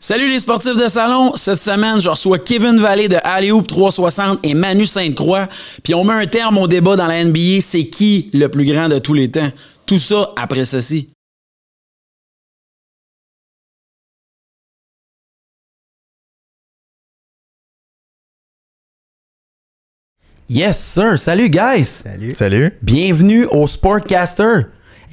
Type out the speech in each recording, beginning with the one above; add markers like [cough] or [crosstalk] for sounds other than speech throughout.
Salut les sportifs de salon. Cette semaine, je reçois Kevin Vallée de Alley-Hoop 360 et Manu Sainte-Croix. Puis on met un terme au débat dans la NBA. C'est qui le plus grand de tous les temps? Tout ça après ceci. Yes, sir. Salut, guys. Salut. Salut. Bienvenue au Sportcaster.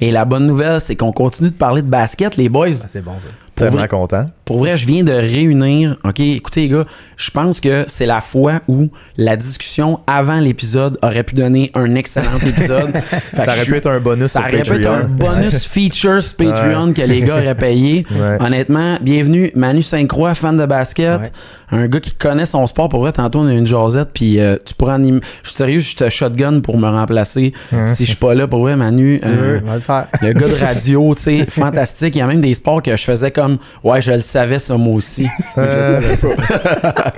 Et la bonne nouvelle, c'est qu'on continue de parler de basket, les boys. Ah, c'est bon, ça. Pour Tellement vrai- content. Pour vrai, je viens de réunir. OK, écoutez, les gars, je pense que c'est la fois où la discussion avant l'épisode aurait pu donner un excellent [laughs] épisode. Ça aurait pu être un bonus ça aurait pu être un bonus feature Patreon que les gars auraient payé. Ouais. Honnêtement, bienvenue, Manu Sainte-Croix, fan de basket. Ouais. Un gars qui connaît son sport. Pour vrai, tantôt, on a eu une jasette, puis euh, tu pourras animer. Je suis sérieux, je te shotgun pour me remplacer. Si je suis pas là, pour vrai, Manu. Euh, le faire. le gars de radio, tu sais, fantastique. Il y a même des sports que je faisais comme, ouais, je le savais ça moi aussi. Mais [laughs] je le savais pas.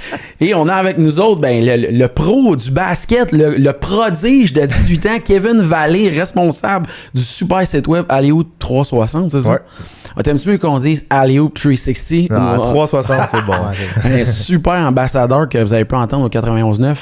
[laughs] Et on a avec nous autres, ben, le, le pro du basket, le, le prodige de 18 ans, Kevin Vallée, responsable du super site web Hollywood 360, c'est ça? Ouais. Ah, T'aimes-tu mieux qu'on dise Hollywood 360? Ah, Ou- 360, c'est bon. [laughs] Un super ambassadeur que vous avez pu entendre au 91.9.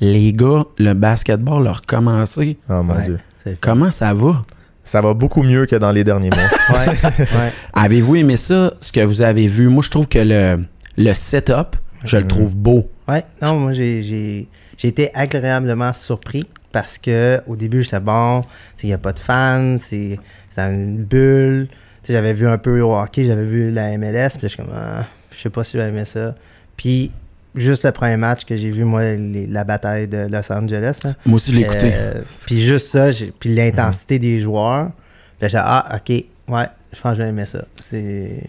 Les gars, le basketball a recommencé. Oh mon ouais, dieu. Comment ça va? Ça va beaucoup mieux que dans les derniers mois. [laughs] Ouais, ouais. Avez-vous aimé ça, ce que vous avez vu? Moi, je trouve que le, le setup, je le trouve beau. Ouais, non, moi, j'ai, j'ai, j'ai été agréablement surpris parce que au début, j'étais bon, il n'y a pas de fans, c'est, c'est une bulle. J'avais vu un peu au hockey, j'avais vu la MLS, puis je suis comme, ah, je sais pas si j'aimais ça. Puis, juste le premier match que j'ai vu, moi, les- la bataille de Los Angeles, là, Moi aussi, je l'ai écouté. Euh, puis juste ça, j'ai- puis l'intensité des joueurs. Puis là, j'ai ah, ok, ouais, je pense que j'ai aimé ça. C'est.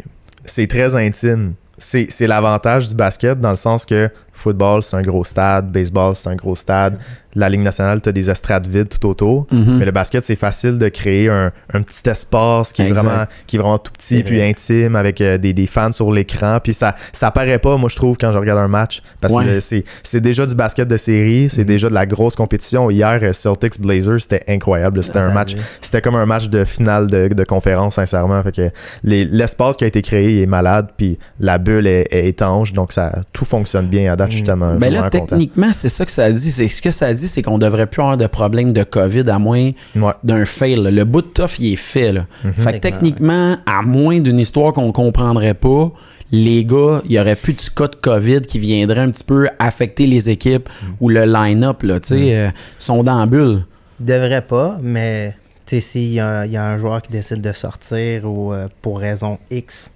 c'est très intime. C'est c'est l'avantage du basket dans le sens que football, c'est un gros stade, baseball, c'est un gros stade. La Ligue nationale, tu as des estrades vides tout autour. Mhm. Mais le basket, c'est facile de créer un, un petit espace qui est, vraiment, qui est vraiment tout petit puis vrai. intime avec euh, des, des fans sur l'écran. Puis ça, ça paraît pas, moi, je trouve, quand je regarde un match. Parce Ouais. que c'est déjà du basket de série, Mhm. c'est déjà de la grosse compétition. Hier, euh, Celtics Blazers, c'était incroyable. C'était un match c'était comme un match de finale de, de conférence, sincèrement. Fait que les- l'espace qui a été créé est malade, puis la bulle est, est étanche, donc ça tout fonctionne bien à date. Suis Mm. Ben là, techniquement, c'est ça que ça dit. C'est ce que ça dit, c'est qu'on devrait plus avoir de problème de COVID à moins Ouais. d'un fail. là. Le bout de tough, il est fait. Là. Mhm. Fait que techniquement, à moins d'une histoire qu'on comprendrait pas, les gars, il y aurait plus de cas de COVID qui viendrait un petit peu affecter les équipes Mhm. ou le line-up. Là, tu sais, euh, sont dans la bulle. Il devrait pas, mais tu sais, s'il y, y a un joueur qui décide de sortir ou euh, pour raison X,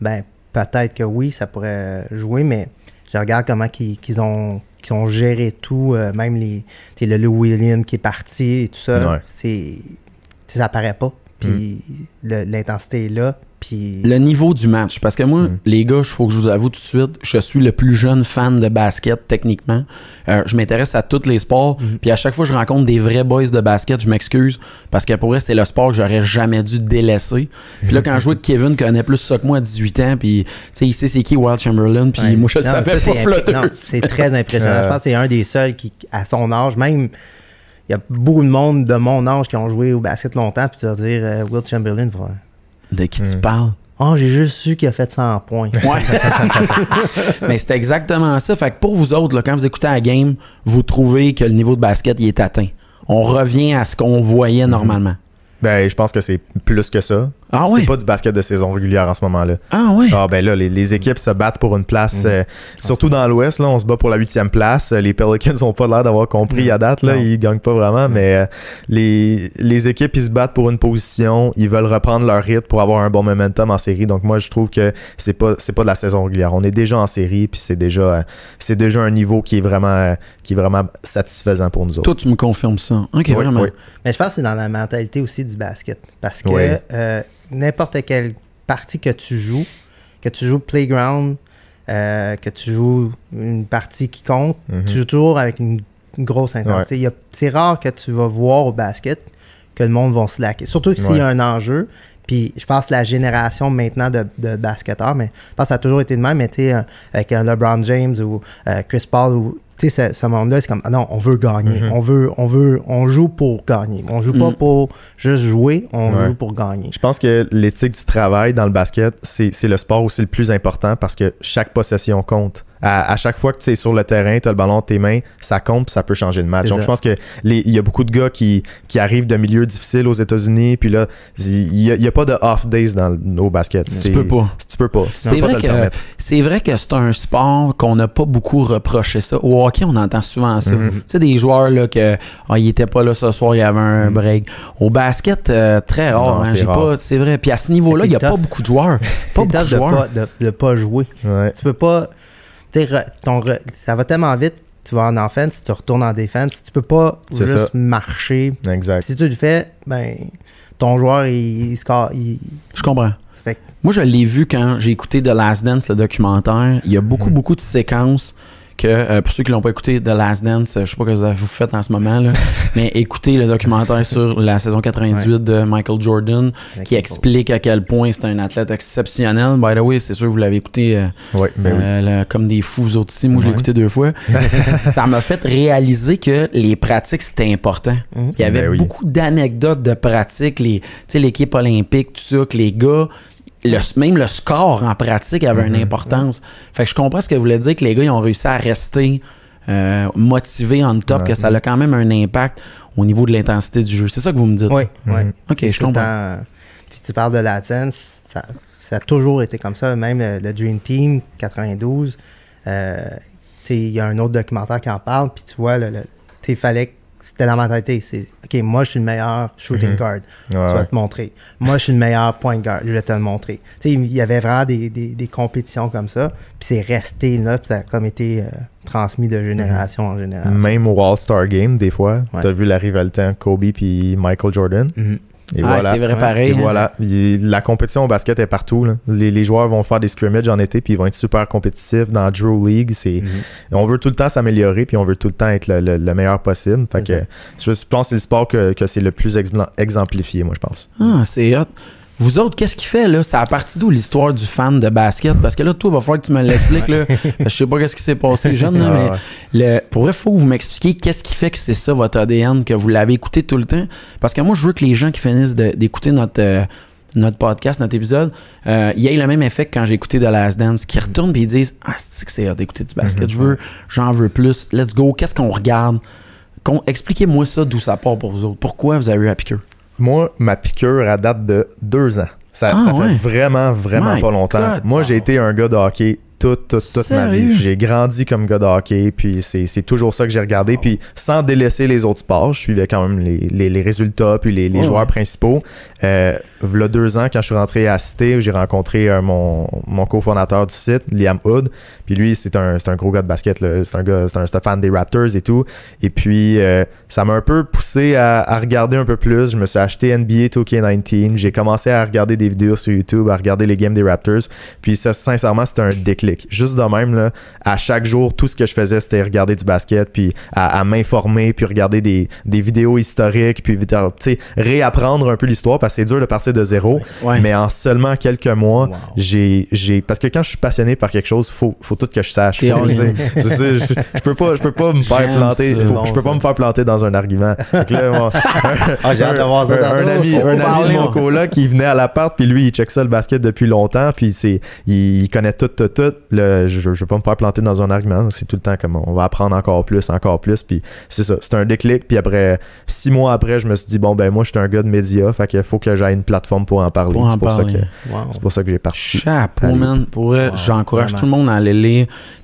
ben peut-être que oui, ça pourrait jouer, mais je regarde comment qu'ils ont ont géré tout, euh, même les le Lou Williams qui est parti et tout ça, Ouais. c'est ça paraît pas. Puis le- l'intensité est là, puis Le niveau du match. Parce que moi, Mm. les gars, il faut que je vous avoue tout de suite, je suis le plus jeune fan de basket, techniquement. Euh, je m'intéresse à tous les sports. Puis à chaque fois que je rencontre des vrais boys de basket, je m'excuse. Parce que pour vrai, c'est le sport que j'aurais jamais dû délaisser. Puis là, quand je vois que Kevin connaît plus ça que moi à 18 ans, puis tu sais, il sait c'est qui Wild Chamberlain, puis Ouais. moi, je Non, savais ça, pas C'est très impressionnant. Euh. Je pense que c'est un des seuls qui, à son âge, même, il y a beaucoup de monde de mon âge qui ont joué au basket longtemps, puis tu vas dire, euh, Will Chamberlain, va, De qui tu Mm. parles? oh, j'ai juste su qu'il a fait 100 points. Ouais. [laughs] Mais c'est exactement ça. Fait que pour vous autres, là, quand vous écoutez la game, vous trouvez que le niveau de basket il est atteint. On revient à ce qu'on voyait normalement. Ben, je pense que c'est plus que ça. Ah ouais? C'est pas du basket de saison régulière en ce moment-là. Ah ouais? Ah ben là, les, les équipes se battent pour une place, Mhm. euh, surtout dans l'Ouest, là, on se bat pour la huitième place. Les Pelicans ont pas l'air d'avoir compris Mhm. à date, là, Non. ils gagnent pas vraiment, mais euh, les, les équipes, ils se battent pour une position, ils veulent reprendre leur rythme pour avoir un bon momentum en série. Donc moi, je trouve que c'est pas c'est pas de la saison régulière. On est déjà en série, puis c'est déjà euh, c'est déjà un niveau qui est vraiment euh, qui est vraiment satisfaisant pour nous autres. Toi, tu me confirmes ça. Ok, Oui, vraiment. oui. Mais je pense que c'est dans la mentalité aussi du basket. Parce que Oui. Euh, n'importe quelle partie que tu joues, que tu joues playground, euh, que tu joues une partie qui compte, Mhm. tu joues toujours avec une, une grosse intensité. C'est rare que tu vas voir au basket que le monde va se laquer. Surtout s'il y a un enjeu. Puis je pense que la génération maintenant de, de basketteurs, mais je pense que ça a toujours été de même, mais tu sais, euh, avec un LeBron James ou euh, Chris Paul, ou tu sais, ce, monde-là, c'est comme, ah non, on veut gagner. Mhm. On veut, on veut, on joue pour gagner. On joue pas Mhm. pour juste jouer, on Ouais. joue pour gagner. Je pense que l'éthique du travail dans le basket, c'est c'est le sport où c'est le plus important parce que chaque possession compte. À, à chaque fois que tu es sur le terrain, tu as le ballon dans tes mains, ça compte puis ça peut changer de match. Donc je pense que les- il y a beaucoup de gars qui, qui arrivent de milieux difficiles aux États-Unis, puis là, il n'y a, il y a pas de off days dans le, au basket. Tu peux pas. Tu peux pas. C'est vrai, que, c'est vrai que c'est un sport qu'on n'a pas beaucoup reproché ça. Au hockey, on entend souvent ça. Mhm. Tu sais, des joueurs là, que ah, ils étaient pas là ce soir, il y avait un Mhm. break. Au basket, euh, très rare. Hein, c'est vrai. Puis à ce niveau-là, il n'y a pas beaucoup de joueurs. [laughs] Pas C'est beaucoup de de joueurs. pas, de, de pas jouer. Ouais. Tu peux pas. Ton re- ça va tellement vite, tu vas en offense, tu retournes en défense, tu peux pas juste ça. marcher. Exact. Si tu le fais, ben, ton joueur, il, il score. Il, Je comprends. Fait Moi, je l'ai vu quand j'ai écouté The Last Dance, le documentaire. Il y a beaucoup, Mhm. beaucoup de séquences que, euh, pour ceux qui l'ont pas écouté, The Last Dance, euh, je sais pas ce que vous faites en ce moment, là, [laughs] mais écoutez le documentaire sur la saison 98 de Michael Jordan qui explique à quel point c'est un athlète exceptionnel. By the way, c'est sûr que vous l'avez écouté euh, Ouais, ben oui. le- comme des fous vous autres ici. Moi, je l'ai écouté deux fois. [laughs] ça m'a fait réaliser que les pratiques, c'était important. Mhm. Il y avait Ben oui. beaucoup d'anecdotes de pratiques, les, tu sais, l'équipe olympique, tout ça, que les gars, le- même le score en pratique avait Mhm. une importance. Fait que je comprends ce que vous voulez dire, que les gars, ils ont réussi à rester euh, motivés en top, Ouais. que ça a quand même un impact au niveau de l'intensité du jeu. C'est ça que vous me dites? Oui, oui. Mhm. Ok, je comprends. temps, Puis tu parles de la dance, ça, ça a toujours été comme ça. Même le, le Dream Team 92, euh, il y a un autre documentaire qui en parle, puis tu vois, le, il fallait c'était la mentalité. C'est OK, moi je suis le meilleur shooting Mhm. guard. Ouais, Je vais ouais. te montrer. Moi je suis le meilleur point guard. Je vais te le montrer. Tu sais, il y avait vraiment des, des, des compétitions comme ça, puis c'est resté là, puis ça a comme été euh, transmis de génération en génération. Même au All-Star Game, des fois, Ouais. tu as vu la rivalité entre Kobe puis Michael Jordan? Mhm. Et Ah, voilà. c'est vrai pareil. Et voilà. Il- la compétition au basket est partout. là. Les, les joueurs vont faire des scrimmages en été, puis ils vont être super compétitifs dans la Drew League. C'est, Mhm. On veut tout le temps s'améliorer, puis on veut tout le temps être le, le- le meilleur possible. Fait que, C'est je pense que c'est le sport que, que c'est le plus exemplifié, moi, je pense. Ah, c'est hot. Vous autres, qu'est-ce qui fait, là? C'est à partir d'où l'histoire du fan de basket? Parce que là, toi, il va falloir que tu me l'expliques, là. Je sais pas qu'est-ce qui s'est passé [laughs] jeune, là, Ah, mais ouais. le, pour vrai, faut que vous m'expliquiez qu'est-ce qui fait que c'est ça, votre ADN, que vous l'avez écouté tout le temps. Parce que moi, je veux que les gens qui finissent d'écouter notre, euh, notre podcast, notre épisode, euh, il y ait le même effet que quand j'ai écouté The Last Dance, qui retournent et ils disent Ah, c'est que c'est hot d'écouter du basket? Mhm. Je veux, j'en veux plus. Let's go. Qu'est-ce qu'on regarde? Expliquez-moi ça, d'où ça part pour vous autres. Pourquoi vous avez eu la piqûre? Moi, ma piqûre, elle date de deux ans. Ça, Ah, ça ouais. fait vraiment, vraiment My pas longtemps. God. Moi, j'ai été un gars de hockey toute, toute, toute ma vie. J'ai grandi comme gars de hockey, puis c'est toujours ça que j'ai regardé. Puis sans délaisser les autres sports, je suivais quand même les, les- les résultats, puis les, les Ouais, joueurs ouais. principaux. Euh, deux ans, quand je suis rentré à Cité, j'ai rencontré euh, mon, mon cofondateur du site, Liam Hood. Puis lui, c'est un, un gros gars de basket. là. C'est un gars, c'est un, fan des Raptors et tout. Et puis, euh, ça m'a un peu poussé à, à regarder un peu plus. Je me suis acheté NBA 2K19. J'ai commencé à regarder des vidéos sur YouTube, à regarder les games des Raptors. Puis ça, sincèrement, c'était un déclic. Juste de même, là, à chaque jour, tout ce que je faisais, c'était regarder du basket, puis à, à m'informer, puis regarder des, des vidéos historiques, puis réapprendre un peu l'histoire, parce que c'est dur de partir de zéro. Ouais. Mais en seulement quelques mois, Wow. j'ai, j'ai, parce que quand je suis passionné par quelque chose, faut, faut tout que je sache. T'es [laughs] c'est je, je peux pas, je peux pas me faire J'aime planter, ça. faut- Bon, je peux pas me faire planter dans un argument. Là, [laughs] Ah, j'ai hâte de voir ça un, ami, un ami parler, de mon on- coloc qui venait à l'appart, puis lui, il check ça le basket depuis longtemps, puis c'est, il, il connaît tout, tout, tout. Le, je, je veux pas me faire planter dans un argument, c'est tout le temps comme on va apprendre encore plus, encore plus, puis c'est ça, c'est un déclic, puis après, six mois après, je me suis dit, bon, ben moi, je suis un gars de médias, fait qu'il faut que j'aie une plateforme pour en parler. Pour en c'est, pour ça que, Wow. c'est pour ça que j'ai parti. Chapeau, man. Pour Wow, j'encourage vraiment. tout le monde à aller lire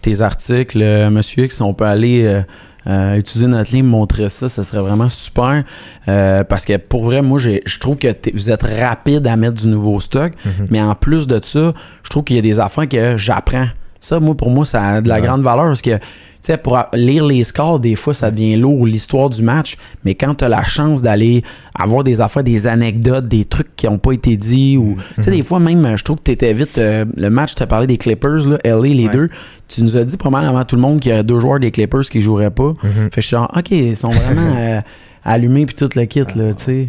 tes articles. Euh, Monsieur X, on peut aller euh, euh, utiliser notre ligne, montrer ça, ça serait vraiment super. Parce que pour vrai, moi, je trouve que vous êtes rapide à mettre du nouveau stock. Mhm. Mais en plus de ça, je trouve qu'il y a des affaires que j'apprends. Ça, moi, pour moi, ça a de la Ouais. grande valeur parce que, tu sais, pour lire les scores, des fois, ça devient lourd, l'histoire du match. Mais quand tu as la chance d'aller avoir des affaires, des anecdotes, des trucs qui n'ont pas été dits, ou, tu sais, des fois, même, je trouve que tu étais vite. euh, le match, tu as parlé des Clippers, là, LA, les Ouais. deux. Tu nous as dit probablement avant tout le monde qu'il y a deux joueurs des Clippers qui joueraient pas. Mhm. Fait que je suis genre, OK, ils sont vraiment [laughs] euh, allumés puis tout le kit, là, tu sais.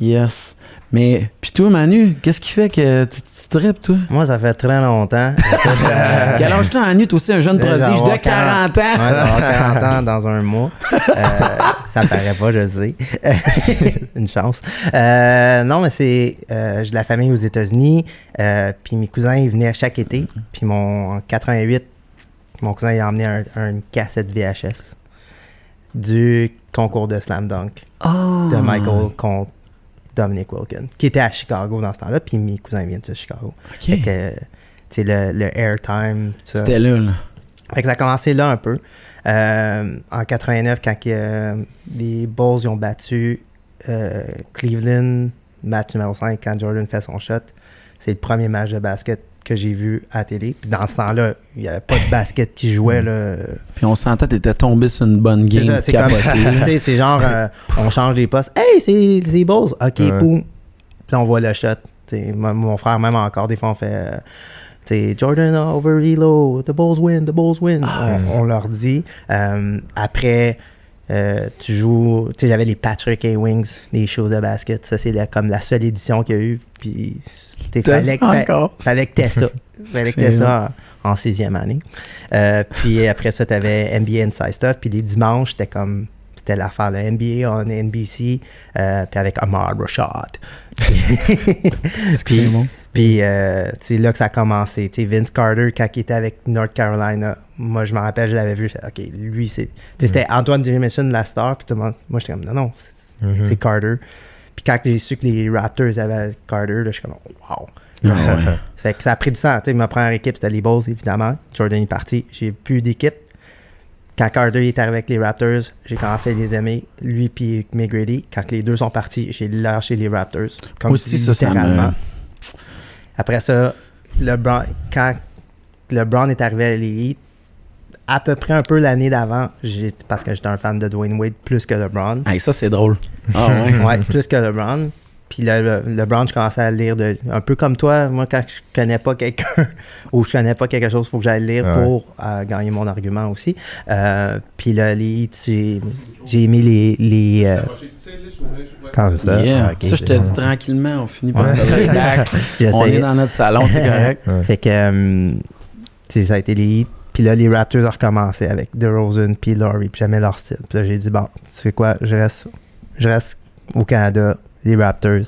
Yes. Mais, puis toi, Manu, qu'est-ce qui fait que tu, tu tripes, toi? Moi, ça fait très longtemps. Euh, [laughs] Quel âge t'as, Manu? T'es aussi un jeune prodige de 40 ans. Ouais, je vais avoir 40 ans dans un mois. [laughs] Euh, ça paraît pas, je sais. [laughs] Une chance. Euh, non, mais c'est. euh, j'ai de la famille aux États-Unis. puis mes cousins, ils venaient chaque été. Puis mon, en 88, mon cousin, il a emmené un, un- une cassette VHS du concours de Slam Dunk Oh. de Michael contre Dominic Wilkin, qui était à Chicago dans ce temps-là. Puis mes cousins viennent de Chicago. Fait OK. que, tu sais, le, le airtime. C'était là, là. Fait que ça a commencé là un peu. Euh, en 89, quand euh, les Bulls ils ont battu euh, Cleveland, match numéro 5, quand Jordan fait son shot, c'est le premier match de basket que j'ai vu à la télé. Puis dans ce temps-là, il n'y avait pas de basket qui jouait. Là. Puis on sentait que t'étais tombé sur une bonne game c'est comme, [laughs] c'est genre, euh, on change les postes. Hey, c'est Bulls. OK, Ouais. boum. Puis on voit le shot. Mon, frère, même encore, des fois, on fait. euh, Jordan over Elo, the Bulls win, the Bulls win. on, on leur dit. Euh, après, euh, tu joues. Tu sais, j'avais les Patrick A. Wings, les shows de basket. Ça, c'est comme la seule édition qu'il y a eu. Puis, fallait, fallait que t'aies ça. [laughs] fallait que t'aies C'est ça en, en sixième année. Euh, puis après ça, t'avais NBA Inside Stuff. Puis les dimanches, c'était comme. C'était l'affaire, le NBA on NBC. euh, puis avec Ahmad Rashad. [laughs] C'est bon. Puis euh, c'est là que ça a commencé. Vince Carter, quand il était avec North Carolina, moi je me rappelle, je l'avais vu. OK, lui, c'est. tu sais, C'était Antoine Jameson, la star. Puis tout le monde- moi j'étais comme, non, non, c'est Mhm. c'est Carter. Puis quand j'ai su que les Raptors avaient Carter, là, je suis comme, wow. Ah [laughs] ouais. Fait que ça a pris du temps. Tu sais, ma première équipe, c'était les Bulls, évidemment. Jordan est parti. J'ai plus d'équipe. Quand Carter est arrivé avec les Raptors, j'ai commencé à les aimer. Lui puis McGrady. Quand les deux sont partis, j'ai lâché les Raptors. Comme Aussi, ça, ça me-. Après ça, LeBron, quand LeBron est arrivé à les Heat, à peu près un peu l'année d'avant, j'ai- parce que j'étais un fan de Dwayne Wade plus que LeBron. Hey, ça, c'est drôle. Ah ouais. [laughs] Ouais, plus que LeBron. Puis là, le, LeBron, je commençais à lire de, un peu comme toi. Moi, quand je connais pas quelqu'un [laughs] ou je connais pas quelque chose, il faut que j'aille lire Ouais. pour euh, gagner mon argument aussi. Euh, puis là, les hits, j'ai j'ai aimé les. les euh, comme ça. Yeah. Ok, ça, je te dis tranquillement, on finit par Ouais. ça. [laughs] On est dans notre salon, c'est correct. Ouais. Fait que, euh, tu sais, ça a été les hits. Puis là, les Raptors ont recommencé avec DeRozan puis Laurie. Puis j'aimais leur style. Puis là, j'ai dit, bon, tu sais quoi, je reste, je reste au Canada, les Raptors.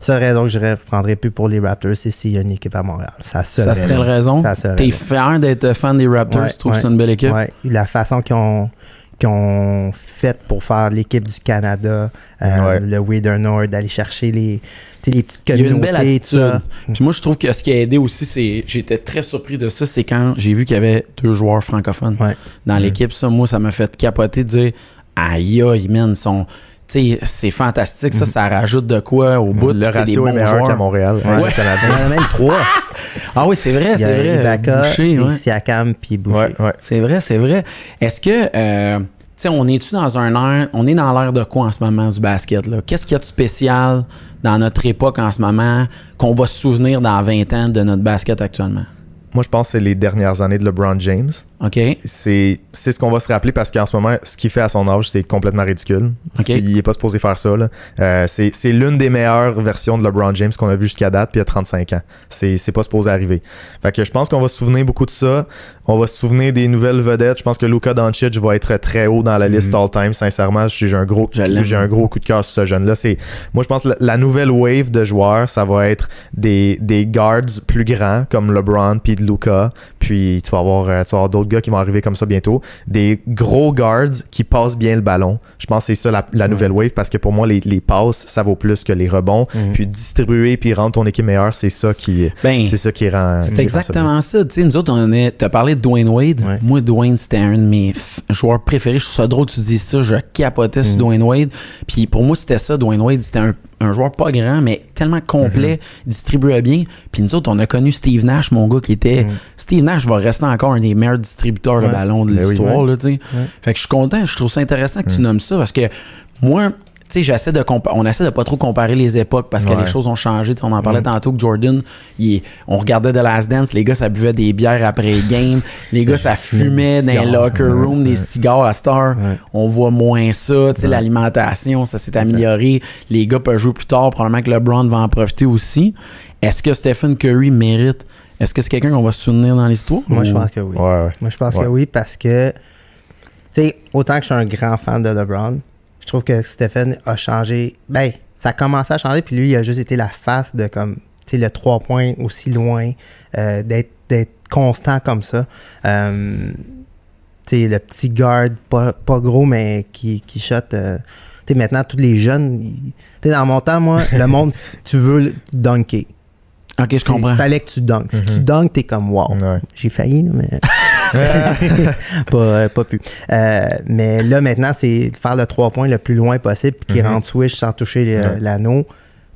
Seule raison que je ne prendrais plus pour les Raptors, c'est s'il y a une équipe à Montréal. Ça, Ça serait la raison? Ça serait T'es fier d'être fan des Raptors? Ouais, tu trouves ouais, que c'est une belle équipe? Ouais, la façon qu'ils ont, qu'ils ont fait pour faire l'équipe du Canada, euh, Ouais. le Wither Nord, d'aller chercher les, les petites Il y a une belle attitude. Puis moi, je trouve que ce qui a aidé aussi, c'est. J'étais très surpris de ça, c'est quand j'ai vu qu'il y avait deux joueurs francophones Ouais. dans l'équipe. Ça, moi, ça m'a fait capoter de dire Aïe, aïe, man, ils sont. Tu sais, c'est fantastique. Ça, ça rajoute de quoi au bout. Le c'est des ratio bons est meilleur qu'à Montréal. Ouais. avec Il y en a même trois. Ah oui, c'est vrai, c'est vrai. Ibaka, Boucher, ouais. Siakam, puis Boucher. Ouais, ouais. C'est vrai, c'est vrai. Est-ce que, euh, sais, on est-tu dans un air, on est dans l'air de quoi en ce moment du basket? Qu'est-ce qu'il y a de spécial dans notre époque en ce moment qu'on va se souvenir dans 20 ans de notre basket actuellement? Moi, je pense que c'est les dernières années de LeBron James. OK? C'est ce qu'on va se rappeler parce qu'en ce moment, ce qu'il fait à son âge, c'est complètement ridicule. Il est pas supposé faire ça. Euh, c'est l'une des meilleures versions de LeBron James qu'on a vu jusqu'à date, puis il a 35 ans. C'est pas supposé arriver. Fait que je pense qu'on va se souvenir beaucoup de ça. On va se souvenir des nouvelles vedettes. Je pense que Luka Doncic va être très haut dans la liste all-time. Sincèrement, j'ai un gros, un gros coup de cœur sur ce jeune-là. Moi, je pense que la, nouvelle wave de joueurs, ça va être des, des guards plus grands comme LeBron puis Luka. Puis tu vas avoir, euh, tu vas avoir d'autres gars qui vont arriver comme ça bientôt. Des gros guards qui passent bien le ballon. Je pense que c'est ça la, la nouvelle wave parce que pour moi, les, les passes, ça vaut plus que les rebonds. Mhm. Puis distribuer puis rendre ton équipe meilleure, c'est ça qui, Ben, c'est ça qui rend. c'est ça exactement ça. Tu sais, nous autres, on est. T'as parlé de Dwayne Wade. Ouais. Moi, Dwayne, c'était un de mes joueurs préférés. Je trouve ça drôle que tu dis ça. Je capotais sur Mm. Dwayne Wade. Puis pour moi, c'était ça. Dwayne Wade, c'était un, un joueur pas grand, mais tellement complet, Mm-hmm. distribuait bien. Puis nous autres, on a connu Steve Nash, mon gars, qui était. Mm. Steve Nash va rester encore un des meilleurs distributeurs de Ouais. ballons de Ben oui, l'histoire, sais. Ouais. Fait que je suis content. Je trouve ça intéressant que tu Mm. nommes ça parce que moi, tu sais, j'essaie de on essaie de pas trop comparer les époques parce que Ouais. les choses ont changé. On en parlait Mm. tantôt que Jordan, il on regardait The Last Dance, les gars, ça buvait des bières après les games. Les gars, ça [laughs] fumait dans des les locker rooms, des cigares à Star. On voit moins ça. Tu sais, l'alimentation, ça s'est amélioré. Les gars peuvent jouer plus tard. Probablement que LeBron va en profiter aussi. Est-ce que Stephen Curry mérite? Est-ce que c'est quelqu'un qu'on va se souvenir dans l'histoire? Moi, je pense que oui. Ouais, ouais. Moi, je pense Ouais. que oui parce que, tu sais, autant que je suis un grand fan de LeBron, je trouve que Stephen a changé. Ben, ça a commencé à changer, puis lui, il a juste été la face de comme, tu sais, le trois points aussi loin, euh, d'être d'être constant comme ça. Euh, tu sais, le petit guard, pas, pas gros, mais qui, qui shot. euh, tu sais, maintenant, tous les jeunes, tu sais, dans mon temps, moi, le [laughs] monde, tu veux dunker. Ok, je comprends. Il fallait que tu dunkes. Si tu Mhm. dunkes, t'es comme wow. Ouais. J'ai failli, mais. [laughs] [laughs] pas, euh, pas pu. Euh, mais là, maintenant, c'est de faire le 3 points le plus loin possible, puis qu'il Mhm. rentre switch sans toucher Ouais. l'anneau.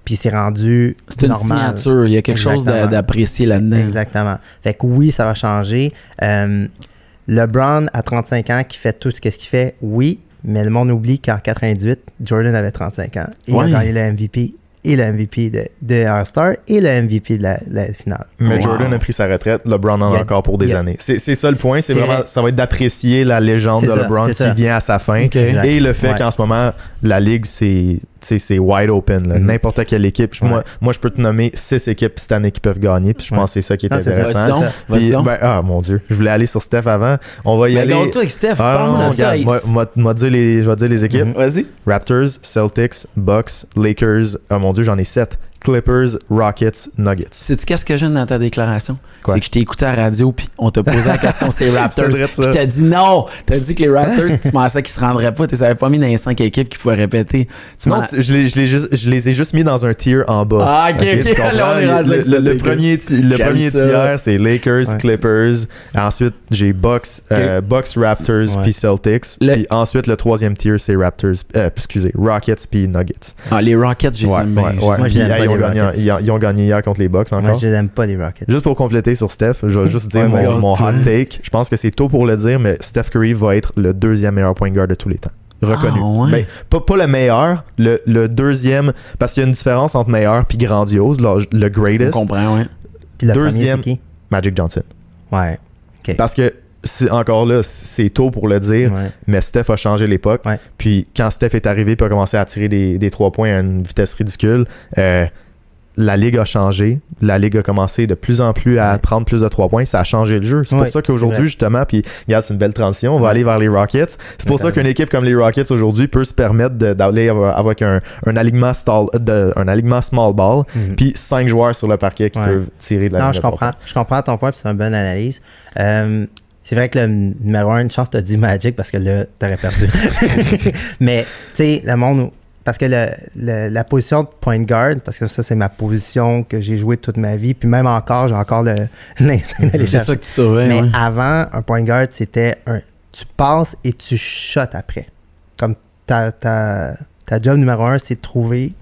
Puis c'est rendu C'est une signature. Il y a quelque chose d'apprécié là-dedans. Exactement. Fait que oui, ça va changer. Euh, LeBron, à 35 ans, qui fait tout ce qu'il fait, oui, mais le monde oublie qu'en 98, Jordan avait 35 ans. Et Ouais. il a gagné le MVP et le MVP de, de All-Star et le MVP de la, la finale. Mais Wow. Jordan a pris sa retraite, LeBron en a a- encore pour des a- années. C'est c'est ça le point, c'est vraiment, ça va être d'apprécier la légende de ça, LeBron qui ça. vient à sa fin. Et le fait Ouais. qu'en ce moment, la ligue, c'est wide open. Mhm. N'importe quelle équipe. Je- Moi, Ouais. moi, je peux te nommer six équipes cette année qui peuvent gagner. Puis je Ouais. pense que c'est ça qui est Non, intéressant. Puis, donc. ben, ah mon Dieu, je voulais aller sur Steph avant. On va y Mais aller. garde-toi avec Steph. Ah, non, de ça. regarde, moi, moi, moi dire les, je vais dire les équipes. Mhm. Vas-y. Raptors, Celtics, Bucks, Lakers. Mon Dieu, j'en ai sept. Clippers, Rockets, Nuggets. Sais-tu qu'est-ce que j'aime dans ta déclaration? C'est que je t'ai écouté à la radio, puis on t'a posé la question, c'est [laughs] Raptors. C'est Puis t'as dit non! T'as dit que les Raptors, tu pensais qu'ils se rendraient pas, tu les avais pas mis dans les cinq équipes qui pouvaient répéter. Tu Non, c'est- je les, je, les juste- je les ai juste mis dans un tier en bas. Ah, ok, ok, tu comprends? là, on est rendu le, le- premier, le tiers, c'est Lakers, Ouais. Clippers. Ensuite, j'ai Bucks, euh, Bucks, Raptors, Ouais. puis Celtics. Le- Puis ensuite, le troisième tier, c'est Raptors, euh, excusez, Rockets, puis Nuggets. Ah, les Rockets, j'ai Ouais, les ils, ont les gagné, Rockets. ils, ont, ils ont gagné hier contre les Bucks encore. Moi, je n'aime pas les Rockets. Juste pour compléter sur Steph, je vais juste dire [laughs] Ouais, mon, hot [laughs] take. Je pense que c'est tôt pour le dire, mais Steph Curry va être le deuxième meilleur point guard de tous les temps. Reconnu. Ah, ouais? Ben, pas, pas le meilleur, le, le deuxième, parce qu'il y a une différence entre meilleur puis grandiose, le, le On greatest, comprend, ouais. Puis le deuxième- premier, Magic Johnson. Ouais. Parce que, c'est- encore là, c'est tôt pour le dire, Ouais. mais Steph a changé l'époque. Ouais. Puis quand Steph est arrivé et a commencé à tirer des, des trois points à une vitesse ridicule, euh, la ligue a changé. La ligue a commencé de plus en plus à prendre plus de trois points. Ça a changé le jeu. C'est pour ça qu'aujourd'hui, justement, puis regarde, c'est une belle transition. On va aller vers les Rockets. C'est pour ça qu'une équipe comme les Rockets aujourd'hui peut se permettre d'aller avec un, un alignement stall, de- un alignement small ball, Mhm. puis cinq joueurs sur le parquet qui peuvent tirer de la Non, je comprends. Je comprends ton point, puis c'est une bonne analyse. Euh, c'est vrai que le numéro un, une chance, t'as dit Magic parce que là, t'aurais perdu. [laughs] [laughs] Mais, tu sais, le monde. Parce que le- le- la position de point guard, parce que ça, c'est ma position que j'ai joué toute ma vie, puis même encore, j'ai encore le- [laughs] l'instinct d'aller C'est ça que tu surveilles, Mais ouais. avant, un point guard, c'était un. Tu passes et tu shots après. Comme ta, ta, ta job numéro un, c'est de trouver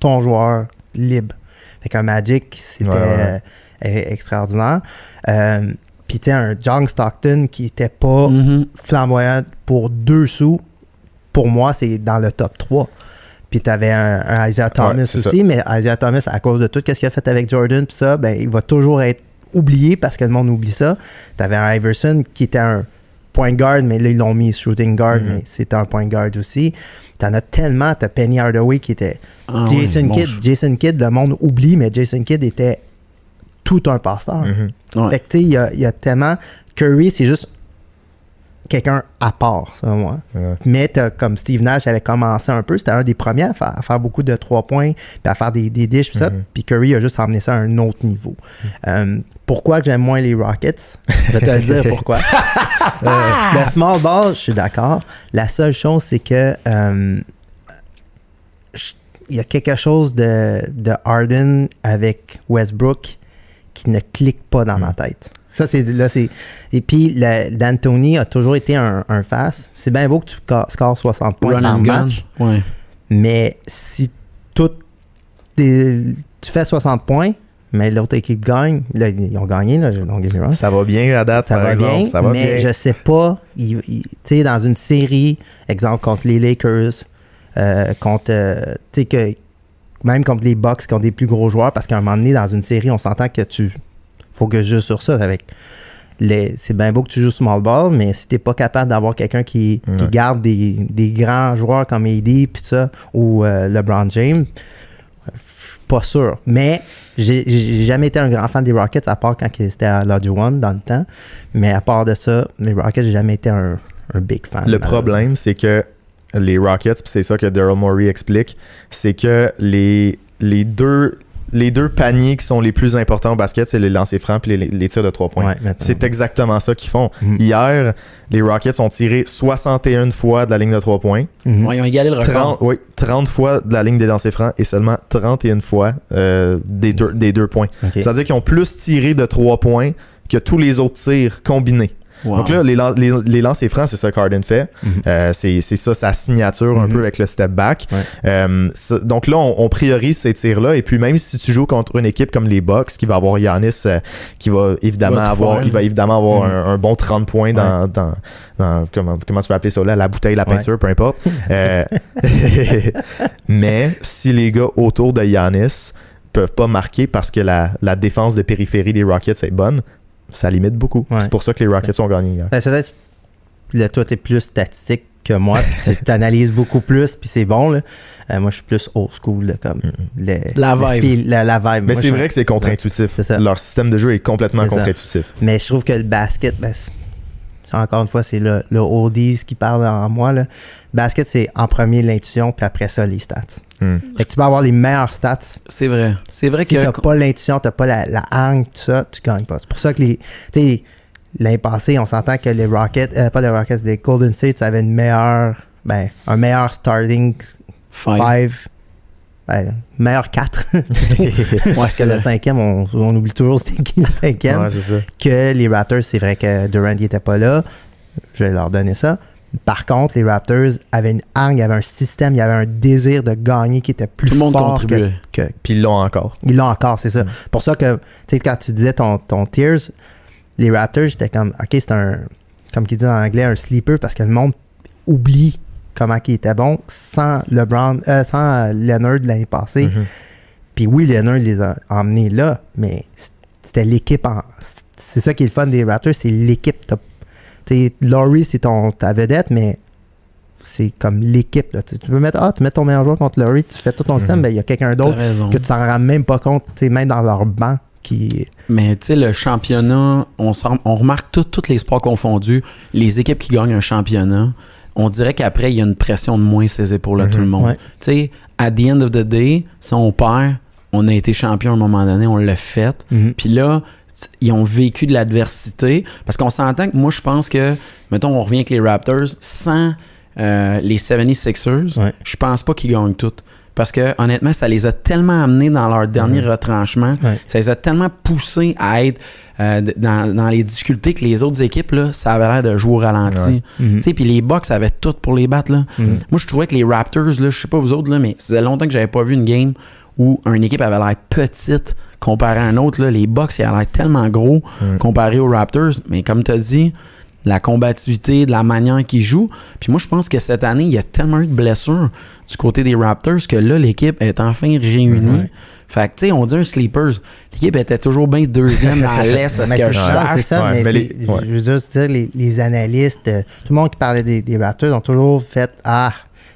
ton joueur libre. Fait qu'un Magic, c'était Ouais, euh, extraordinaire. Euh, Puis tu un John Stockton qui était pas Mhm. flamboyant pour deux sous, pour moi, c'est dans le top 3. Puis t'avais un, un Isaiah Thomas aussi, mais Isaiah Thomas, à cause de tout ce qu'il a fait avec Jordan, pis ça, ben, il va toujours être oublié parce que le monde oublie ça. T'avais un Iverson qui était un point guard, mais là, ils l'ont mis shooting guard, Mhm. mais c'était un point guard aussi. T'en as tellement, t'as Penny Hardaway qui était Ah, Jason Kidd. Jason Kidd, le monde oublie, mais Jason Kidd était tout un pasteur. Mhm. Ouais. Fait que, tu sais, il y a, il y a tellement. Curry, c'est juste quelqu'un à part, selon moi. Ouais. Mais t'as- comme Steve Nash avait commencé un peu, c'était un des premiers à faire, à faire beaucoup de trois points, puis à faire des, des dishes, tout ça. Mhm. Puis Curry a juste emmené ça à un autre niveau. Euh, pourquoi que j'aime moins les Rockets? Je vais te le dire pourquoi. [laughs] Euh, le small ball, je suis d'accord. La seule chose, c'est que euh, je- il y a quelque chose de, de Harden avec Westbrook qui ne clique pas dans ma Mm. tête. Ça, c'est là, c'est. Et puis, le- D'Antoni a toujours été un, un face. C'est bien beau que tu scores 60 points Run par match, Ouais. mais si tout tes- tu fais 60 points, mais l'autre équipe gagne, là, ils ont gagné, là. Ça va bien à date, Ça par va exemple. bien, ça va mais bien. je sais pas. Tu sais, dans une série, exemple contre les Lakers, euh, contre, euh, tu sais, que même contre les Bucks qui ont des plus gros joueurs, parce qu'à un moment donné, dans une série, on s'entend que tu faut que je joue sur ça avec les c'est bien beau que tu joues small ball, mais si t'es pas capable d'avoir quelqu'un qui, garde des, des grands joueurs comme AD puis ça, ou euh, LeBron James, je suis pas sûr. Mais j'ai jamais été un grand fan des Rockets, à part quand c'était à Lodge One dans le temps. Mais à part de ça, les Rockets, j'ai jamais été un, un big fan. Le problème, c'est que les Rockets, puis c'est ça que Daryl Morey explique, c'est que les, les, deux, les deux paniers qui sont les plus importants au basket, c'est les lancers francs et les, les tirs de trois points. Ouais. C'est exactement ça qu'ils font. Mhm. Hier, les Rockets ont tiré 61 fois de la ligne de trois points, Mhm. Ouais, ils ont égalé le 30, record. oui, 30 fois de la ligne des lancers francs et seulement 31 fois euh, des, deux, des deux points. C'est-à-dire qu'ils ont plus tiré de trois points que tous les autres tirs combinés. Wow. Donc là, les, les, les lancers francs, c'est ça qu'Arden fait. Mhm. Euh, c'est ça sa signature un Mhm. peu avec le step back. Ouais. Euh, donc là, on, on priorise ces tirs-là. Et puis même si tu joues contre une équipe comme les Bucks, qui va avoir Giannis, euh, qui va évidemment Va avoir, faire, il va évidemment avoir Mhm. un, un bon 30 points dans, dans, dans- comment, comment tu vas appeler ça là, la bouteille, la Ouais. peinture, peu importe. [laughs] [laughs] Mais si les gars autour de Giannis peuvent pas marquer parce que la, la défense de périphérie des Rockets est bonne, ça limite beaucoup. Ouais. C'est pour ça que les Rockets ont gagné hier. Ben, c'est vrai, là, toi, t'es plus statistique que moi, puis tu [laughs] analyses beaucoup plus, puis c'est bon, là. Euh, moi, je suis plus old school, là, comme le- La le vibe. la, la vibe. Mais Moi, c'est vrai que c'est contre-intuitif. C'est ça. Leur système de jeu est complètement C'est ça. contre-intuitif. Mais je trouve que le basket, ben, encore une fois, c'est le, le oldies qui parle en moi, là. Basket, c'est en premier l'intuition, puis après ça, les stats. Fait que tu peux avoir les meilleurs stats. C'est vrai. C'est vrai si que. t'as pas l'intuition, t'as pas la, la hargne, tout ça, tu gagnes pas. C'est pour ça que les. Tu l'année passée, on s'entend que les Rockets, euh, pas les Rockets, les Golden State avaient une meilleure. Ben, un meilleur starting Five. 5. Ben, meilleur 4. [laughs] [laughs] Ouais, Parce que c'est le cinquième, on, on oublie toujours c'était qui le cinquième. Ouais, c'est ça. Que les Raptors, c'est vrai que Durant n'était pas là. Je vais leur donner ça. Par contre, les Raptors avaient une hargne, il y avait un système, il y avait un désir de gagner qui était plus Tout le monde fort que, Puis ils l'ont encore. ils l'ont encore, c'est Mm. ça. Pour ça que, tu sais, quand tu disais ton, ton Tears, les Raptors, j'étais comme, OK, c'est un, comme qu'ils disent en anglais, un sleeper parce que le monde oublie comment il était bon sans LeBron, euh, sans Leonard l'année passée. Mhm. Puis oui, Leonard les a emmenés là, mais c'était l'équipe en. C'est ça qui est le fun des Raptors, c'est l'équipe. Laurie, c'est ton ta vedette, mais c'est comme l'équipe. Tu peux mettre ah, tu mets ton meilleur joueur contre Laurie, tu fais tout ton Mhm. système, ben il y a quelqu'un d'autre que tu t'en rends même pas compte, même dans leur banc qui. Mais tu sais, le championnat, on, on remarque tous les sports confondus, les équipes qui gagnent un championnat, on dirait qu'après, il y a une pression de moins ses épaules à Mhm. tout le monde. Ouais. Tu sais, at the end of the day, si on perd, on a été champion à un moment donné, on l'a fait. Puis là, ils ont vécu de l'adversité. Parce qu'on s'entend que moi, je pense que, mettons, on revient avec les Raptors, sans euh, les 76ers, Ouais. je pense pas qu'ils gagnent toutes. Parce que, honnêtement, ça les a tellement amenés dans leur dernier retranchement, Ouais. ça les a tellement poussés à être euh, dans, dans les difficultés que les autres équipes, là, ça avait l'air de jouer au ralenti. Ouais. Mhm. Puis les Bucks avaient tout pour les battre. Là. Mhm. Moi, je trouvais que les Raptors, je sais pas vous autres, là, mais ça faisait longtemps que j'avais pas vu une game où une équipe avait l'air petite comparé à un autre. Là. Les Bucks, ils avaient l'air tellement gros comparé aux Raptors. Mais comme tu as dit, la combativité, de la manière qu'ils jouent. Puis moi, je pense que cette année, il y a tellement eu de blessures du côté des Raptors que là, l'équipe est enfin réunie. Ouais. Fait que, tu sais, on dit un sleepers. L'équipe était toujours bien deuxième à [laughs] l'Est, à ce Mais que c'est je ça, sache. c'est ça, Ouais, mais, mais c'est- les- ouais. je veux juste dire, les, les analystes, euh, tout le monde qui parlait des, des Raptors ont toujours fait Ah,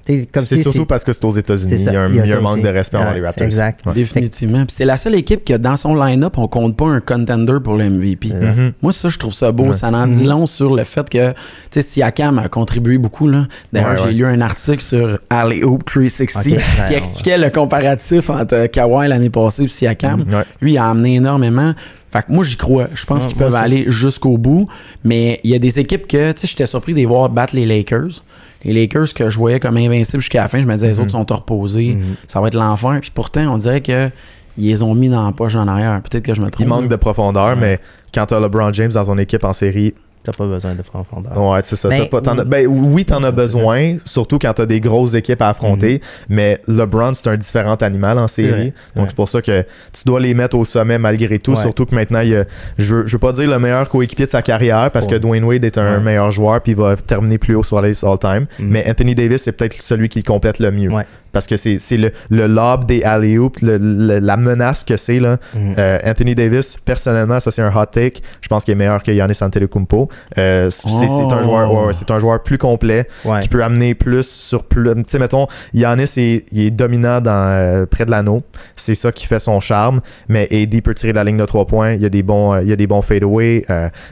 C'est si surtout parce que c'est aux États-Unis. Il y a un, il y a il y a ça un manque de respect envers les Raptors. exact. Ouais. Définitivement. Puis c'est la seule équipe que dans son line-up, on compte pas un contender pour le MVP. Mhm. Moi, ça, je trouve ça beau. Ouais. Ça en dit Mhm. long sur le fait que, tu sais, Siakam a contribué beaucoup. là. D'ailleurs, Ouais, j'ai ouais. lu un article sur Alley Hoop 360 Ok, qui ouais, expliquait le comparatif entre Kawhi l'année passée et Siakam. Ouais. Lui, il a amené énormément. Fait que moi, j'y crois. Je pense qu'ils peuvent aussi. aller jusqu'au bout. Mais il y a des équipes que, tu sais, j'étais surpris de les voir battre les Lakers. Les Lakers que je voyais comme invincibles jusqu'à la fin, je me disais, les Mhm. autres sont reposés. Mhm. Ça va être l'enfer. Puis pourtant, on dirait que ils les ont mis dans la poche en arrière. Peut-être que je me trompe. Il manque de profondeur, mais quand tu as LeBron James dans ton équipe en série, T'as pas besoin de profondeur. Ouais, c'est ça. Ben, T'as pas- as- oui. ben, oui, t'en as besoin, surtout quand t'as des grosses équipes à affronter. Mais LeBron, c'est un différent animal en série. vrai, Donc, c'est pour ça que tu dois les mettre au sommet malgré tout. Ouais. Surtout que maintenant, il y a- je, veux, je veux pas dire le meilleur coéquipier de sa carrière parce que. Dwayne Wade est un Ouais. meilleur joueur puis il va terminer plus haut sur la liste all-time. Mhm. Mais Anthony Davis, c'est peut-être celui qui le complète le mieux. Parce que c'est le, le lob des alley-oops, le- le- la menace que c'est. là. Mhm. Euh, Anthony Davis, personnellement, ça c'est un hot take. Je pense qu'il est meilleur que Giannis Antetokounmpo. Euh, c'est un joueur, ouais, ouais, c'est un joueur plus complet Ouais. qui peut amener plus sur plus. Tu sais, mettons, Giannis est, il est dominant dans euh, près de l'anneau. C'est ça qui fait son charme. Mais AD peut tirer de la ligne de trois points. Il y a des bons, euh, il y a des bons fadeaway.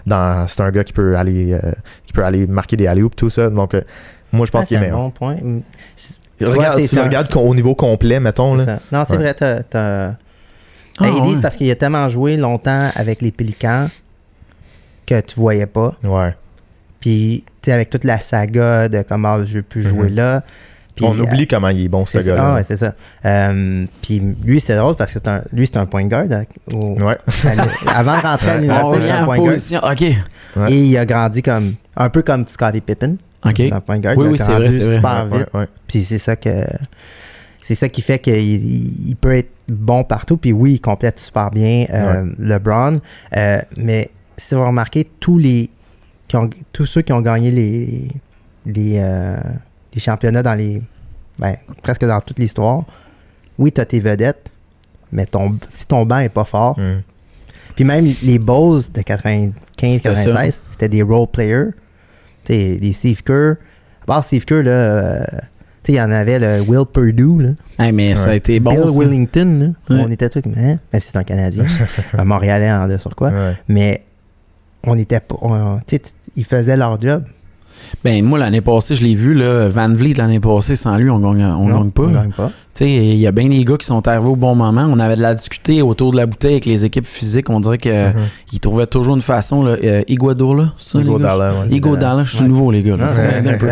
Dans, c'est un gars qui peut aller, qui peut aller marquer des alley-oops, tout ça. Donc, moi, je pense Ah, qu'il est c'est un meilleur. bon point. Je Regarde, vois, c'est- tu c'est regardes au niveau complet, mettons. c'est Là. Non, c'est Ouais. vrai, t'as. t'as- Ah, Ben, ils disent ouais. parce qu'il a tellement joué longtemps avec les Pélicans que tu voyais pas. Ouais. Puis, tu sais, avec toute la saga de comment je peux jouer Mhm. là. On oublie comment il est bon, ce c'est gars-là. Ah, ouais, c'est ça. Euh, puis lui, c'est drôle parce que c'est un, lui, c'est un point guard. hein, au- Ouais. à avant de rentrer à Ouais. L'université, un point guard. position. OK. Ouais. Et il a grandi comme un peu comme Scottie Pippen. OK. Un point guard. Oui, c'est vrai, c'est vrai. super Ouais, vite. ouais, ouais. Puis c'est ça que c'est ça qui fait qu'il il- peut être bon partout. Puis oui, il complète super bien euh, LeBron. Euh, mais si vous remarquez, tous les qui ont- tous ceux qui ont gagné les les, euh, les championnats dans les ben, presque dans toute l'histoire, oui, tu as tes vedettes, mais ton, si ton banc est pas fort, Mm. puis même les Bulls de C'était 95-96, c'était des role players. Tu sais, des Steve Kerr. À part Steve Kerr, là, euh, tu sais, il y en avait le Will Purdue, là. Hey, mais ça a été bon. Bill ça. Wellington, là. Ouais. On était tous hein? Même si c'est un Canadien, [laughs] un Montréalais en deux sur quoi. Ouais. Mais on était pas. Tu sais, ils faisaient leur job. Ben, moi, l'année passée, je l'ai vu, là, Van Vliet, l'année passée, sans lui, on gagne, on Non, gagne pas. On gagne pas. Tu sais, il y a bien des gars qui sont arrivés au bon moment. On avait de la discuter autour de la bouteille avec les équipes physiques. On dirait qu'ils Mhm. trouvaient toujours une façon. Là. Euh, Iguodala, c'est ça, les gars? Iguodala, ouais. Iguodala, je suis Ouais. nouveau, les gars. là. Non, un peu.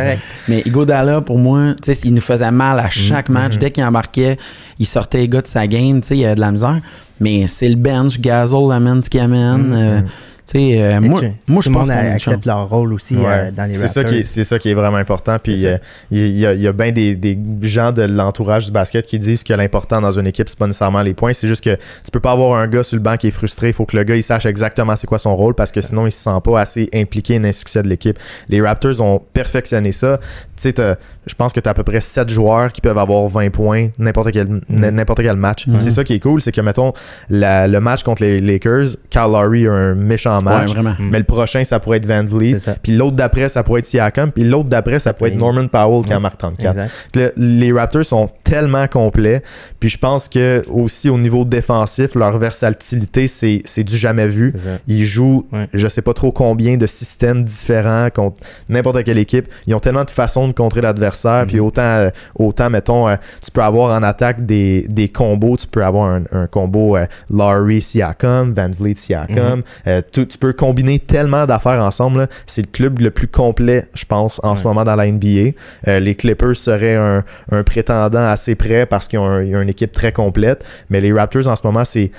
Mais Iguodala, pour moi, tu sais, il nous faisait mal à chaque match. mhm. Dès qu'il embarquait, il sortait les gars de sa game. Tu sais, il y avait de la misère. Mais c'est le bench, Gasol amène ce qu'il amène. Euh, sais, euh, moi, tu- moi tout je pense qu'on accepte chance. leur rôle aussi Ouais. euh, dans les C'est ça, Raptors. qui est, c'est ça qui est vraiment important. Puis euh, il y, a, il y a bien des, des gens de l'entourage du basket qui disent que l'important dans une équipe, c'est pas nécessairement les points. C'est juste que tu peux pas avoir un gars sur le banc qui est frustré. Il faut que le gars il sache exactement c'est quoi son rôle parce que sinon il se sent pas assez impliqué dans le succès de l'équipe. Les Raptors ont perfectionné ça. Tu sais, je pense que tu as à peu près 7 joueurs qui peuvent avoir 20 points n'importe quel, n- n'importe quel match. Mhm. C'est ça qui est cool, c'est que mettons la- le match contre les Lakers, Kyle Lowry a un méchant Match. vraiment. Mais le prochain, ça pourrait être Van Vliet. Puis l'autre d'après, ça pourrait être Siakam. Puis l'autre d'après, ça pourrait être Norman Powell qui en marque 34. Exact. Le- les Raptors sont tellement complets. Puis je pense que aussi au niveau défensif, leur versatilité, c'est c'est du jamais vu. Ils jouent, Ouais. je sais pas trop combien de systèmes différents contre n'importe quelle équipe. Ils ont tellement de façons de contrer l'adversaire. Mhm. Puis autant, euh, autant mettons, euh, tu peux avoir en attaque des, des combos. Tu peux avoir un, un combo euh, Laurie Siakam, Van Vliet Siakam. Mhm. Euh, tout- tu peux combiner tellement d'affaires ensemble. C'est le club le plus complet, je pense, en ce moment dans la NBA. Euh, les Clippers seraient un, un prétendant assez près parce qu'ils ont, un- ils ont une équipe très complète. Mais les Raptors, en ce moment, c'est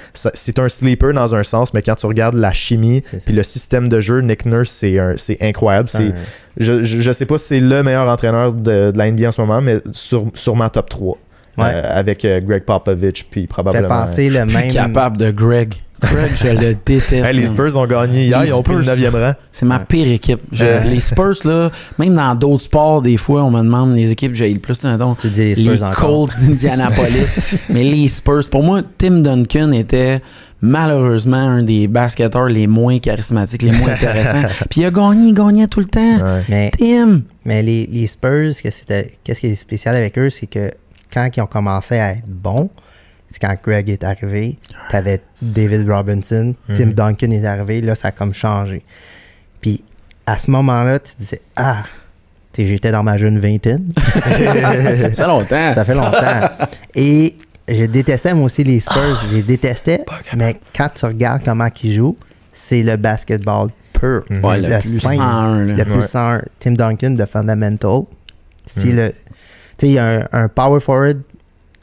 un sleeper dans un sens, mais quand tu regardes la chimie puis le système de jeu, Nick Nurse, c'est un- c'est incroyable. C'est C'est un- je, je, je sais pas si c'est le meilleur entraîneur de, de la NBA en ce moment, mais sur- sûrement top 3. Ouais. Euh, avec euh, Greg Popovich, puis probablement. penser le Plus même. capable de Greg. Greg, je le [laughs] déteste. Hey, les. Spurs ont gagné hier, Les ils ont pris le Spurs. 9e rang. C'est ma pire équipe. Je- Euh. Les Spurs, là, même dans d'autres sports, des fois, on me demande les équipes j'ai le plus. tu dis les les Spurs encore. Colts d'Indianapolis. [laughs] Mais les Spurs, pour moi, Tim Duncan était malheureusement un des basketteurs les moins charismatiques, les moins intéressants. [laughs] Puis il a gagné, il gagnait tout le temps. Ouais. Mais, Tim! mais les, les Spurs, qu'est-ce qui est spécial avec eux, c'est que quand ils ont commencé à être bons, c'est quand Greg est arrivé, t'avais David Robinson, Tim Mhm. Duncan est arrivé, là, ça a comme changé. Puis à ce moment-là, tu disais, ah, j'étais dans ma jeune vingtaine. [laughs] Ça fait longtemps. Ça fait longtemps. Et je détestais moi aussi les Spurs. je les détestais. Mais quand tu regardes comment ils jouent, c'est le basketball pur. Mhm. Ouais, le, Le plus cinq. 101. là. Le plus Ouais. 101. Tim Duncan de Fundamental. C'est Mhm. le. Tu sais, il y a un, un power forward.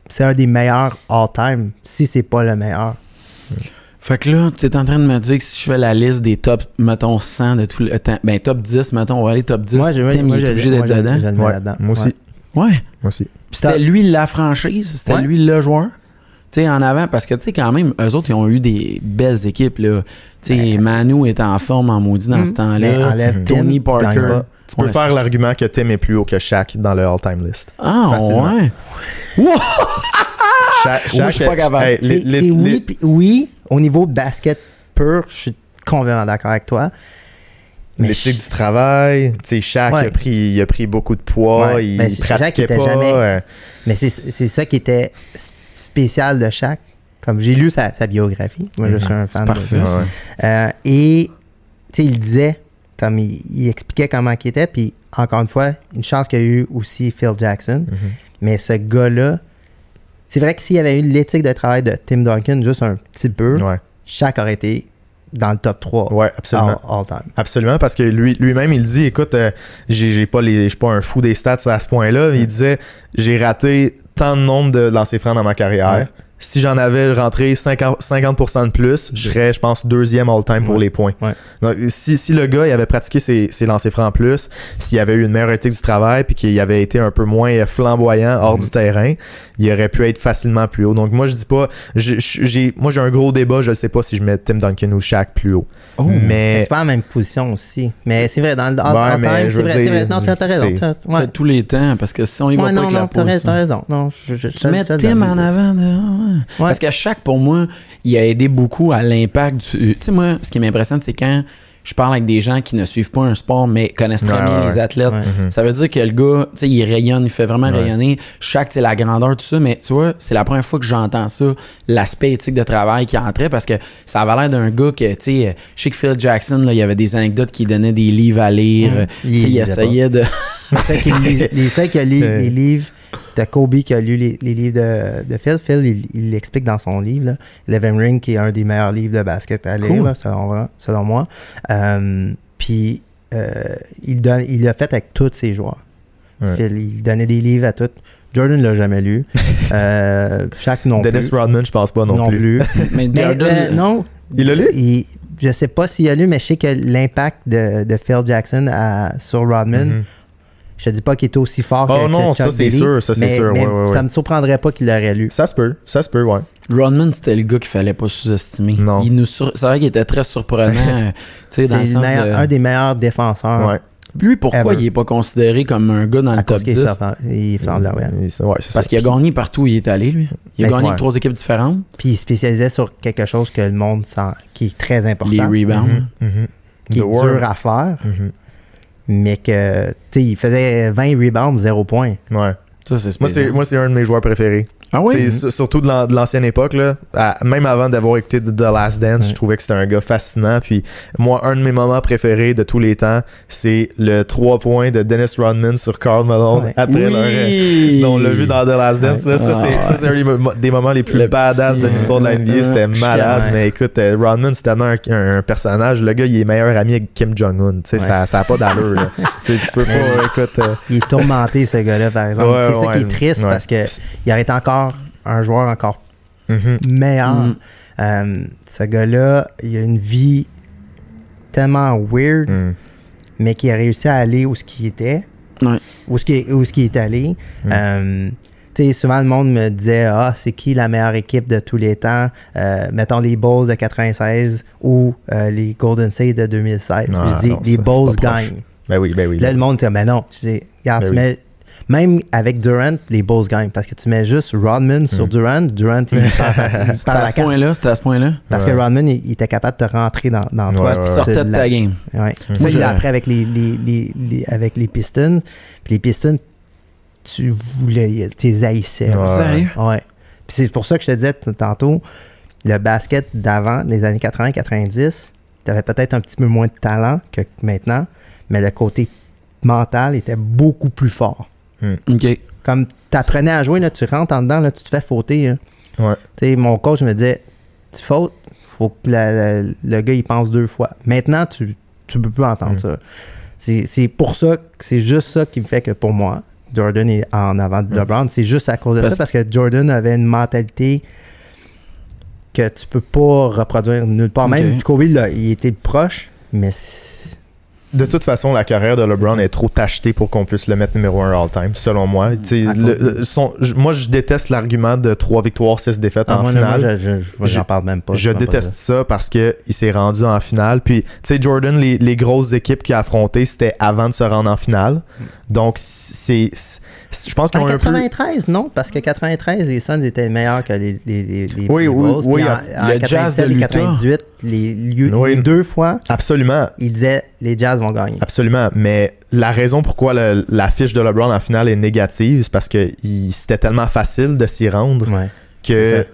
C'est un des meilleurs all-time. Si c'est pas le meilleur. Fait que là, tu es en train de me dire que si je fais la liste des top, mettons, 100 de tout le temps, ben top 10, mettons, on va aller top 10. Moi, je, Tim, moi, il est obligé moi, d'être je- dedans. je Ouais, là-dedans. moi aussi. Ouais. Moi aussi. Puis c'était lui la franchise, c'était Ouais. lui le joueur. Tu sais, en avant, parce que, tu sais, quand même, eux autres, ils ont eu des belles équipes, là. Tu sais, Manu était en forme en maudit dans Mm. ce temps-là. enlève. Tim, Tony Parker. Tu peux Ouais, faire l'argument que Tim est plus haut que Shaq dans le all-time list. Ah, Facilement. ouais. Wow! [laughs] Shaq, Moi, je suis pas capable. hey, C'est les- les- c'est les- oui, oui, au niveau basket pur, je suis complètement d'accord avec toi. L'éthique du travail, tu sais, Shaq Ouais. il, a pris, il a pris beaucoup de poids, Ouais, il, ben, Shaq pratiquait pas. jamais- euh, Mais c'est ça qui était spécial de chaque. Comme j'ai lu sa, sa biographie. Moi, je suis un fan de parfait. ça. Euh, et, tu sais, il disait, comme il, il expliquait comment il était, puis encore une fois, une chance qu'il y a eu aussi Phil Jackson. Mhm. Mais ce gars-là, c'est vrai que s'il y avait eu l'éthique de travail de Tim Duncan juste un petit peu, Ouais, chaque aurait été dans le top 3 ouais, absolument. all, all time. Absolument, parce que lui, lui-même, il dit, écoute, euh, j'ai, j'ai pas les, je suis pas un fou des stats à ce point-là. Il disait, j'ai raté tant de nombre de lancers francs dans ma carrière. Ouais. Si j'en avais rentré 50%, 50% de plus, je serais, je pense, deuxième all-time pour les points. Ouais. Donc, si, si le gars il avait pratiqué ses, ses lancers francs en plus, s'il avait eu une meilleure éthique du travail, puis qu'il avait été un peu moins flamboyant hors du terrain, il aurait pu être facilement plus haut. Donc moi, je dis pas, je- je- j'ai, moi j'ai un gros débat, je sais pas si je mets Tim Duncan ou Shaq plus haut. Oh. Mais Mais c'est pas la même position aussi. Mais c'est vrai, dans le all, Ouais, all mais time, je c'est vrai, c'est dire, vrai. Non, t'as raison. tous les temps, parce que si on y va pas non, avec la non, t'as raison. Non, je, je, Tu mets Tim en avant de. Ouais. Parce que chaque, pour moi, il a aidé beaucoup à l'impact du. Tu sais, moi, ce qui m'impressionne, c'est quand je parle avec des gens qui ne suivent pas un sport, mais connaissent très Ouais, bien ouais, les athlètes. Ouais. Mhm. Ça veut dire que le gars, tu sais, il rayonne, il fait vraiment Ouais. rayonner. Chaque, tu sais, la grandeur, tout ça, mais tu vois, c'est la première fois que j'entends ça, l'aspect éthique de travail qui entrait, parce que ça avait l'air d'un gars que, tu sais, je sais que Phil Jackson, là, il y avait des anecdotes qui donnait des livres à lire. Mm. euh, Il tu sais, il, essayait de. Qui a lu [laughs] Euh. les livres de Kobe qui a lu les, les livres de, de Phil, Phil, il, l'explique dans son livre, là, Eleven Ring, qui est un des meilleurs livres de basket à lire, Cool. là, selon, selon moi. Euh, Puis, euh, il, donne, il l'a fait avec tous ses joueurs. Ouais. Phil, il donnait des livres à tous. Jordan l'a jamais lu. [laughs] Euh, Shaq non Dennis plus. Rodman, je pense pas non, plus. [laughs] Mais Mais, Jordan, euh, non. Il l'a lu? Il- je sais pas s'il a lu, mais je sais que l'impact de, de Phil Jackson à- sur Rodman, Mhm. Je te dis pas qu'il était aussi fort Oh que, non, que Chuck ça, c'est sûr, ça, c'est sûr, mais ouais, ouais, ça me surprendrait pas qu'il l'aurait lu. Ça se peut, ça se peut, ouais. Rodman, c'était le gars qu'il fallait pas sous-estimer. Non. Il nous sur... C'est vrai qu'il était très surprenant, [laughs] dans le C'est sens le meilleur- de... un des meilleurs défenseurs. ouais. Lui, pourquoi Ever. il est pas considéré comme un gars dans À le top cause qu'il 10? est fort- il est fort de la ouais. Ça- ouais, Parce qu'il a gagné partout où il est allé, lui. Il a Ben, gagné avec trois équipes différentes. Puis il spécialisait sur quelque chose que le monde sent, qui est très important, Les rebounds. Mhm, mhm. qui The est dur à faire, Mhm. Mais que, tu sais, il faisait 20 rebounds, 0 points. Ouais. Ça, c'est Moi, spécial. c'est moi, c'est un de mes joueurs préférés. Ah oui? surtout de l'an- de l'ancienne époque, là. À- même avant d'avoir écouté The Last Dance, Ouais. je trouvais que c'était un gars fascinant. Puis moi, un de mes moments préférés de tous les temps, c'est le 3 points de Dennis Rodman sur Karl Malone Ouais. après leur. Oui! dont on l'a vu dans The Last Dance. Ouais. là. ça, c'est, Ah. ça, c'est un des, mo- des moments les plus Le badass petit, de l'histoire de la NBA. C'était malade. Mais écoute, euh, Rodman, c'est tellement un, un- un personnage. Le gars, il est meilleur ami avec Kim Jong-un. Ça, ça a pas d'allure. là. tu peux pas. écoute. euh, Il est tourmenté, ce gars-là, par exemple. C'est ça qui est triste parce que il aurait été encore un joueur encore mhm. meilleur. Mm. Euh, ce gars-là, il a une vie tellement weird, Mm. mais qui a réussi à aller où ce qu'il était, Ouais. où ce qui où ce qu'il est allé. Mm. Euh, tu sais, souvent le monde me disait ah c'est qui la meilleure équipe de tous les temps, Euh, mettons les Bulls de 96 ou euh, les Golden State de 2016. Ah, je dis non, les Bulls gagnent. Ben oui, ben oui. Là, le monde dit, mais non. Je dis, regarde, Ben tu oui. mets- même avec Durant, les Bulls gagnent. Parce que tu mets juste Rodman sur Mm. Durant, Durant, il [laughs] passe à, il C'était à ce point-là, c'était à ce point-là? Parce Ouais. que Rodman, il, il était capable de te rentrer dans, dans toi. Ouais, tu. Sortait de la- ta game. Ouais. Mm. Ça, il appris avec les, les, les, les- avec les Pistons. Puis les Pistons, tu voulais, tu haïssais. Ouais. Sérieux? Ouais. Puis c'est pour ça que je te disais tantôt, le basket d'avant, des années 80-90, tu avais peut-être un petit peu moins de talent que maintenant, mais le côté mental était beaucoup plus fort. OK. Comme tu apprenais à jouer, là, tu rentres en dedans, là, tu te fais fauter. hein. Ouais. Mon coach me disait Tu fautes, faut que la- la- le gars il pense deux fois. Maintenant, tu tu peux plus entendre Mm. ça. C'est pour ça c'est juste ça qui me fait que pour moi, Jordan est en avant de Mm. LeBron. C'est juste à cause de Parce- ça, parce que Jordan avait une mentalité que tu peux pas reproduire nulle part. Même. Kobe, là, il était proche, mais c'est- De toute façon, la carrière de LeBron est trop tachetée pour qu'on puisse le mettre numéro 1 all-time, selon moi. Tu sais, À le- le- son- moi, je déteste l'argument de 3 victoires, 6 défaites Ah, en moi, non, moi, finale. je- je- parle même pas. Je pas déteste ça parce que il s'est rendu en finale. Puis, tu sais, Jordan, les, les grosses équipes qu'il a affrontées, c'était avant de se rendre en finale. Donc, c'est. Je pense En ont un peu. 93, non, parce que 93, les Suns étaient meilleurs que les, les, les, les- Oui, les oui, Bulls. oui, euh, en, en le Jazz de 97 et l'Utah. 98, les, lieux- Oui. les deux fois, Absolument. ils disaient les Jazz vont gagner. Absolument, mais la raison pourquoi le- la fiche de LeBron en finale est négative, c'est parce que il- c'était tellement facile de s'y rendre Ouais. que.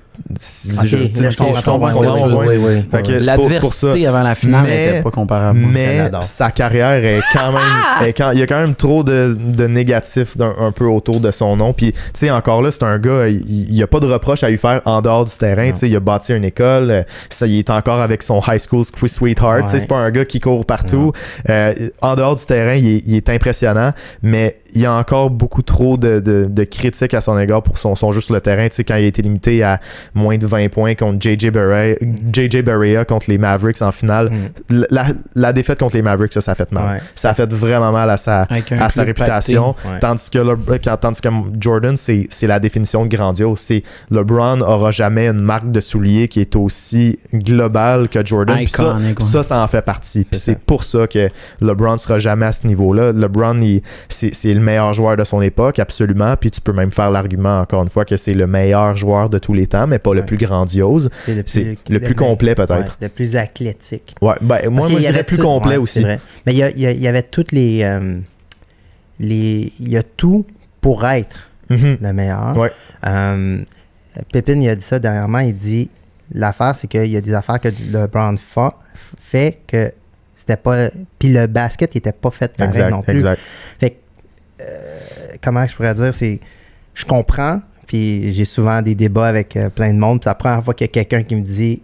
Je- je- je je comprends ouais. L'adversité avant la finale Mais- n'était pas comparable. Mais sa carrière est quand même. est quand- il y a quand même trop de, de négatifs un peu autour de son nom. Puis, tu sais, encore là, c'est un gars, il n'y a pas de reproche à lui faire en dehors du terrain. Tu sais, il a bâti une école. Ça, il est encore avec son high school sweetheart. Tu sais, Ouais. c'est pas un gars qui court partout. Euh, en dehors du terrain, il est, il est impressionnant. Mais il y a encore beaucoup trop de, de- de critiques à son égard pour son, son jeu sur le terrain. Tu sais, quand il a été limité à moins de 20 points contre JJ Barea, JJ Barea contre les Mavericks en finale. Mm. La, la défaite contre les Mavericks, ça, ça a fait mal. Ouais. Ça a fait vraiment mal à sa, à sa réputation. Ouais. Tandis, que le- quand- tandis que Jordan, c'est la définition de grandiose. C'est LeBron aura jamais une marque de soulier qui est aussi globale que Jordan. Ça, ça, ça en fait partie. Puis C'est pour ça que LeBron sera jamais à ce niveau-là. LeBron, c'est c'est le meilleur joueur de son époque, absolument. Puis tu peux même faire l'argument, encore une fois, que c'est le meilleur joueur de tous les temps, mais pas le plus grandiose. C'est le C'est le plus complet, peut-être. ouais, le plus athlétique. Ouais, ben, moi, moi je y dirais plus tout- complet aussi. vrai. Mais il y, a- il y a- il y avait toutes les, euh, les. Il y a tout pour être Mhm. le meilleur. Ouais. Euh, Pépin, il a dit ça dernièrement. Il dit l'affaire, c'est qu'il y a des affaires que LeBron fa- fait que c'était pas. Puis le basket, il était pas fait pareil Exact, non plus. exact. Fait que, euh, comment je pourrais dire, c'est. Je comprends, puis j'ai souvent des débats avec euh, plein de monde. Puis c'est la première fois qu'il y a quelqu'un qui me dit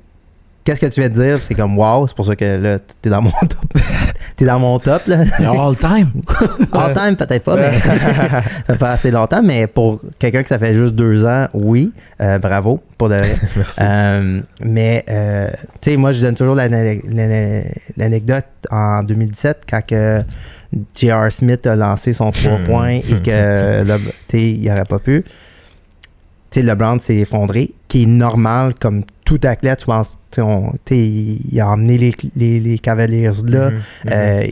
Qu'est-ce que tu vas te dire C'est comme Wow, c'est pour ça que là, t'es dans mon top. [laughs] t'es dans mon top, là. All time. [laughs] All time, peut-être pas, mais [laughs] ça fait assez longtemps. Mais pour quelqu'un que ça fait juste deux ans, oui, euh, bravo, pour de vrai. Merci. Euh, mais, tu sais, moi, je donne toujours l'ane- l'ane- l'anecdote en 2017 quand que J.R. Smith a lancé son 3 Hmm. points et que, sais, il n'aurait pas pu. LeBron s'est effondré, qui est normal comme tout athlète, je pense. Il a emmené les, les, les Cavaliers là. Mhm, mhm. Euh,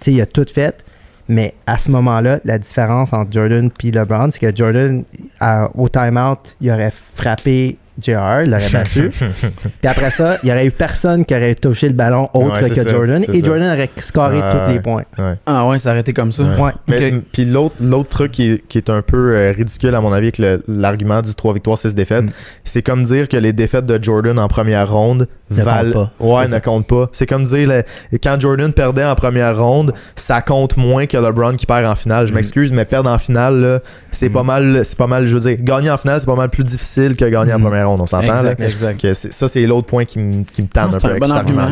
sais, il a tout fait. Mais à ce moment-là, la différence entre Jordan et LeBron, c'est que Jordan, à- au time-out, il aurait frappé JR, il l'aurait battu. [laughs] Puis après ça, il n'y aurait eu personne qui aurait touché le ballon autre Ouais, que ça, Jordan. Et ça. Jordan aurait scoré tous les points. Ouais. Ah ouais, ça aurait été comme ça. Ouais. Ouais. Mais Ok. m- puis l'autre l'autre truc qui est, qui est un peu euh, ridicule à mon avis avec le- l'argument du 3 victoires 6 défaites, Mm. c'est comme dire que les défaites de Jordan en première ronde Ne valent comptent pas. ouais C'est ne comptent pas. C'est comme dire le- quand Jordan perdait en première ronde, ça compte moins que LeBron qui perd en finale. Je Mm. m'excuse mais perdre en finale là, c'est Mm. pas mal c'est pas mal je veux dire gagner en finale c'est pas mal plus difficile que gagner en première ronde, on s'entend là? Exact. Que ça c'est l'autre point qui me qui me tanne Non, un c'est peu un bon argument.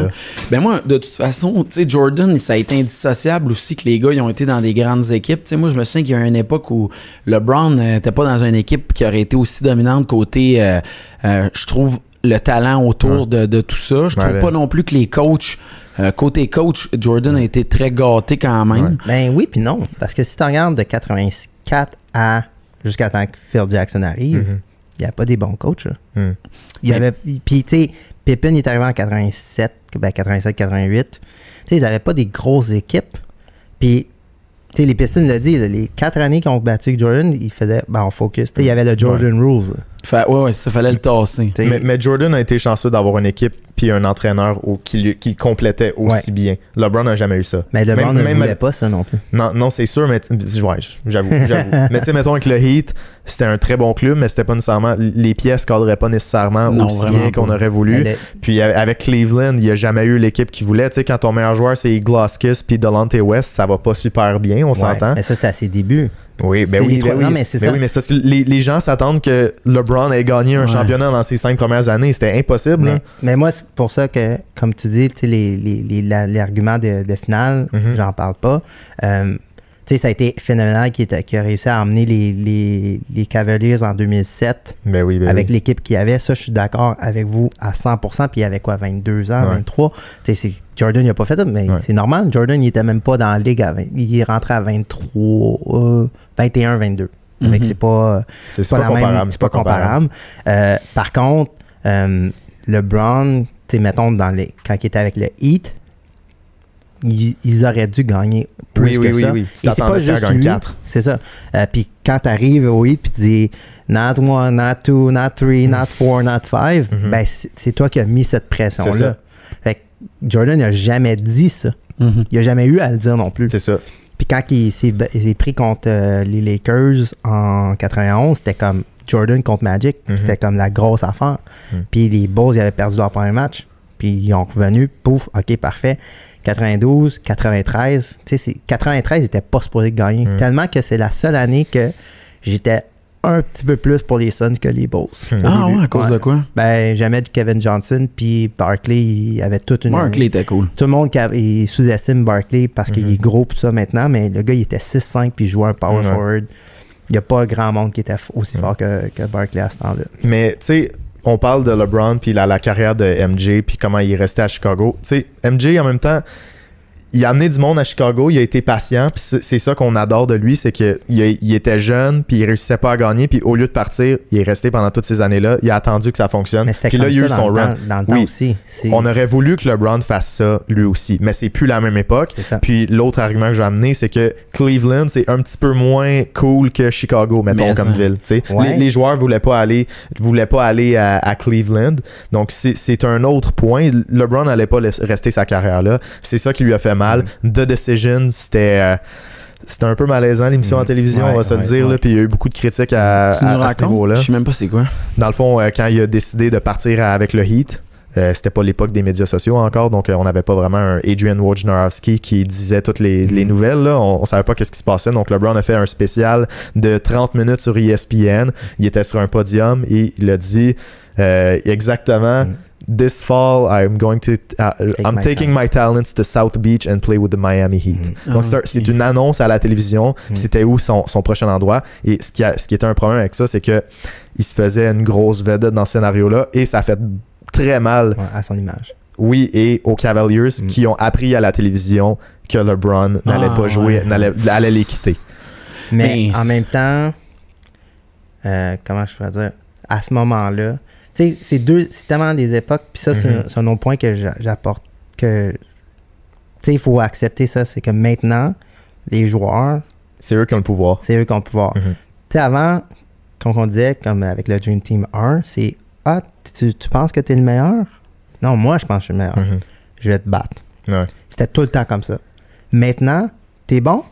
Ben moi, de toute façon, tu sais, Jordan, ça a été indissociable aussi que les gars, ils ont été dans des grandes équipes. Tu sais, moi, je me souviens qu'il y a une époque où LeBron n'était pas dans une équipe qui aurait été aussi dominante côté, euh, euh, je trouve, le talent autour Ouais. de, de tout ça. Je trouve Ouais, pas non plus que les coachs, euh, côté coach, Jordan a été très gâté quand même. Ouais. Ben oui, puis non. Parce que si tu regardes de 84 à jusqu'à temps que Phil Jackson arrive, Mhm. Il n'y a pas des bons coachs. là. Mhm. Il y avait. Puis, tu sais, Pippen il est arrivé en 87, ben 87-88. Tu sais, ils n'avaient pas des grosses équipes. Puis, tu sais, les Pistons le dit, là, les quatre années qu'ils ont battu Jordan, ils faisaient, ben, on focus. Tu sais, il y avait le Jordan Rules. Fait, ouais, ouais, ça fallait le tasser. Mais, mais Jordan a été chanceux d'avoir une équipe puis un entraîneur au- qui, lui- qui le complétait aussi bien. LeBron n'a jamais eu ça. mais LeBron même- ne même- voulait pas ça non plus. Non, non c'est sûr, mais ouais, j'avoue, j'avoue. [laughs] mais tu sais, mettons avec le Heat, c'était un très bon club, mais c'était pas nécessairement. Les pièces cadraient pas nécessairement Non, aussi bien qu'on aurait voulu. Puis a- avec Cleveland, il n'y a jamais eu l'équipe qui voulait. Tu sais, quand ton meilleur joueur c'est Gloskis puis Delonte West, ça va pas super bien, on ouais, s'entend. Mais ça, c'est à ses débuts. Oui, ben oui, ben non, mais c'est Ben ça. oui, mais c'est parce que les, les gens s'attendent que LeBron ait gagné un Ouais. championnat dans ses cinq premières années. C'était impossible. Mais, mais moi, c'est pour ça que, comme tu dis, tu sais, les, les, les, de, de finale, Mhm. j'en parle pas. Euh, tu sais, ça a été phénoménal qui, a réussi à emmener les, les, les Cavaliers en 2007 Ben oui, ben avec oui. l'équipe qu'il y avait. Ça, je suis d'accord avec vous à 100%. Puis il avait quoi, 22 ans, Ouais. 23. Tu sais, Jordan, il a pas fait ça, mais Ouais. c'est normal. Jordan, il était même pas dans la ligue. à 20 il est rentré à 23, euh, 21, 22. Fait que Mhm. c'est pas, C'est c'est pas, pas la comparable. même, c'est pas comparable. Euh, par contre, euh, LeBron, tu sais, mettons, dans les, quand il était avec le Heat, ils, ils auraient dû gagner plus Oui, que oui, oui, ça. oui. Tu Et c'est pas juste lui, quatre. c'est ça. Euh, puis quand t'arrives au Heat, puis tu dis not one, not two, not three, not four, not five, Mhm. ben c'est toi qui as mis cette pression-là. Fait que Jordan n'a jamais dit ça. Mhm. Il a jamais eu à le dire non plus. C'est ça. Puis quand il s'est pris contre euh, les Lakers en 91, c'était comme Jordan contre Magic. Mhm. C'était comme la grosse affaire. Mhm. Puis les Bulls, ils avaient perdu leur premier match. Puis ils ont revenu, pouf, ok, parfait. 92, 93. Tu sais, c'est- 93, ils n'étaient pas supposés de gagner. Mhm. Tellement que c'est la seule année que j'étais un petit peu plus pour les Suns que les Bulls. Au Ah début. ouais, à cause Ouais. de quoi? Ben, jamais de Kevin Johnson, puis Barkley, il avait toute une Barkley était cool. tout le monde sous-estime Barkley parce qu'il Mhm. est gros tout ça maintenant, mais le gars il était 6'5 puis il jouait un power forward. Il n'y a pas grand monde qui était aussi fort que, que Barkley à ce temps-là. Mais tu sais, on parle de LeBron puis la, carrière de MJ puis comment il est resté à Chicago. Tu sais, MJ en même temps, il a amené du monde à Chicago, il a été patient, puis c'est ça qu'on adore de lui, c'est que il, était jeune, puis il réussissait pas à gagner, puis au lieu de partir, il est resté pendant toutes ces années-là, il a attendu que ça fonctionne. Mais c'était Puis comme là, il a eu son run. temps, dans le Oui. temps aussi. C'est On aurait voulu que LeBron fasse ça lui aussi, mais c'est plus la même époque. Puis l'autre argument que je vais amener, c'est que Cleveland, c'est un petit peu moins cool que Chicago, mettons, Mais comme ça. ville. tu sais. Ouais. Les, les joueurs voulaient pas aller, voulaient pas aller à, à Cleveland. Donc, c'est un autre point. LeBron n'allait pas rester sa carrière là. C'est ça qui lui a fait mal. The Decision, c'était. euh, c'était un peu malaisant l'émission Mm. en télévision, on va Ouais, se le dire. ouais. Là, puis il y a eu beaucoup de critiques à, tu nous à- ce racontes? niveau-là. Je sais même pas c'est quoi. Dans le fond, euh, quand il a décidé de partir à- avec le Heat, euh, c'était pas l'époque des médias sociaux encore, donc euh, on n'avait pas vraiment un Adrian Wojnarowski qui disait toutes les, les nouvelles. Là. On, on savait pas qu'est-ce qui se passait. Donc LeBron a fait un spécial de 30 minutes sur ESPN. Il était sur un podium et il a dit euh, exactement. Mm. This fall, I'm going to, uh, I'm my taking my talents to South Beach and play with the Miami Heat. Mm. Donc, c'est une annonce à la télévision. Mm. C'était où son, son prochain endroit? Et ce qui, a- ce qui était un problème avec ça, c'est que il se faisait une grosse vedette dans ce scénario-là. Et ça a fait très mal, Ouais, à son image. oui, et aux Cavaliers Mm. qui ont appris à la télévision que LeBron n'allait Ah, pas jouer, ouais. n'allait allait les quitter. Mais, Mais en même temps, euh, comment je pourrais dire, à ce moment-là, tu sais, c'est deux, c'est tellement des époques, puis ça, c'est un- un autre point que j'a- j'apporte, que, tu sais, il faut accepter ça, c'est que maintenant, les joueurs, C'est eux qui ont le pouvoir. c'est eux qui ont le pouvoir. Mhm. Tu sais, avant, quand on disait, comme avec le Dream Team 1, c'est Ah, tu, tu penses que tu es le meilleur? Non, moi, je pense que je suis le meilleur. Mhm. Je vais te battre. Ouais. C'était tout le temps comme ça. Maintenant, t'es bon?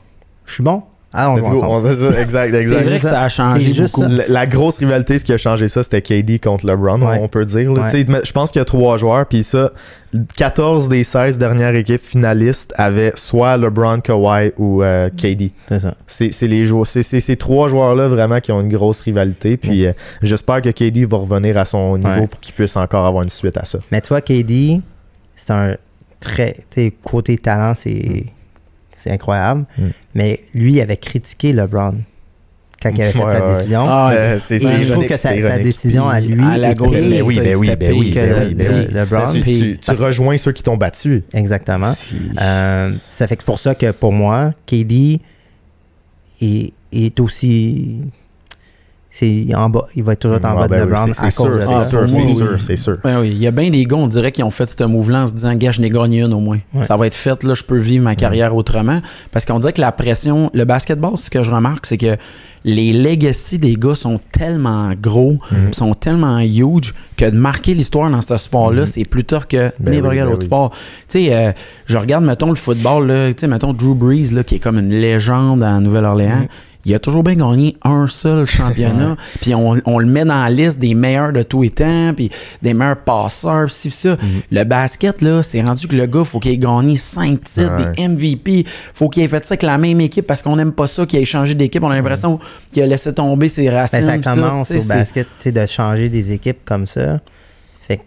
Je suis bon Ah, on joue ensemble. Ça, exact, C'est exact. vrai que ça a changé juste beaucoup. La, la grosse rivalité, ce qui a changé ça, c'était KD contre LeBron, Ouais. on peut dire. Ouais. Je pense qu'il y a trois joueurs, puis ça, 14 des 16 dernières équipes finalistes avaient soit LeBron, Kawhi ou euh, KD. C'est ça. C'est les joueurs, c'est ces trois joueurs-là vraiment qui ont une grosse rivalité. Puis euh, j'espère que KD va revenir à son niveau Ouais. pour qu'il puisse encore avoir une suite à ça. Mais tu vois, KD, c'est un très. Tu sais, côté talent, c'est. C'est incroyable. Mm. Mais lui, il avait critiqué LeBron quand il avait fait Ouais, sa ouais, décision. Ah, Euh, c'est c'est je trouve que sa, c'est sa ironique. décision à lui. à la est. Ben oui, ben oui, ben oui, ben ben oui. LeBron, Tu, rejoins ceux qui t'ont battu. Exactement. C'est- Euh, ça fait que c'est pour ça que pour moi, KD est, est aussi. C'est en bas. Il va être toujours en Ah, bas ben de LeBron c'est- à cause sûr, de c'est ça. Sûr, c'est sûr, oui. c'est sûr. Ben oui, il y a bien des gars, on dirait qui ont fait ce mouvement en se disant, gars, je n'ai gagné une au moins. Ouais. Ça va être fait, là, je peux vivre ma carrière autrement. Parce qu'on dirait que la pression, le basketball, ce que je remarque, c'est que les legacy des gars sont tellement gros, Mhm. sont tellement huge, que de marquer l'histoire dans ce sport-là, Mhm. c'est plus tough que Ben n'importe oui, quel ben autre oui. sport. Tu sais, euh, je regarde, mettons, le football, là, tu sais, mettons Drew Brees, là, qui est comme une légende en Nouvelle-Orléans. Il a toujours bien gagné un seul championnat, puis on, on le met dans la liste des meilleurs de tous les temps, puis des meilleurs passeurs, ci, ça. Mhm. Le basket, là, c'est rendu que le gars, faut qu'il ait gagné 5 titres, Ouais. des MVP, faut qu'il ait fait ça avec la même équipe parce qu'on n'aime pas ça, qu'il ait changé d'équipe. On a l'impression qu'il a laissé tomber ses racines. Ben, ça tout, commence au basket, tu sais, de changer des équipes comme ça. Fait que,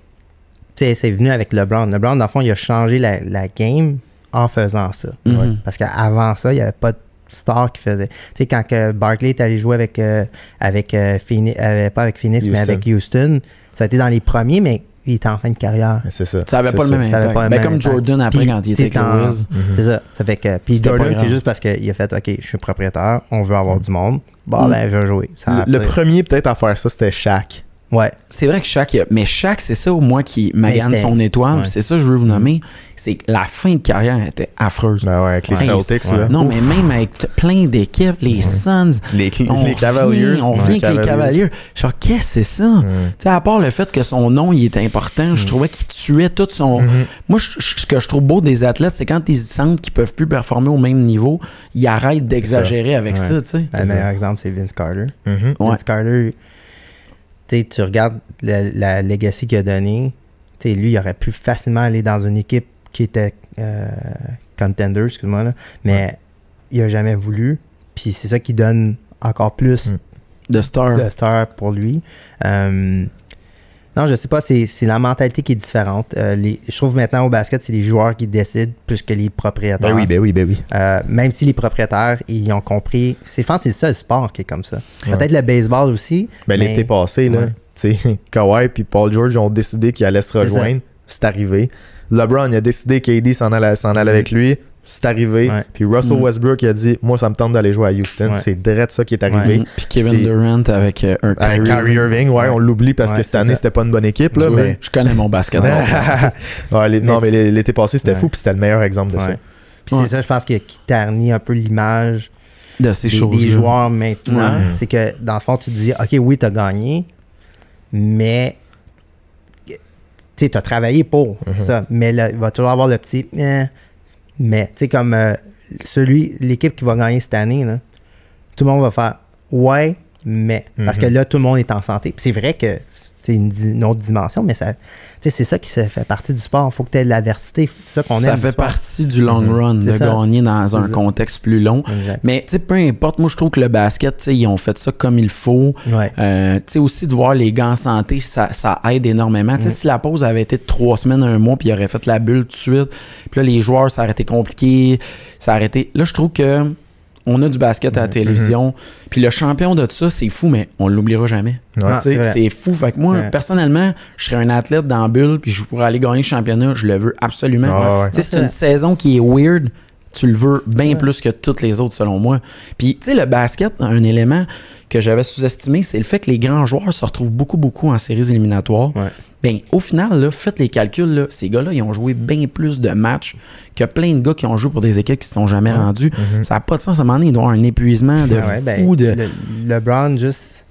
c'est venu avec LeBron. LeBron, dans le fond, il a changé la, la game en faisant ça. Mhm. Parce qu'avant ça, il n'y avait pas de stars qui faisaient. Tu sais, quand que Barkley est allé jouer avec, euh, avec euh, Phoenix, euh, pas avec Phoenix, mais avec Houston, ça a été dans les premiers, mais il était en fin de carrière. C'est ça. Ça avait C'est pas le même Ça avait impact. pas le Ben, même comme impact. Jordan après Puis, quand il était les Wiz. Mhm. C'est ça. Ça fait que. Puis C'était pas Jordan, c'est juste parce qu'il a fait OK, je suis propriétaire, on veut avoir du monde. Bon, Mm. ben, je vais jouer. Ça, Le, le premier peut-être à faire ça, c'était Shaq. Ouais. C'est vrai que a- mais Shaq, c'est ça au moins qui magane son étoile. ouais. puis C'est ça que je veux vous nommer. C'est que la fin de carrière était affreuse. Ben ouais, avec les Ouais. Celtics, Ouais. là. Non, mais même avec plein d'équipes, les Suns, Les, on les Cavaliers. revient, on ouais, revient avec les Cavaliers. Genre, qu'est-ce que c'est ça? Mm. Tu sais, à part le fait que son nom, il était important, je trouvais qu'il tuait tout son... Mhm. Moi, je- je- ce que je trouve beau des athlètes, c'est quand ils sentent qu'ils peuvent plus performer au même niveau, ils arrêtent d'exagérer avec Ouais. ça, tu sais. Le meilleur exemple, c'est Vince Carter. Mhm. Ouais. Vince Carter, tu regardes la, la legacy qu'il a donné. Tu sais, lui, il aurait pu facilement aller dans une équipe qui était euh, contender, excuse-moi, là, mais il a jamais voulu. Puis c'est ça qui donne encore plus Mm. De Star. de star pour lui. Euh, non, je sais pas, c'est la mentalité qui est différente. Euh, les, je trouve maintenant au basket, c'est les joueurs qui décident plus que les propriétaires. Ben oui, ben oui, ben oui. Euh, même si les propriétaires, ils ont compris. C'est, je pense c'est le seul sport qui est comme ça. Ouais. Peut-être le baseball aussi. Ben, mais- l'été passé, là, Ouais. [laughs] Kawhi puis Paul George ont décidé qu'ils allaient se rejoindre. C'est arrivé. LeBron il a décidé qu'AD s'en allait, s'en allait avec lui. C'est arrivé. Ouais. Puis Russell Mm. Westbrook il a dit Moi, ça me tente d'aller jouer à Houston. Ouais. C'est direct ça qui est arrivé. Puis Kevin Durant avec euh, un Avec Kyrie. Kyrie Irving, ouais, Ouais. on l'oublie parce Ouais, que cette année, c'était pas une bonne équipe. Là, mais... Je connais mon basketball. [laughs] Ouais, les- non, mais l'été passé, c'était Ouais. fou. Puis c'était le meilleur exemple de Ouais. ça. Puis Ouais. c'est ça, je pense, que, qui ternit un peu l'image de ces des, choses. des joueurs maintenant. Ouais. C'est que, dans le fond, tu te dis, OK, oui, t'as gagné, mais tu t'as travaillé pour Mhm. ça. Mais là, il va toujours avoir le petit, eh, mais, tu sais, comme euh, celui, l'équipe qui va gagner cette année, là, tout le monde va faire, ouais, mais. Parce Mhm. que là, tout le monde est en santé. C'est vrai que c'est une, autre dimension, mais ça, c'est ça qui fait partie du sport. Il faut que tu aies de l'adversité. C'est ça qu'on Ça aime. fait sport. partie du long Mhm. run, de ça. gagner dans un ça. contexte plus long. Exact. Mais peu importe, moi je trouve que le basket, ils ont fait ça comme il faut. Ouais. Euh, tu sais, aussi de voir les gars en santé, ça, ça aide énormément. Si la pause avait été de trois semaines, un mois, puis ils auraient fait la bulle tout de suite, puis là, les joueurs, ça aurait été compliqué, ça aurait été... Là, je trouve que on a du basket à la télévision, puis le champion de tout ça, c'est fou, mais on l'oubliera jamais. Ouais. C'est fou. Fait que moi, Ouais. personnellement, je serais un athlète dans la bulle, puis je pourrais aller gagner le championnat, je le veux absolument. Ah ouais. Tu sais, c'est une saison qui est weird. Tu le veux bien plus que toutes les autres, selon moi. Puis, tu sais, le basket, un élément que j'avais sous-estimé, c'est le fait que les grands joueurs se retrouvent beaucoup, beaucoup en séries éliminatoires. Ouais. Ben, au final, là, faites les calculs, là, ces gars-là, ils ont joué bien plus de matchs que plein de gars qui ont joué pour des équipes qui ne se sont jamais rendus. Mhm. Ça n'a pas de sens. À un moment donné, il doit y avoir un épuisement de Ah ouais, ben, fou. De... le- LeBron, juste,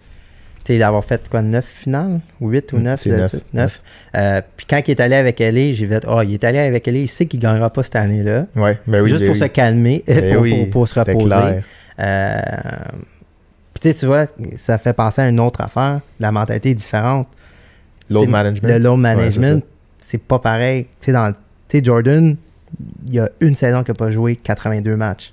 d'avoir fait quoi, 9 finales? 8 ou Mm, 9 c'est neuf. 9. puis quand il est allé avec LA, j'ai fait, oh, il est allé avec LA, il sait qu'il gagnera pas cette année-là. Ouais, ben oui. juste pour oui. se calmer, [laughs] Ben pour, oui, pour- pour se reposer. clair. Euh, puis tu vois, ça fait penser à une autre affaire. La mentalité est différente. Load management. Le load Ouais, management, c'est pas pareil. Tu sais, Jordan, il y a une saison qu'il n'a pas joué 82 matchs.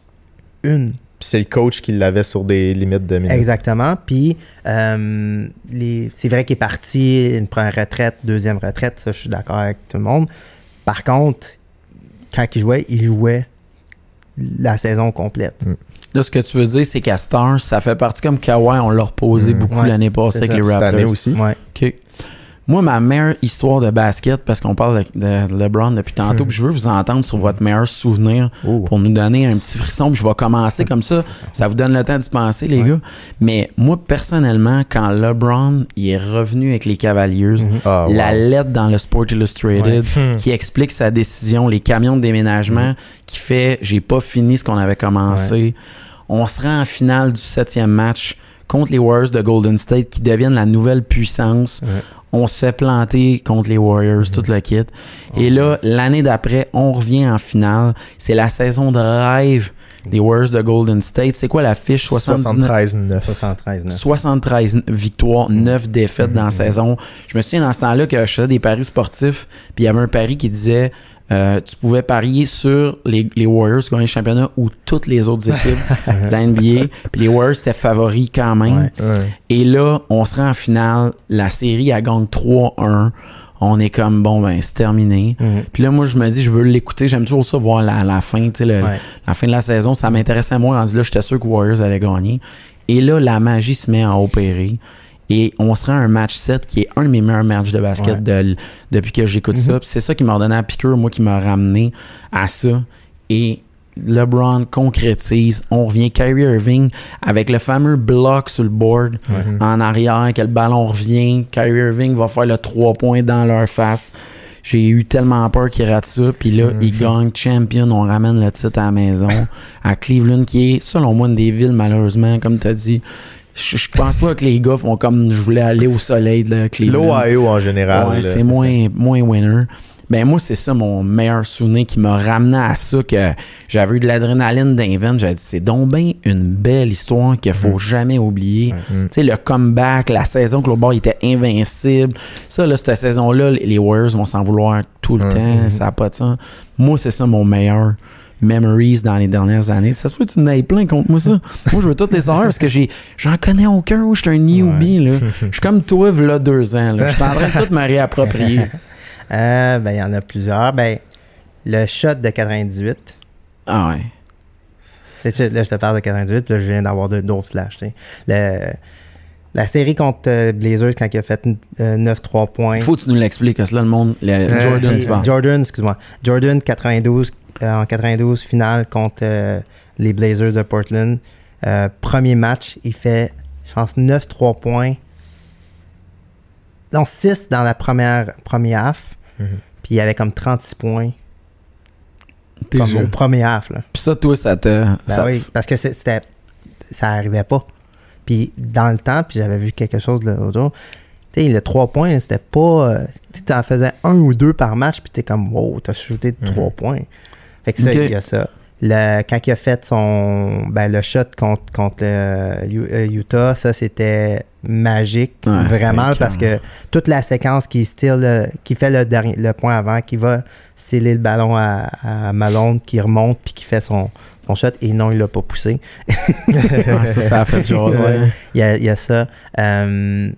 Une. Puis c'est le coach qui l'avait sur des limites de minutes. Exactement. Puis, euh, les- c'est vrai qu'il est parti, une première retraite, deuxième retraite, ça, je suis d'accord avec tout le monde. Par contre, quand il jouait, il jouait la saison complète. Là, ce que tu veux dire, c'est qu'à Stars, ça fait partie comme Kawhi, on l'a reposé Mm. beaucoup Ouais, l'année passée avec ça. les Cette année Raptors. aussi. Ouais. OK. Moi, ma meilleure histoire de basket, parce qu'on parle de, de LeBron depuis tantôt, Hmm. puis je veux vous entendre sur votre meilleur souvenir Oh. pour nous donner un petit frisson. Puis je vais commencer comme ça. Ça vous donne le temps d'y penser, les Ouais. gars. Mais moi, personnellement, quand LeBron il est revenu avec les Cavaliers, Mhm. Ah, wow. la lettre dans le Sport Illustrated Hmm. qui explique sa décision, les camions de déménagement, Mm. qui fait j'ai pas fini ce qu'on avait commencé. On se rend en finale du septième match contre les Warriors de Golden State qui deviennent la nouvelle puissance. Ouais. On se fait planter contre les Warriors, tout le kit. Et là, l'année d'après, on revient en finale. C'est la saison de rêve des Warriors de Golden State. C'est quoi la fiche? 79 73-9. 73, 9. 73 victoires, 9 défaites dans la saison. Je me souviens dans ce temps-là que je faisais des paris sportifs, puis il y avait un pari qui disait euh, tu pouvais parier sur les, les Warriors qui gagnaient le championnat ou toutes les autres équipes [laughs] de la NBA. Puis les Warriors étaient favoris quand même. Ouais. Ouais. Et là, on se rend en finale. La série, elle gagne 3-1. on est comme, bon, ben, c'est terminé. Mhm. Puis là, moi, je me dis, je veux l'écouter. J'aime toujours ça, voir la, la fin, tu sais, Ouais. la fin de la saison. Ça m'intéressait moins. Rendu là, j'étais sûr que Warriors allait gagner. Et là, la magie se met à opérer. Et on se rend à un match 7 qui est un de mes meilleurs matchs de basket Ouais. de l- depuis que j'écoute ça. Puis c'est ça qui m'a redonné à piqûre, moi, qui m'a ramené à ça. Et LeBron concrétise. On revient Kyrie Irving avec le fameux bloc sur le board Mhm. en arrière, que le ballon revient. Kyrie Irving va faire le 3 points dans leur face. J'ai eu tellement peur qu'il rate ça. Puis là, Mhm. il gagne champion. On ramène le titre à la maison. à Cleveland, qui est, selon moi, une des villes, malheureusement, comme tu as dit. Je, je pense pas que les gars font comme je voulais aller au soleil de Cleveland. L'Ohio en général. Ouais, c'est moins, moins winner. Ben moi, c'est ça mon meilleur souvenir qui m'a ramené à ça, que j'avais eu de l'adrénaline d'invent. J'ai dit, c'est donc bien une belle histoire qu'il faut jamais oublier. Mm. Tu sais, le comeback, la saison que le bord était invincible. Ça, là, cette saison-là, les Warriors vont s'en vouloir tout le Mm. temps. Ça n'a pas de sens. Moi, c'est ça mon meilleur memories dans les dernières années. Ça se peut que tu en aies plein contre moi, ça. [laughs] moi, je veux toutes les savoir parce que j'ai, j'en connais aucun. Je suis un newbie, là. [laughs] Je suis comme toi, là, deux ans. là. Je suis en train de tout [laughs] me réapproprier. Euh, ben, il y en a plusieurs. Ben, le shot de 98. Ah ouais. C'est là, je te parle de 98, puis là, je viens d'avoir d'autres flashs. tu sais. Le- la série contre euh, Blazers, quand il a fait euh, 9-3 points. Il faut que tu nous l'expliques, parce que là, le monde, le Euh, Jordan, tu. Jordan, excuse-moi. Jordan 92, euh, en 92 finale contre euh, les Blazers de Portland. Euh, premier match, il fait, je pense, 9-3 points. Non, 6 dans la première, première half. Mhm. Puis il avait comme 36 points comme au premier half. Là. Puis ça, toi, ça te. Ben ça oui, parce que c'était, ça arrivait pas. Puis dans le temps, puis j'avais vu quelque chose l'autre jour. Tu sais, le 3 points, c'était pas. euh, Tu sais, t'en faisais un ou deux par match, puis t'es comme, wow, t'as shooté de 3 Mhm. points. Fait que ça, il y a ça. Le, quand il a fait son. Ben, le shot contre, contre le euh, Utah, ça, c'était magique. Ouais, vraiment, parce que toute la séquence qui, style, euh, qui fait le, dernier, le point avant, qui va styler le ballon à, à Malone, qui remonte, puis qui fait son, son shot, et non, il l'a pas poussé. [laughs] Ah, ça, ça a fait jaser. Ouais. Il y a, il y a ça. Euh,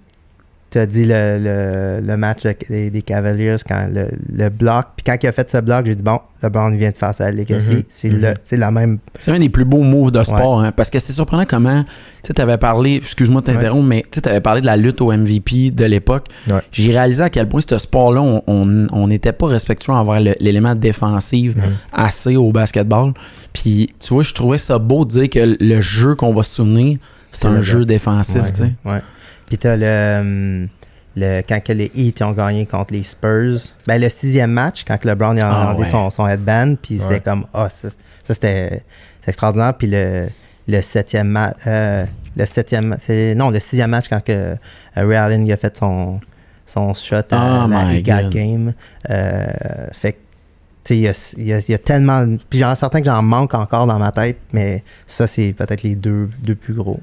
tu as dit le, le, le match de- des, des Cavaliers, quand le, le bloc. Puis quand il a fait ce bloc, j'ai dit, bon, LeBron vient de faire sa legacy. Mhm. C'est le- Mhm. c'est la même. C'est un des plus beaux moves de sport, hein, parce que c'est surprenant comment, tu sais, t'avais parlé, excuse-moi de t'interrompre, mais tu sais, t'avais parlé de la lutte au MVP de l'époque. Ouais. J'ai réalisé à quel point ce sport-là, on- on on n'était pas respectueux envers l'élément défensif Mhm. assez au basketball. Puis, tu vois, je trouvais ça beau de dire que le jeu qu'on va se souvenir, c'est un jeu défensif, Ouais. tu sais. Puis t'as le, le. Quand que les Heat ont gagné contre les Spurs, ben le sixième match, quand que LeBron a Ah, enlevé ouais. son, son headband, puis Ouais. c'est comme, ah, ça, ça, c'était c'est extraordinaire. Puis le, le septième match. le septième. c'est- Non, le sixième match, quand que euh, Ray Allen a fait son, son shot à Oh la God. Game. Euh, fait que. tu sais, Il y y y a tellement. Puis j'en suis certain que j'en manque encore dans ma tête, mais ça, c'est peut-être les deux, deux plus gros.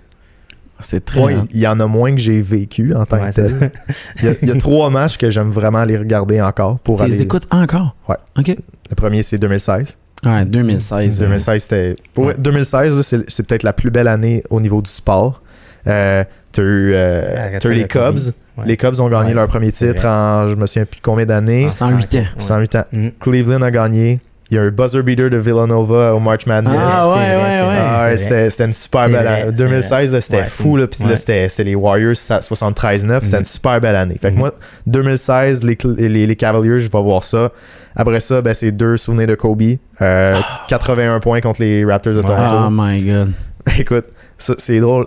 C'est très. Ouais, il y en a moins que j'ai vécu en tant Ouais, que tel. Il y, a, il y a trois matchs que j'aime vraiment les regarder encore pour Tu les aller. écoutes encore? Ouais. OK. Le premier, c'est 2016. Ouais, 2016. euh, 2016, c'était. pour vrai, 2016, là, c'est c'est peut-être la plus belle année au niveau du sport. Euh, t'as eu, euh, t'as eu les. Cubs. Ouais. Les Cubs ont gagné Ouais, leur premier titre vrai. en je me souviens plus combien d'années. 108 ans. Ouais. 108 ans. Mm. Cleveland a gagné. Il y a un buzzer beater de Villanova au March Madness. Ah, ouais, vrai, ouais, ouais. Ah ouais, vrai. c'était c'était une super belle année. c'est 2016, là, c'était Ouais. fou. Là, puis là, Ouais. c'était c'était les Warriors ça, 73-9. C'était Mhm. une super belle année. Fait que Mhm. moi, 2016, les, les, les Cavaliers, je vais voir ça. Après ça, ben, c'est deux souvenirs de Kobe. Euh, 81 points contre les Raptors de. Toronto. Oh my god. [laughs] Écoute, ça, c'est drôle.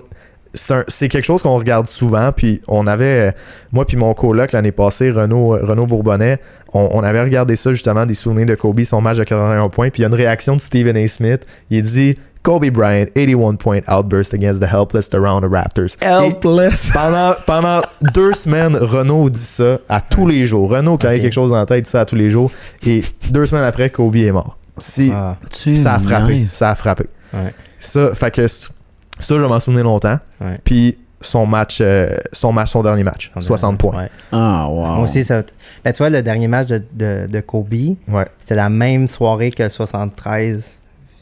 C'est quelque chose qu'on regarde souvent. Puis on avait, moi puis mon coloc l'année passée, Renaud, euh, Renaud Bourbonnais, on, on avait regardé ça justement, des souvenirs de Kobe, son match de 81 points. Puis il y a une réaction de Stephen A. Smith. Il dit Kobe Bryant, 81 point outburst against the helpless Toronto Raptors. Et Helpless. [laughs] pendant, pendant deux semaines, Renaud dit ça à tous les jours. Renaud, qui avait Ok. quelque chose dans la tête, dit ça à tous les jours. Et deux semaines après, Kobe est mort. Si, Ah, Tu ça a frappé. Ça a frappé. Ça, fait que ça, je vais m'en souvenir longtemps. ouais. Puis son match, euh, son match, son dernier match, 60 points. Ouais. Ah, wow. Moi aussi, ça. Ben, tu vois, le dernier match de, de, de Kobe, Ouais. c'était la même soirée que le 73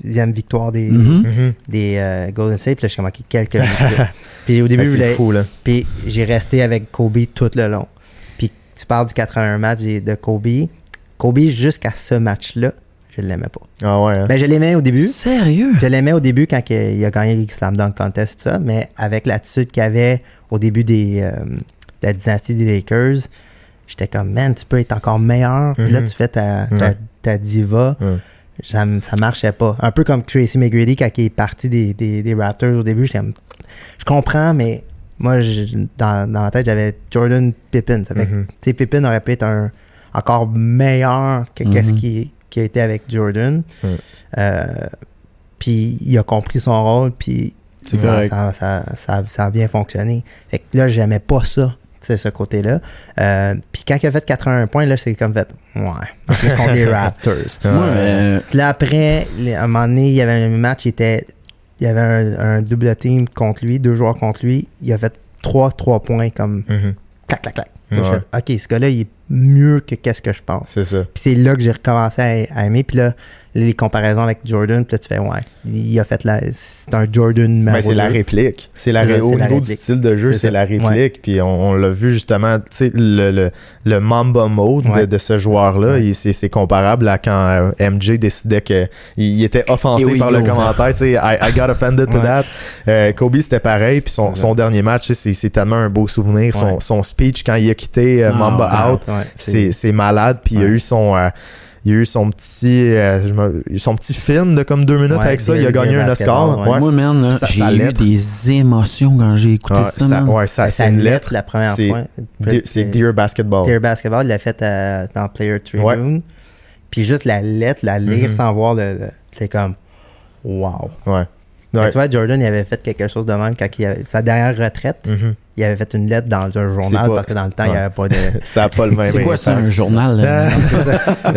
e victoire des, Mhm. Mhm. des euh, Golden State. Puis là, je suis comme, OK, quelques. [laughs] Puis au début, Ben, fou, là. puis j'ai resté avec Kobe tout le long. Puis tu parles du 81 match de Kobe. Kobe, jusqu'à ce match-là, je l'aimais pas. Ah ouais. hein? Ben, je l'aimais au début. Sérieux? Je l'aimais au début quand il a gagné les Slam Dunk Contest, tout ça, mais avec l'attitude qu'il avait au début des, euh, de la dynastie des Lakers, j'étais comme, man, tu peux être encore meilleur. Puis là, Mhm. tu fais ta, ta, Ouais. ta diva. Ouais. Ça, ça marchait pas. Un peu comme Tracy McGrady quand il est parti des, des, des Raptors au début. J'étais comme, je comprends, mais moi, je- dans, dans ma tête, j'avais Jordan Pippen. Ça fait Mhm. Pippen aurait pu être un, encore meilleur que qu'est-ce Mhm. qui, qui a été avec Jordan. Euh, puis il a compris son rôle, puis ça, ça, ça, ça- ça a bien fonctionné. Fait que là, j'aimais pas ça, tu sais, ce côté-là. Euh, puis quand il a fait 81 points, là, c'est comme fait, ouais, en plus contre les [laughs] Raptors. Ouais. euh, Puis là, après, à un moment donné, il y avait un match, il, était, il y avait un, un double team contre lui, deux joueurs contre lui. Il a fait 3 3 points comme Mhm. clac, clac, clac. Ouais. fait, OK, ce gars-là, il est mieux que qu'est-ce que je pense. C'est ça. Puis c'est là que j'ai recommencé à, à aimer. Puis là, les comparaisons avec Jordan, puis là, tu fais, ouais, il a fait la. C'est un Jordan Ben, numéro c'est la réplique. C'est la ré- Au c'est la niveau du réplique. style de jeu, C'est la réplique. Puis on, on l'a vu justement, tu sais, le, le, le Mamba mode de, Ouais. de ce joueur-là, Ouais. il- c'est c'est comparable à quand euh, MJ décidait qu'il il était offensé par le commentaire. Tu sais, I, I got offended to Ouais. that. Euh, Kobe, c'était pareil. Puis son, C'est son dernier match, tu sais, c'est c'est tellement un beau souvenir. Son, Ouais. son speech quand il a quitté euh, Ah, Mamba ouais. Out, Ouais, c'est c'est malade. Puis il a eu son. euh, il a eu son petit, euh, son petit film de comme deux minutes Ouais, avec ça. Il a gagné un Oscar. Ouais. moi, man, là, Ça- j'ai eu lettre. des émotions quand j'ai écouté Ouais, ça, ça- man. ouais, ça, Ben, c'est sa une lettre lettre. la première C'est- fois. C'est Dear Basketball. Dear Basketball, il l'a fait euh, dans Player Tribune. Puis juste la lettre, la lire Mhm. sans voir le. le- c'est comme. Wow. Ouais. Tu vois, Jordan, il avait fait quelque chose de même quand il avait, sa dernière retraite. Mhm. Il avait fait une lettre dans un journal pas- parce que dans le temps, il n'y avait pas de. [laughs] Ça n'a pas le même C'est quoi ça, [laughs] un impact. journal? là? Un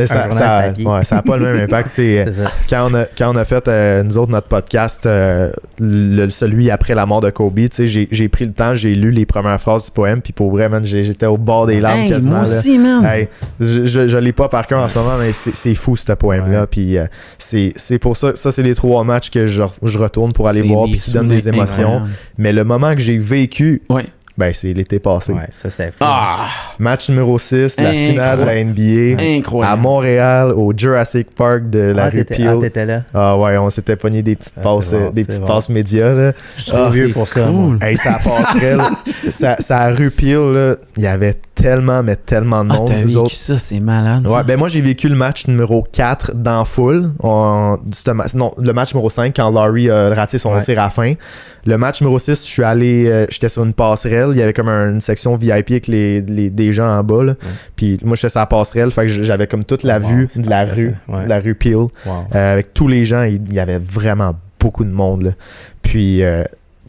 ça, journal ça, ouais, pas le même impact. c'est- [laughs] C'est ça. quand, on a, quand on a fait, euh, nous autres, notre podcast, euh, le- celui après la mort de Kobe, tu sais, j'ai j'ai pris le temps, j'ai lu les premières phrases du poème, puis pour vrai, j'étais au bord des larmes Hey, quasiment. moi là. aussi, man. Hey, je, je, je l'ai pas par cœur en ce moment, mais c'est c'est fou ce poème-là. Ouais. Puis euh, c'est c'est pour ça, ça c'est les trois matchs que je, je retourne pour aller voir, puis qui donnent des émotions. Mais le moment que j'ai vécu, Ouais. Ben c'est l'été passé. Ouais, ça c'était fou. Ah, Match numéro 6, la Incroyable. finale de la NBA. À incroyable. Montréal, au Jurassic Park de la Ah, rue Peel. ah, Ah, t'étais là. ouais, on s'était pogné des petites Ah, passes, bon, des c'est petites bon. passes médias là. Je suis trop Ah, vieux pour ça. moi. cool. Hey, ça passerelle, [laughs] ça, ça a rue Peel là, il y avait tellement mais tellement de Ah, monde. t'as nous vécu autres. ça, c'est malade. ça. Ouais, ben moi j'ai vécu le match numéro 4 dans full. On- non, le match numéro 5 quand Laurie a raté son Ouais. tir à la fin. Le match numéro 6, je suis allé euh, j'étais sur une passerelle, il y avait comme un- une section VIP avec les, les- des gens en bas là. Puis moi j'étais sur la passerelle, fait que j'avais comme toute la Wow, vue de la rue. Ouais. de la rue Peel. Wow. Euh, avec tous les gens, il y avait vraiment beaucoup de monde. là. Puis euh,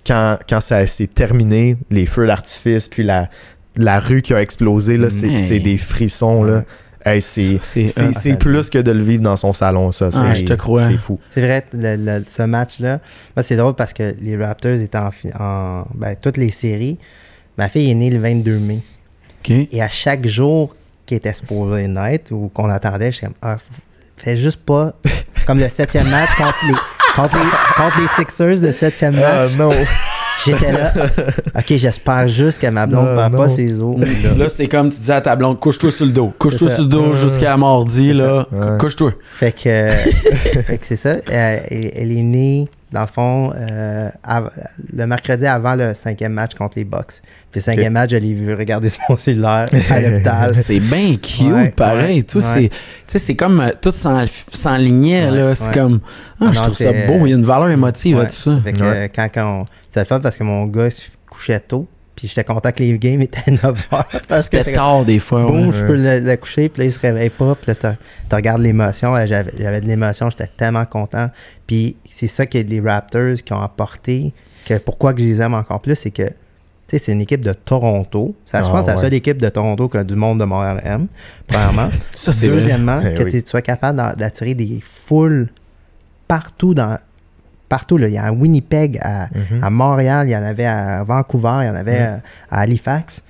quand, quand ça s'est terminé, les feux d'artifice, puis la, la rue qui a explosé, là, c'est des frissons. Là. Hey, c'est, plus que de le vivre dans son salon, ça. Ah, c'est, je te crois. C'est fou. C'est vrai, le- le- ce match-là, moi, c'est drôle parce que les Raptors étaient en, en ben, toutes les séries. Ma fille est née le 22 mai. Et à chaque jour qui était supposé naître ou qu'on attendait, j'étais comme, ah, fais juste pas comme le septième match contre les, contre les, contre les Sixers, le septième Ah match. non! [laughs] J'étais là, [laughs] ok, j'espère juste que ma blonde ne perd pas ses os. Là, c'est comme tu disais à ta blonde, couche-toi sur le dos. Couche-toi sur le dos jusqu'à mardi, là. Ouais. Couche-toi. Fait que, euh, [laughs] fait que c'est ça. Elle, elle- elle est née, dans le fond, euh, av- le mercredi avant le cinquième match contre les Bucks. Puis le cinquième match, je l'ai vu regarder [laughs] sur mon cellulaire à l'hôpital. C'est bien cute, Ouais, pareil. ouais, tout, c'est, tu sais, c'est comme euh, tout s'en- s'enlignait, Ouais, là. C'est ouais. comme, ah, Ah je non, trouve ça beau. Il y a une valeur émotive à tout ça. Fait que, Ouais. euh, quand, quand on- c'est le fun parce que mon gars se couchait tôt. Puis j'étais content que les games étaient 9 heures. [laughs] Parce que C'était tard, des fois. Boum, ouais. je peux le, le coucher, puis là, il se réveille pas, puis là, tu regardes l'émotion. Euh, J'avais, j'avais de l'émotion, j'étais tellement content. Puis c'est ça que les Raptors qui ont apporté, que pourquoi que je les aime encore plus, c'est que, tu sais, c'est une équipe de Toronto. Ça, je Ah, pense que c'est la seule équipe de Toronto que du monde de Montréal aime, premièrement. [laughs] Ça, vrai. Deuxièmement, Eh que oui. tu sois capable d'attirer des foules partout dans... Partout, là. Il y a à Winnipeg, à, Mhm. à Montréal, il y en avait à Vancouver, il y en avait Mm. euh, à Halifax.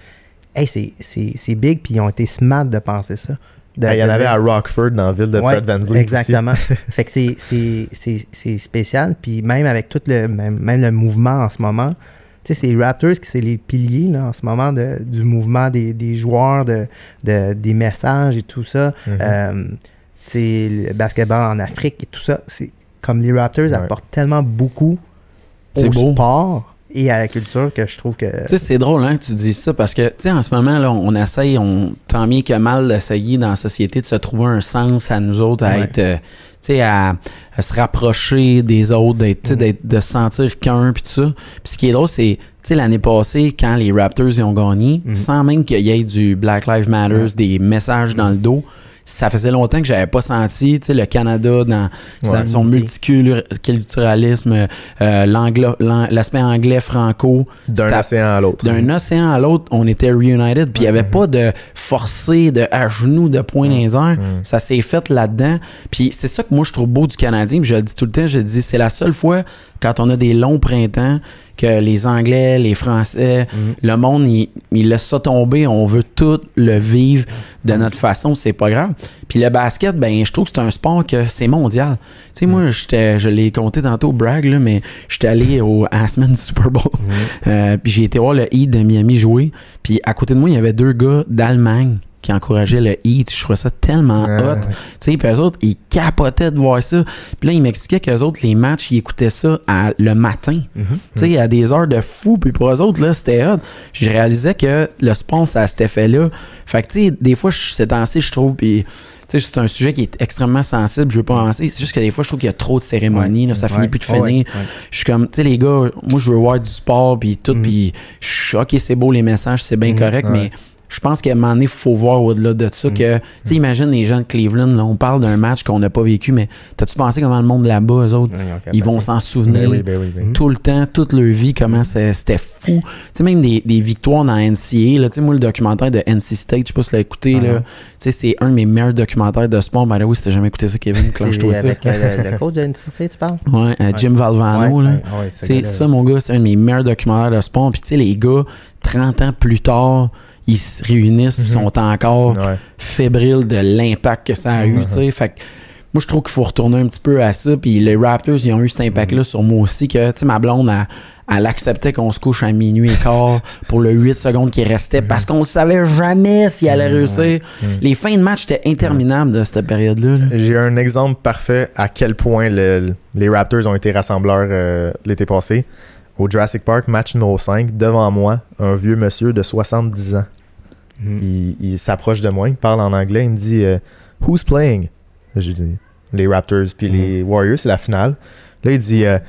Hey, c'est- big, puis ils ont été smart de penser ça. De- Ah, Il y en de- avait à Rockford, dans la ville de Ouais, Fred Van Vliet. Exactement. [laughs] fait que c'est- spécial. Puis même avec tout le même, même le mouvement en ce moment, tu sais, c'est les Raptors qui c'est les piliers là, en ce moment de, du mouvement des, des joueurs, de, de- des messages et tout ça. Mhm. Euh, le basketball en Afrique et tout ça. C'est comme les Raptors apportent tellement beaucoup au beau. sport et à la culture que je trouve que. Tu sais, c'est drôle, hein, que tu dis ça, parce que, tu sais, en ce moment, là, on essaye, on, tant bien que mal, d'essayer dans la société de se trouver un sens à nous autres, à Ouais. être, euh, tu sais, à, à se rapprocher des autres, d'être, Mhm. d'être- de se sentir qu'un, puis tout ça. Puis ce qui est drôle, c'est, tu sais, l'année passée, quand les Raptors ils ont gagné, Mhm. sans même qu'il y ait du Black Lives Matter, des messages dans le dos, ça faisait longtemps que j'avais pas senti, tu sais, le Canada dans Ouais. son multiculturalisme, euh, l'aspect anglais franco. D'un océan à l'autre. d'un océan à l'autre, on était reunited, puis il n'y avait Mhm. pas de forcé, de à genoux, de point dans les airs. Mhm. Ça s'est fait là-dedans. Puis c'est ça que moi je trouve beau du Canadien. Puis je le dis tout le temps, je le dis, c'est la seule fois quand on a des longs printemps que les Anglais, les Français, Mhm. le monde, il, il laisse ça tomber. On veut tout le vivre de notre façon. C'est pas grave. Puis le basket, ben, je trouve que c'est un sport que c'est mondial. Tu sais, moi, j'étais, je l'ai compté tantôt au brag, là, mais j'étais allé au, à la semaine du Super Bowl. Euh, puis j'ai été voir le Heat de Miami jouer. Puis à côté de moi, il y avait deux gars d'Allemagne qui encourageaient le Heat. Je trouvais ça tellement hot. Tu sais, puis eux autres, ils capotaient de voir ça. Puis là, ils m'expliquaient qu'eux autres, les matchs, ils écoutaient ça à- le matin. Mhm. Tu sais, à des heures de fou. Puis pour eux autres, là, c'était hot. Je réalisais que le sport, ça a cet effet-là. Fait que, tu sais, des fois, je- ces temps-ci, je trouve, puis... C'est un sujet qui est extrêmement sensible, je veux pas en lancer. C'est juste que des fois, je trouve qu'il y a trop de cérémonies, là, ça Ouais. finit plus de finir. Je suis comme, tu sais, les gars, moi, je veux voir du sport, puis tout, Mhm. puis je suis, ok, c'est beau les messages, c'est bien Mhm, correct, mais je pense qu'à un moment donné, il faut voir au-delà de ça Mhm. que, tu sais, imagine les gens de Cleveland, là, on parle d'un match qu'on n'a pas vécu, mais t'as-tu pensé comment le monde là-bas, eux autres, ils ont ils vont s'en souvenir Ben oui, ben oui, ben tout le temps, toute leur vie, comment c'était fou. Tu sais, même des, des victoires dans NCA, là, tu sais, moi, le documentaire de NC State, je sais pas si tu l'as écouté, là. non. Tu sais, c'est un de mes meilleurs documentaires de sport. Ben oui, si t'as jamais écouté ça, Kevin, [laughs] clenche-toi ça. avec euh, le, coach de NCC, tu parles? Ouais, euh, Jim Valvano, Ouais, là. ouais, Tu sais, ça, mon gars, c'est un de mes meilleurs documentaires de sport. Puis, tu sais, les gars, 30 ans plus tard, ils se réunissent, puis Mhm. sont encore Ouais. fébriles de l'impact que ça a eu, Mhm. Fait que moi, je trouve qu'il faut retourner un petit peu à ça. Puis les Raptors, ils ont eu cet impact-là sur moi aussi. Que, tu sais, ma blonde, elle, elle acceptait qu'on se couche à minuit et quart [laughs] pour le 8 secondes qui restait parce qu'on ne savait jamais s'il allait Mhm. réussir. Mhm. Les fins de match étaient interminables de cette période-là. là. J'ai un exemple parfait à quel point le- les Raptors ont été rassembleurs euh, l'été passé. Au Jurassic Park, match numéro 5, devant moi, un vieux monsieur de 70 ans. Mhm. Il, il s'approche de moi, il parle en anglais, il me dit euh, Who's playing? Je dis Les Raptors puis les Warriors, c'est la finale. Là, il dit euh,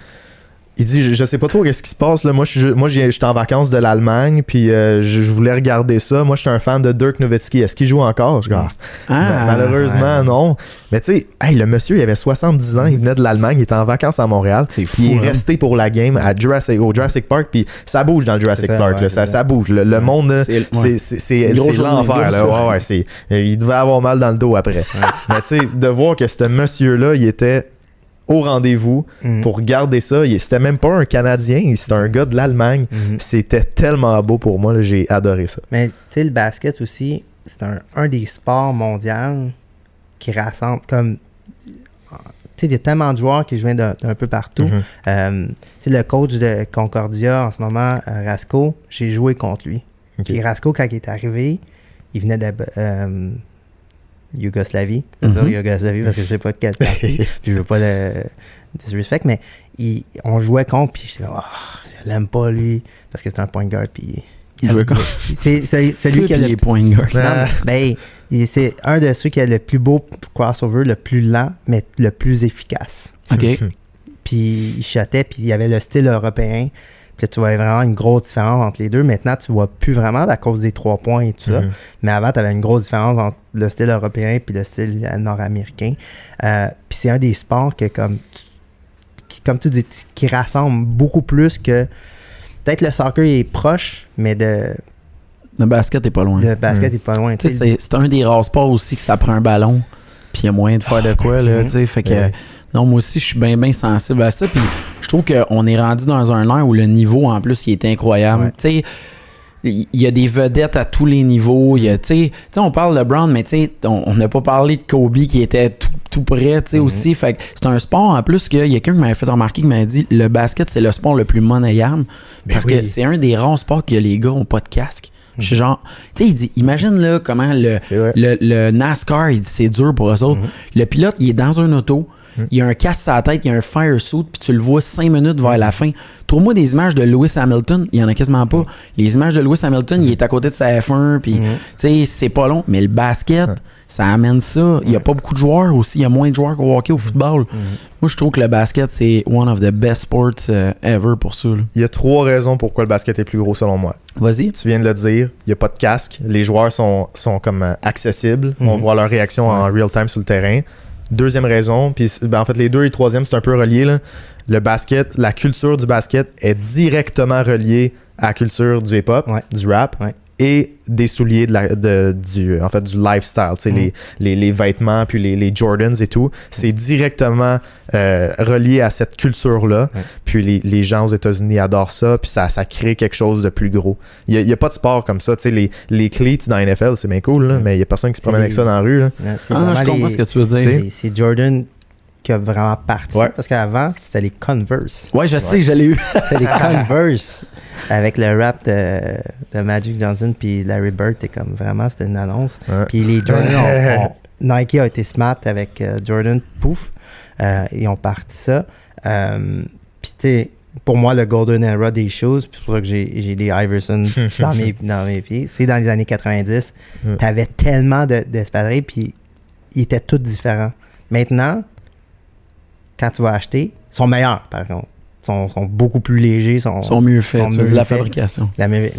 il dit je, je sais pas trop qu'est-ce qui se passe là moi je suis moi j'étais en vacances de l'Allemagne puis euh, je, je voulais regarder ça moi je suis un fan de Dirk Nowitzki est-ce qu'il joue encore? Je dis, Ah, Ah, Ma- Malheureusement, ouais. non. Mais tu sais, hey, le monsieur, il avait 70 ans, il venait de l'Allemagne, il était en vacances à Montréal. C'est Puis il est hein. resté pour la game à Jurassic, au Jurassic Park, puis ça bouge dans le Jurassic C'est ça, Park, ouais, là, ça, ça. bouge. Le, le Ouais. monde, là, C'est- ouais. c'est l'enfer. là. Ouais, ouais, c'est- il devait avoir mal dans le dos après. Mais tu sais, de voir que ce monsieur-là, il était au rendez-vous Mhm. pour garder ça. C'était même pas un Canadien, c'était un gars de l'Allemagne. Mhm. C'était tellement beau pour moi, j'ai adoré ça. Mais tu sais, le basket aussi, c'est un, un des sports mondiaux qui rassemble comme. Tu sais, il y a tellement de joueurs qui jouent d'un peu partout. Euh, tu sais, le coach de Concordia en ce moment, euh, Rasco, j'ai joué contre lui. Puis Rasco, quand il est arrivé, il venait de euh, Yougoslavie. Je veux Mhm. dire Yougoslavie parce que je sais pas de quelle partie. [laughs] puis je veux pas le disrespect, mais il- on jouait contre, puis j'étais oh, je l'aime pas lui, parce que c'est un point guard, puis. Il jouait contre- [laughs] C'est celui, qui a le les point non, Ah. ben, c'est un de ceux qui a le plus beau crossover, le plus lent, mais le plus efficace. OK. Puis il shotait, puis il avait le style européen. Puis tu voyais vraiment une grosse différence entre les deux. Maintenant, tu vois plus vraiment à cause des trois points et tout ça. Mhm. Mais avant, tu avais une grosse différence entre le style européen puis le style euh, nord-américain. Euh, puis c'est un des sports que, comme tu, qui, comme tu dis, qui rassemble beaucoup plus que. Peut-être le soccer est proche, mais de, Le basket est pas loin. le basket Mhm. est pas loin. C'est c'est un des rares sports aussi que ça prend un ballon, puis il y a moyen de faire de quoi, là, Mhm. tu sais. Fait que, Ouais. non, moi aussi, je suis bien, bien sensible à ça, puis je trouve qu'on est rendu dans un air où le niveau, en plus, il est incroyable. Tu sais, il y a des vedettes à tous les niveaux. Il y a, on parle de Brown, mais tu sais, on n'a pas parlé de Kobe qui était tout, tout près, tu sais, aussi. Fait que c'est un sport en plus qu'il y a quelqu'un qui m'avait fait remarquer qui m'avait dit le basket, c'est le sport le plus monnayable. Ben parce oui. que c'est un des rares sports que les gars ont pas de casque. Je suis genre, tu sais, il dit, imagine là comment le, le, le NASCAR, il dit c'est dur pour eux autres. Le pilote, il est dans un auto, il y a un casque sur la tête, il y a un fire suit, puis tu le vois cinq minutes vers la fin. Trouve-moi des images de Lewis Hamilton, il y en a quasiment pas. Les images de Lewis Hamilton, il est à côté de sa F1, puis tu sais, c'est pas long. Mais le basket, ça amène ça. Il y a pas beaucoup de joueurs aussi, il y a moins de joueurs qu'au hockey, au football. Moi, je trouve que le basket, c'est one of the best sports euh, ever pour ça. Il y a trois raisons pourquoi le basket est plus gros selon moi. Vas-y. Tu viens de le dire, il n'y a pas de casque. Les joueurs sont, sont comme euh, accessibles. On Mhm. voit leur réaction en real time sur le terrain. Deuxième raison, puis ben, en fait les deux et troisième, c'est un peu relié. Là. Le basket, la culture du basket est directement reliée à la culture du hip-hop, Ouais. du rap Ouais. Et des souliers de la, de- du, en fait, du lifestyle. Sais, Mhm. les, les, les vêtements, puis les, les Jordans et tout. C'est directement euh, relié à cette culture-là. Puis les, les gens aux États-Unis adorent ça, puis ça, ça crée quelque chose de plus gros. Il n'y a, pas de sport comme ça. Tu sais, les, les cleats dans la NFL, c'est bien cool, là, mais il n'y a personne qui se promène avec ça dans la rue. Là. Ah, je comprends les- ce que tu veux dire. C'est Jordan qui a vraiment parti. Ouais. Parce qu'avant, c'était les Converse. Ouais, je sais, je l'ai eu. [laughs] C'était les [laughs] Converse. Avec le rap de, de Magic Johnson puis Larry Bird, t'es comme vraiment, c'était une annonce. Puis les Jordan, [laughs] Nike a été smart avec euh, Jordan, pouf. Euh, ils ont parti ça. Euh, puis tu sais, pour moi, le Golden Era des choses, puis c'est pour ça que j'ai j'ai des Iverson dans, mes, dans mes pieds, c'est dans les années 90. Mm. T'avais tellement de- d'espadrilles, puis ils étaient tous différents. Maintenant, quand tu vas acheter, sont meilleurs, par contre. Ils sont, sont beaucoup plus légers. Sont, Ils sont mieux faits. sont mieux la faits. fabrication. la mais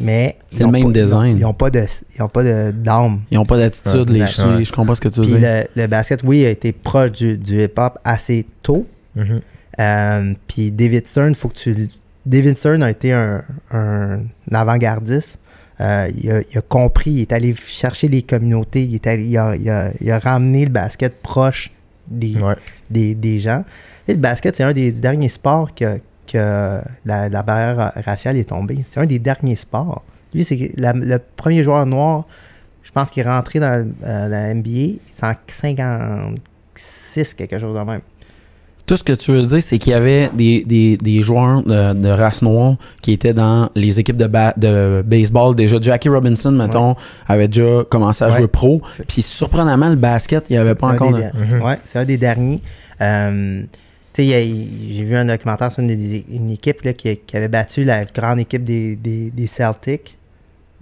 C'est ils le même pas- design. Ils n'ont pas de ils ont pas de d'âme. Ils ont pas d'attitude, Ouais, les ouais. Je comprends ce que tu veux Puis dire. le, le basket, oui, a été proche du, du hip-hop assez tôt. Mhm. Euh, puis David Stern, faut que tu. David Stern a été un, un avant-gardiste. Euh, il, a, il a compris, il est allé chercher les communautés, il, est allé- il, a, il a- il a ramené le basket proche des, Ouais. des, des gens. Et le basket, c'est un des derniers sports que, que la, la barrière ra- raciale est tombée. C'est un des derniers sports. Lui, c'est le premier joueur noir, je pense qu'il est rentré dans euh, la NBA, c'est en 56, quelque chose de même. Tout ce que tu veux dire, c'est qu'il y avait des, des, des joueurs de, de race noire qui étaient dans les équipes de, ba- de baseball. Déjà, Jackie Robinson, mettons, avait déjà commencé à Ouais. jouer pro. Puis surprenamment, le basket, il n'y avait pas encore... de- Mhm. Ouais, c'est un des derniers. Euh, tu sais, il y a- j'ai vu un documentaire sur une, une équipe là, qui, qui avait battu la grande équipe des, des, des Celtics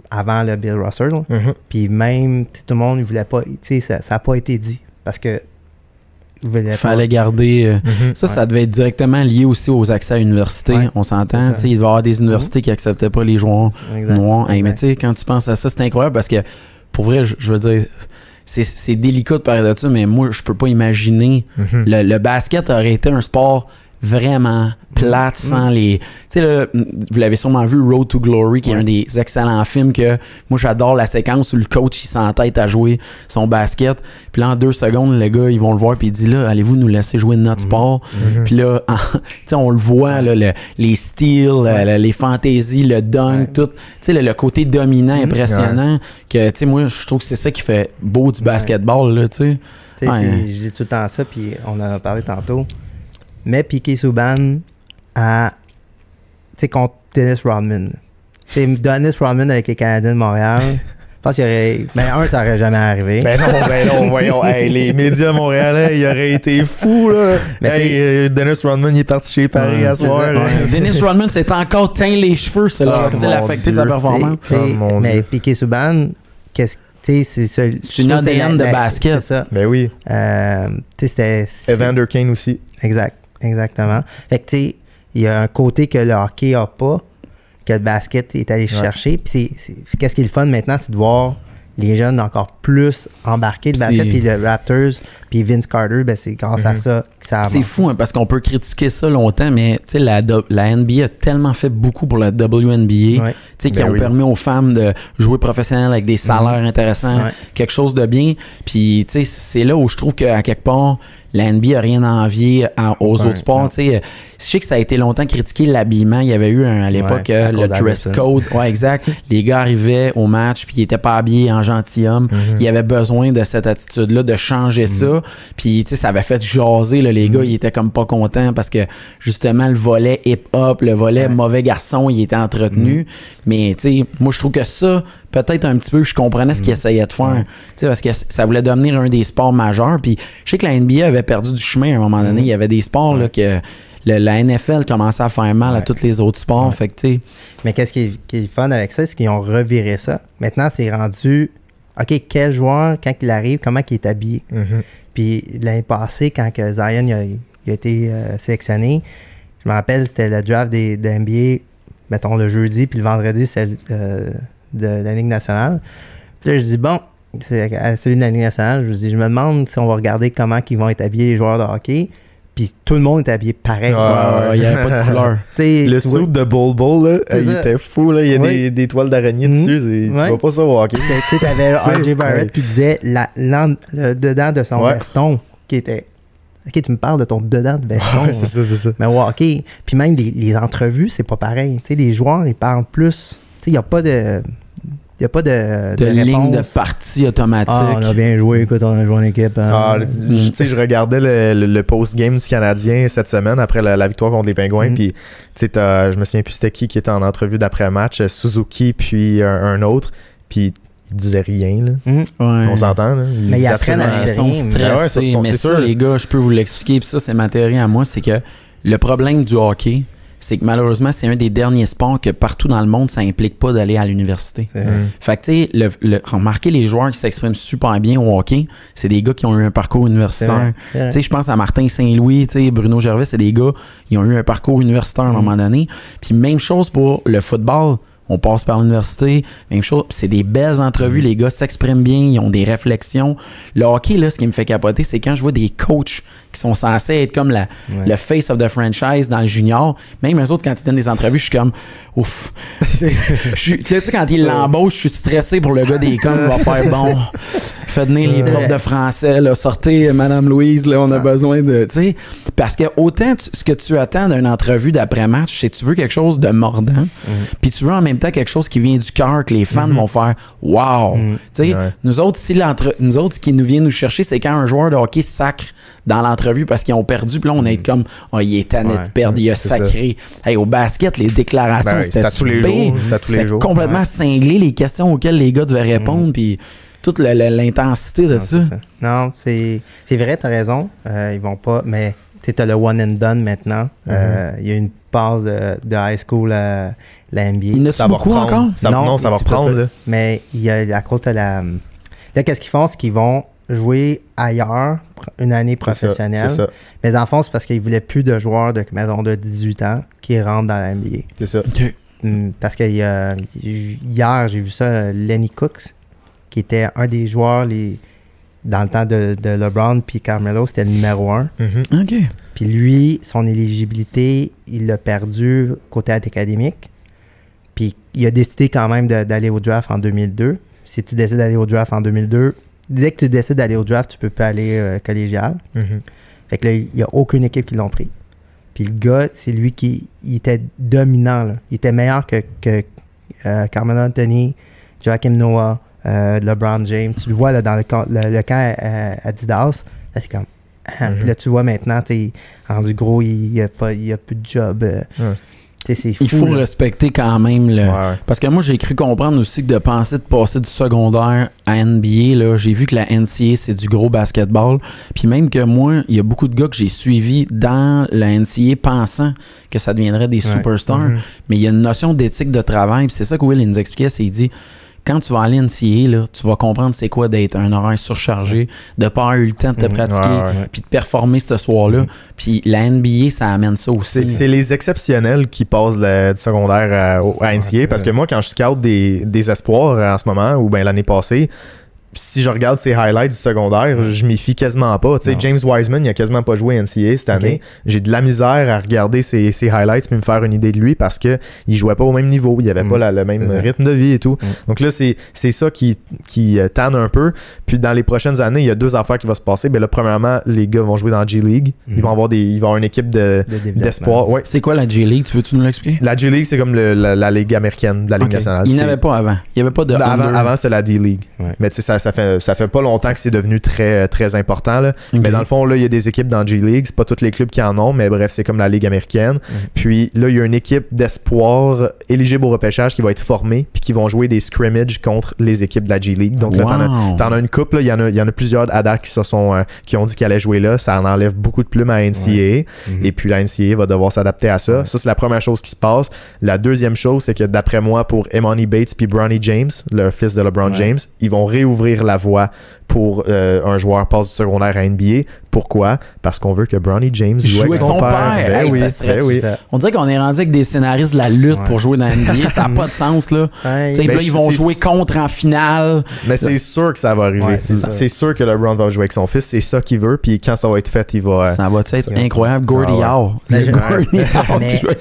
avant le Bill Russell. Mhm. Puis même, tout le monde ne voulait pas. Tu sais, ça n'a pas été dit. Parce que. Il pas- fallait garder... euh, Mhm. Ça, Ouais. ça devait être directement lié aussi aux accès à l'université. Ouais, On s'entend. Il devait y avoir des universités qui acceptaient pas les joueurs Exact. noirs. Hey, mais tu sais, quand tu penses à ça, c'est incroyable parce que, pour vrai, je, je veux dire, c'est- c'est délicat de parler de ça, mais moi, je peux pas imaginer Mhm. le, le basket aurait été un sport vraiment plate sans les. Tu sais, là, vous l'avez sûrement vu, Road to Glory, qui est Ouais. un des excellents films que moi j'adore la séquence où le coach il s'entête à jouer son basket. Puis là, en deux secondes, le gars, ils vont le voir, puis il dit là, allez-vous nous laisser jouer notre sport? Mhm. Puis là, [laughs] tu sais, on le voit, là, le- les Ouais. le- les fantaisies, le dunk, Ouais. tout. Tu sais, le, le côté dominant, Mhm. impressionnant, que, tu sais, moi, je trouve que c'est ça qui fait beau du basketball, là, tu sais. Je dis tout le temps ça, puis on en a parlé tantôt. Mais Piqué Souban à. Tu sais, contre Dennis Rodman. Tu sais, Dennis Rodman avec les Canadiens de Montréal. Je pense qu'il y aurait. Ben, un, ça aurait jamais arrivé. Ben non, ben non, voyons. Hey, les médias montréalais, il aurait été fou, là. Mais hey, euh, Dennis Rodman, il est parti chez Paris Ouais, à c'est soir. ça. là. Ouais. Dennis Rodman s'est encore teint les cheveux, ça Ah, là, l'affecté Dieu. sa performance. Oh, mon mais. Piqué Souban, qu'est-ce tu sais, c'est ça. C'est une ADN de basket. C'est ça. Ben oui. Euh, tu sais, c'était. c'est- Evander Kane aussi. Exact, exactement. Fait que, tu sais, il y a un côté que le hockey a pas, que le basket est allé chercher. Puis, c'est- c'est- qu'est-ce qui est le fun maintenant, c'est de voir les jeunes encore plus embarqués de basket. Puis le Raptors, puis Vince Carter, ben, c'est grâce à Mhm. ça que ça a C'est fou hein, parce qu'on peut critiquer ça longtemps, mais tu sais, la, la NBA a tellement fait beaucoup pour la WNBA, Ouais. tu sais, qui Ben ont oui. permis aux femmes de jouer professionnel avec des salaires intéressants, Ouais. quelque chose de bien. Puis, tu sais, c'est là où je trouve qu'à quelque part, la NBA a rien à envier à- aux Ouais, autres sports. non. Tu sais, je sais que ça a été longtemps critiqué l'habillement. Il y avait eu un- à l'époque Ouais, euh, le dress code. Ouais, exact. [laughs] Les gars arrivaient au match puis ils étaient pas habillés en gentilhomme. Mhm. Il y avait besoin de cette attitude-là, de changer ça. Puis, tu sais, ça avait fait jaser, là, les gars. Ils étaient comme pas contents parce que, justement, le volet hip-hop, le volet Ouais. Mauvais garçon, il était entretenu. Mais, tu sais, moi, je trouve que ça, peut-être un petit peu, je comprenais ce qu'ils essayaient de faire. Ouais. Tu sais, parce que ça voulait devenir un des sports majeurs. Puis, je sais que la NBA avait perdu du chemin à un moment donné. Il y avait des sports, là, que le- la NFL commençait à faire mal à tous les autres sports. Ouais. Fait que, tu sais, Mais qu'est-ce qui est, qui est fun avec ça, c'est qu'ils ont reviré ça. Maintenant, c'est rendu, OK, quel joueur, quand il arrive, comment il est habillé? Mhm. Puis l'année passée, quand que Zion il a, il a été euh, sélectionné, je me rappelle, c'était le draft des, de NBA, mettons le jeudi, puis le vendredi, c'est euh, de la Ligue nationale. Puis là, je dis, bon, c'est à celui de la Ligue nationale, je dis, je me demande si on va regarder comment ils vont être habillés les joueurs de hockey. Puis tout le monde est habillé pareil. Ouais, euh, il y avait pas de [laughs] couleur. Le soupe de Bol Bol, là, il ça. était fou. Là. Il y a Ouais. des, des toiles d'araignée Mhm. dessus. Tu vois pas ça au hockey. Tu sais, t'avais Tu sais, RJ Barrett ouais. qui disait la, le dedans de son Ouais. veston qui était. Ok, tu me parles de ton dedans de veston. Ouais, c'est ça, c'est ça. Mais ouais, ok. Puis même les, les entrevues, c'est pas pareil. Tu sais, les joueurs, ils parlent plus. Tu sais, il n'y a pas de. Il n'y a pas de. De ligne de partie automatique. Ah, on a bien joué, écoute, on a joué en équipe. hein. Ah, le- tu sais, je regardais le, le- le post-game du Canadien cette semaine après la, la victoire contre les Pingouins. Puis, tu sais, t'as- je me souviens plus c'était qui qui était en entrevue d'après-match, euh, Suzuki, puis un, un autre. Puis, il disait rien, là. Ouais. On s'entend, Mais ils apprennent à ils rien. sont stressés. Ouais, ça, mais ça, sûr. les gars, je peux vous l'expliquer. Puis ça, c'est ma théorie à moi. C'est que le problème du hockey, c'est que malheureusement, c'est un des derniers sports que partout dans le monde, ça implique pas d'aller à l'université. Mhm. Fait que, tu sais, le, le- remarquez les joueurs qui s'expriment super bien au hockey, c'est des gars qui ont eu un parcours universitaire. Tu sais, je pense à Martin Saint-Louis, tu sais, Bruno Gervais, c'est des gars, ils ont eu un parcours universitaire à un Mm. moment donné. Puis même chose pour le football. On passe par l'université, même chose. C'est des belles entrevues, les gars s'expriment bien, ils ont des réflexions. Le hockey, là, ce qui me fait capoter, c'est quand je vois des coachs qui sont censés être comme la, Ouais. le face of the franchise dans le junior. Même eux autres, quand ils donnent des entrevues, je suis comme, ouf. [laughs] Tu sais, je suis- tu sais, quand ils l'embauchent, je suis stressé pour le gars des cons, il va [laughs] faire bon. Faites venir les profs de français, là, sortez Madame Louise, là, on a besoin de. Tu sais, parce que autant tu- ce que tu attends d'une entrevue d'après-match, c'est que tu veux quelque chose de mordant, puis tu veux en même temps quelque chose qui vient du cœur, que les fans vont faire Wow! Mhm. Tu sais, Ouais. nous autres, si l'entre- nous autres, ce qui nous vient nous chercher, c'est quand un joueur de hockey sacre dans l'entrevue parce qu'ils ont perdu, puis là, on est comme, oh, il est tanné Ouais. de perdre, il a sacré. Hey, au basket, les déclarations, Ben c'était tous les jours, tous les complètement Ouais. cinglé, les questions auxquelles les gars devaient répondre, puis toute l'intensité de Non, ça. Non, c'est c'est vrai, t'as raison. Euh, ils vont pas, mais tu as le one and done maintenant. Euh, Il y a une passe de, de high school à la NBA. Il Ça va beaucoup reprendre. encore? Ça, non, Non, ça va peu reprendre. Mais il y a à cause de la. Là, qu'est-ce qu'ils font? C'est qu'ils vont jouer ailleurs, une année C'est ça, professionnelle. C'est ça. Mais dans le fond, c'est parce qu'ils voulaient plus de joueurs de, mettons, de 18 ans qui rentrent dans la NBA. C'est ça. Ok. Hum, Parce que y a- hier, j'ai vu ça, euh, Lenny Cooks, qui était un des joueurs les, dans le temps de, de LeBron puis Carmelo, c'était le numéro un. OK. Puis lui, son éligibilité, il l'a perdu côté académique. Puis il a décidé quand même d'aller au draft en 2002. Si tu décides d'aller au draft en 2002, dès que tu décides d'aller au draft, tu peux pas aller euh, collégial. Mhm. Fait que là, il n'y a aucune équipe qui l'ont pris. Puis le gars, c'est lui qui il était dominant. là. Il était meilleur que, que euh, Carmelo Anthony, Joachim Noah, euh, LeBron James. Tu le vois là, dans le, camp- le, le camp Adidas. Là, comme. Puis [clears throat] là, tu vois maintenant, tu rendu gros, il n'y a, a plus de job. C'est fou. Il faut là. respecter quand même le. Ouais. Parce que moi, j'ai cru comprendre aussi que de penser de passer du secondaire à NBA, là, j'ai vu que la NCA, c'est du gros basketball. Puis même que moi, il y a beaucoup de gars que j'ai suivis dans la NCA pensant que ça deviendrait des Ouais. superstars. Mhm. Mais il y a une notion d'éthique de travail. Puis c'est ça que Will il nous expliquait. C'est qu'il dit quand tu vas aller NCA, là, tu vas comprendre c'est quoi d'être un horaire surchargé, de pas avoir eu le temps de te Mhm. pratiquer, puis de performer ce soir-là. Mhm. Puis la NBA, ça amène ça aussi. c'est les exceptionnels qui passent le- du secondaire à, à NCA parce que moi, quand je scout des, des espoirs en ce moment ou ben l'année passée, si je regarde ses highlights du secondaire, je m'y fie quasiment pas. Tu sais. James Wiseman, il a quasiment pas joué NCAA cette année. J'ai de la misère à regarder ses, ses highlights puis me faire une idée de lui parce que il jouait pas au même niveau, il avait Mm. pas la- le même rythme de vie et tout. Mm. Donc là, c'est c'est ça qui, qui euh, tanne un peu. Puis dans les prochaines années, il y a deux affaires qui vont se passer. Ben là, premièrement, les gars vont jouer dans la G League. Ils Mm. vont avoir des, ils vont avoir une équipe de d'espoir. Ouais. C'est quoi la J-League? Tu veux-tu nous l'expliquer? La G League, c'est comme le- la, la ligue américaine la Ligue nationale. Il C'est- n'avait pas avant. Il n'y avait pas de. Ben, avant, under. avant c'est la D-League. Ouais. Mais tu sais, ça, ça, fait, ça fait pas longtemps que c'est devenu très, très important. Là. Mais dans le fond, là, il y a des équipes dans G-League. C'est pas tous les clubs qui en ont, mais bref, c'est comme la Ligue américaine. Puis là, il y a une équipe d'espoir éligible au repêchage qui va être formée, puis qui vont jouer des scrimmages contre les équipes de la G-League. Donc là, t'en as, Wow. Une couple, là. il y en a, il y en a plusieurs date qui se sont euh, qui ont dit qu'ils allaient jouer là. Ça en enlève beaucoup de plumes à NCAA. Mhm. Et puis la NCAA va devoir s'adapter à ça. Ouais. Ça, c'est la première chose qui se passe. La deuxième chose, c'est que d'après moi, pour Emoni Bates puis Bronny James, le fils de LeBron Ouais. James, ils vont réouvrir la voie pour euh, un joueur passe du secondaire à NBA. Pourquoi? Parce qu'on veut que Bronny James joue avec son, père. Ben Hey, oui, ça serait ben oui. On dirait qu'on est rendu avec des scénaristes de la lutte Ouais. pour jouer dans la NBA. Ça n'a pas de sens, là. [laughs] Ben, là, ils vont jouer contre en finale. Mais c'est sûr que ça va arriver. Ouais, c'est sûr que LeBron va jouer avec son fils. C'est ça qu'il veut. Puis quand ça va être fait, il va. euh, Ça va être incroyable? Gordy Ah Howe. Ben, Gordy Howe.